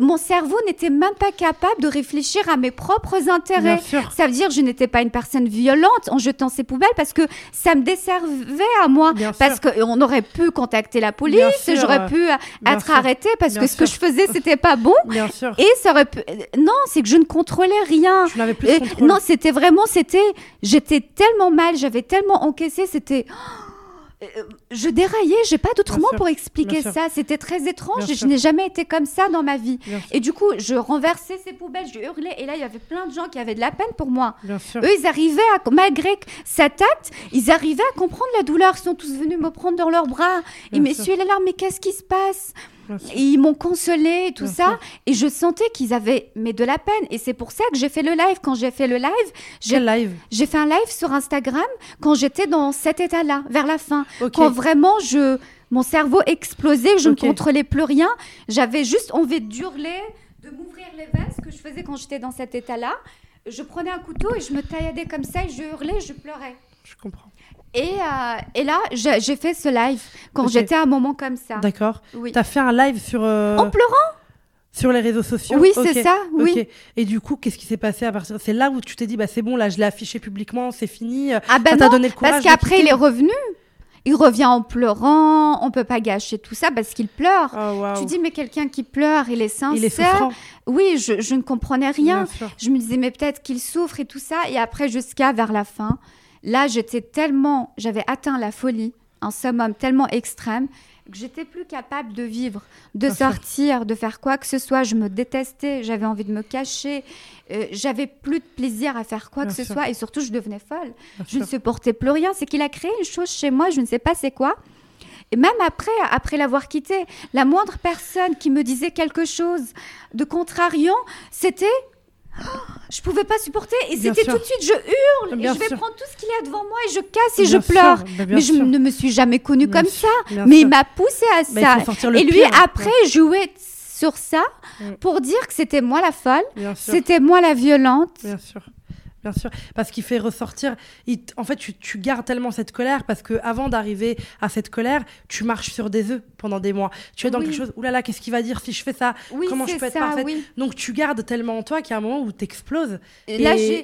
Mon cerveau n'était même pas capable de réfléchir à mes propres intérêts. Ça veut dire que je n'étais pas une personne violente en jetant ces poubelles parce que ça me desservait à moi. parce qu'on aurait pu contacter la police, j'aurais pu être arrêtée parce que ce que je faisais, c'était pas bon. Et ça aurait pu. Non, c'est que je ne contrôlais rien. non, c'était vraiment, c'était. J'étais tellement mal, j'avais tellement encaissé, c'était. Euh, je déraillais, j'ai pas d'autre mot pour expliquer ça. C'était très étrange je n'ai jamais été comme ça dans ma vie. Et du coup, je renversais ces poubelles, je hurlais. Et là, il y avait plein de gens qui avaient de la peine pour moi. Eux, ils arrivaient à, malgré cet acte, ils arrivaient à comprendre la douleur. Ils sont tous venus me prendre dans leurs bras. Ils m'essuyaient les larmes. Mais qu'est-ce qui se passe? Ils m'ont consolé et tout ça. Et je sentais qu'ils avaient mais de la peine. Et c'est pour ça que j'ai fait le live. Quand j'ai fait le live,
j'ai live?
J'ai fait un live sur Instagram quand j'étais dans cet état-là, vers la fin. Quand vraiment je mon cerveau explosait, je ne contrôlais plus rien. J'avais juste envie d'hurler, de m'ouvrir les veines, ce que je faisais quand j'étais dans cet état-là. Je prenais un couteau et je me tailladais comme ça et je hurlais, je pleurais.
Je comprends.
Et, euh, et là, j'ai fait ce live quand j'étais à un moment comme ça.
D'accord. Oui. Tu as fait un live sur. Euh,
en pleurant?
sur les réseaux sociaux?
Oui, c'est ça, oui.
Et du coup, qu'est-ce qui s'est passé à partir C'est là où tu t'es dit, bah, c'est bon, là, je l'ai affiché publiquement, c'est fini.
Ah ben ça donné le courage parce qu'après, il est revenu. Il revient en pleurant, on peut pas gâcher tout ça parce qu'il pleure. Oh, Tu dis, mais quelqu'un qui pleure, il est sincère. Il est oui, je, je, ne comprenais rien. Je me disais, mais peut-être qu'il souffre et tout ça. Et après, jusqu'à vers la fin, Là, j'étais tellement, j'avais atteint la folie, un summum tellement extrême que j'étais plus capable de vivre, de sortir, de faire quoi que ce soit. Je me détestais, j'avais envie de me cacher, euh, j'avais plus de plaisir à faire quoi que ce soit et surtout je devenais folle. je ne supportais plus rien. C'est qu'il a créé une chose chez moi, je ne sais pas c'est quoi. Et même après, après l'avoir quitté, la moindre personne qui me disait quelque chose de contrariant, c'était je pouvais pas supporter et c'était tout de suite je hurle et je vais prendre tout ce qu'il y a devant moi et je casse et je pleure. Mais je ne me suis jamais connue comme ça. Mais il m'a poussé à ça. et lui après jouait sur ça mm. pour dire que c'était moi la folle c'était moi la violente.
Bien sûr Bien sûr, parce qu'il fait ressortir. en fait, tu, gardes tellement cette colère parce que avant d'arriver à cette colère, tu marches sur des œufs pendant des mois. Tu es dans quelque chose. Ouh là là, qu'est-ce qu'il va dire si je fais ça? Comment je peux être parfaite? Donc tu gardes tellement en toi qu'il y a un moment où tu exploses. Et,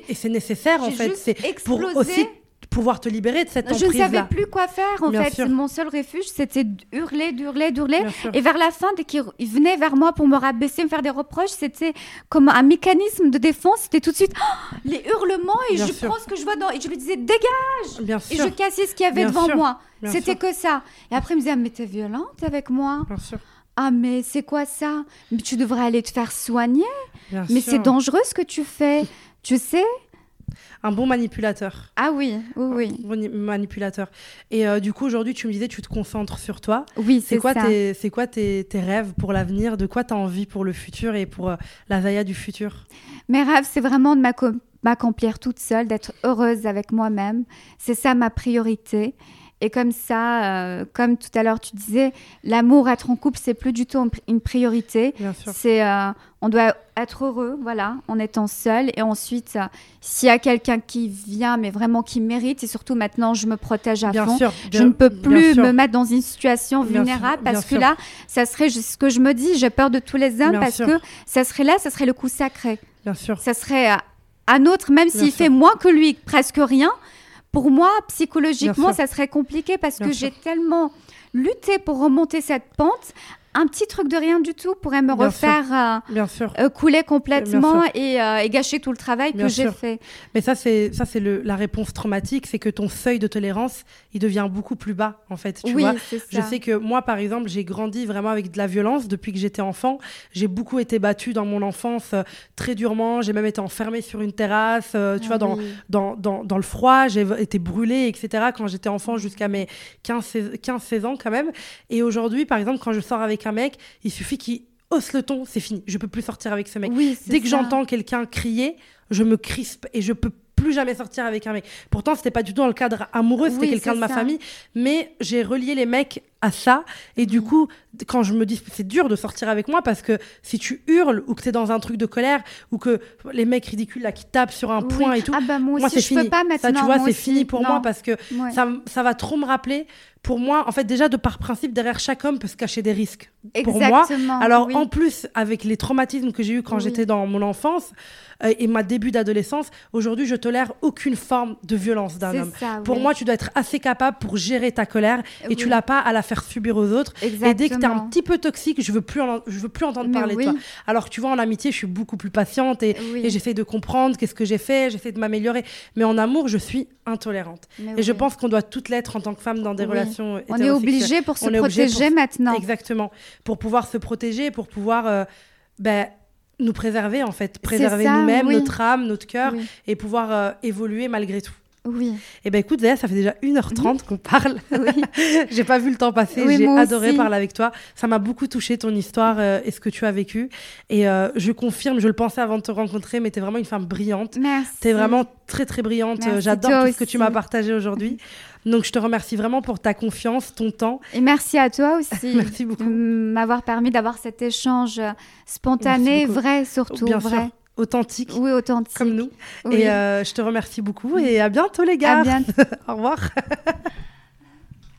et, c'est nécessaire en fait. C'est pour aussi pouvoir te libérer de cette emprise
Je ne savais plus quoi faire en fait. Mon seul refuge, c'était d'hurler, d'hurler, d'hurler. Et vers la fin, dès qu'il venait vers moi pour me rabaisser, me faire des reproches, c'était comme un mécanisme de défense. C'était tout de suite oh, les hurlements et je prends ce que je vois dans et je lui disais dégage. Bien et je cassais ce qu'il y avait devant moi. C'était que ça. Et après, il me disait ah, mais t'es violente avec moi. Bien sûr. Ah mais c'est quoi ça? Mais tu devrais aller te faire soigner. mais c'est dangereux ce que tu fais. (laughs) Tu sais
un bon manipulateur.
Ah oui, oui,
oui. Un bon manipulateur. Et euh, du coup, aujourd'hui, tu me disais, tu te concentres sur toi.
Oui, c'est
quoi Tes, c'est quoi tes, tes, rêves pour l'avenir? De quoi tu as envie pour le futur et pour euh, la Zaya du futur?
Mes rêves, c'est vraiment de m'accomplir toute seule, d'être heureuse avec moi-même. C'est ça ma priorité. Et comme ça, euh, comme tout à l'heure tu disais, l'amour, être en couple, c'est plus du tout une priorité. C'est, euh, on doit être heureux, voilà, en étant seul. Et ensuite, euh, s'il y a quelqu'un qui vient, mais vraiment qui mérite, et surtout maintenant, je me protège à fond. je ne peux plus me mettre dans une situation vulnérable parce que là, ça serait ce que je me dis. J'ai peur de tous les hommes parce que ça serait là, ça serait le coup sacré.
Bien sûr.
Ça serait un autre, même s'il fait moins que lui, presque rien pour moi, psychologiquement, ça serait compliqué parce que j'ai tellement lutté pour remonter cette pente un petit truc de rien du tout pourrait me refaire euh, euh, couler complètement euh, et, gâcher tout le travail que j'ai fait.
Mais ça, c'est ça, c'est la réponse traumatique, c'est que ton seuil de tolérance, il devient beaucoup plus bas, en fait. Tu vois Je sais que moi, par exemple, j'ai grandi vraiment avec de la violence depuis que j'étais enfant. J'ai beaucoup été battue dans mon enfance très durement. J'ai même été enfermée sur une terrasse, tu ah vois, dans, dans, dans, dans, le froid. J'ai été brûlée, etc. Quand j'étais enfant jusqu'à mes 15-16 ans quand même. Et aujourd'hui, par exemple, quand je sors avec un mec, il suffit qu'il hausse le ton, c'est fini. Je peux plus sortir avec ce mec. Dès que j'entends quelqu'un crier, je me crispe et je peux plus jamais sortir avec un mec. Pourtant, c'était pas du tout dans le cadre amoureux, c'était quelqu'un de ma famille. Mais j'ai relié les mecs à ça. Et du coup, quand je me dis, c'est dur de sortir avec moi parce que si tu hurles ou que tu es dans un truc de colère ou que les mecs ridicules là qui tapent sur un point et tout,
ah bah moi, c'est fini. Peux pas maintenant,
ça, tu vois, c'est fini pour moi parce que ça, ça va trop me rappeler pour moi, en fait, déjà de par principe, derrière chaque homme peut se cacher des risques. Exactement, pour moi. Alors, en plus, avec les traumatismes que j'ai eus quand j'étais dans mon enfance euh, et ma début d'adolescence, aujourd'hui, je tolère aucune forme de violence d'un homme. pour moi, tu dois être assez capable pour gérer ta colère et tu l'as pas à la faire subir aux autres. Et dès que tu es un petit peu toxique, je veux plus, je veux plus entendre parler de toi. Alors que tu vois, en amitié, je suis beaucoup plus patiente et, et j'essaie de comprendre qu'est-ce que j'ai fait, j'essaie de m'améliorer. Mais en amour, je suis intolérante. et je pense qu'on doit toutes l'être en tant que femme dans des relations
on est obligé pour se protéger maintenant.
Exactement. Pour pouvoir se protéger, pour pouvoir euh, ben, nous préserver, en fait. Préserver nous-mêmes, notre âme, notre cœur, et pouvoir euh, évoluer malgré tout.
Oui.
Et eh ben écoute, Zaya, ça fait déjà 1h30 qu'on parle. Oui. (laughs) J'ai pas vu le temps passer. J'ai adoré parler avec toi. Ça m'a beaucoup touché ton histoire euh, et ce que tu as vécu. Et je confirme, je le pensais avant de te rencontrer, mais tu es vraiment une femme brillante.
Merci.
Tu es vraiment très très brillante. J'adore tout ce que tu m'as partagé aujourd'hui. Donc je te remercie vraiment pour ta confiance, ton temps.
Et merci à toi aussi. (laughs)
merci beaucoup. De
m'avoir permis d'avoir cet échange spontané, vrai surtout.
Bien
vrai.
Sûr. Authentique.
Oui, authentique.
Comme nous. Et euh, je te remercie beaucoup et à bientôt les gars.
À bientôt. (laughs)
Au revoir. (laughs)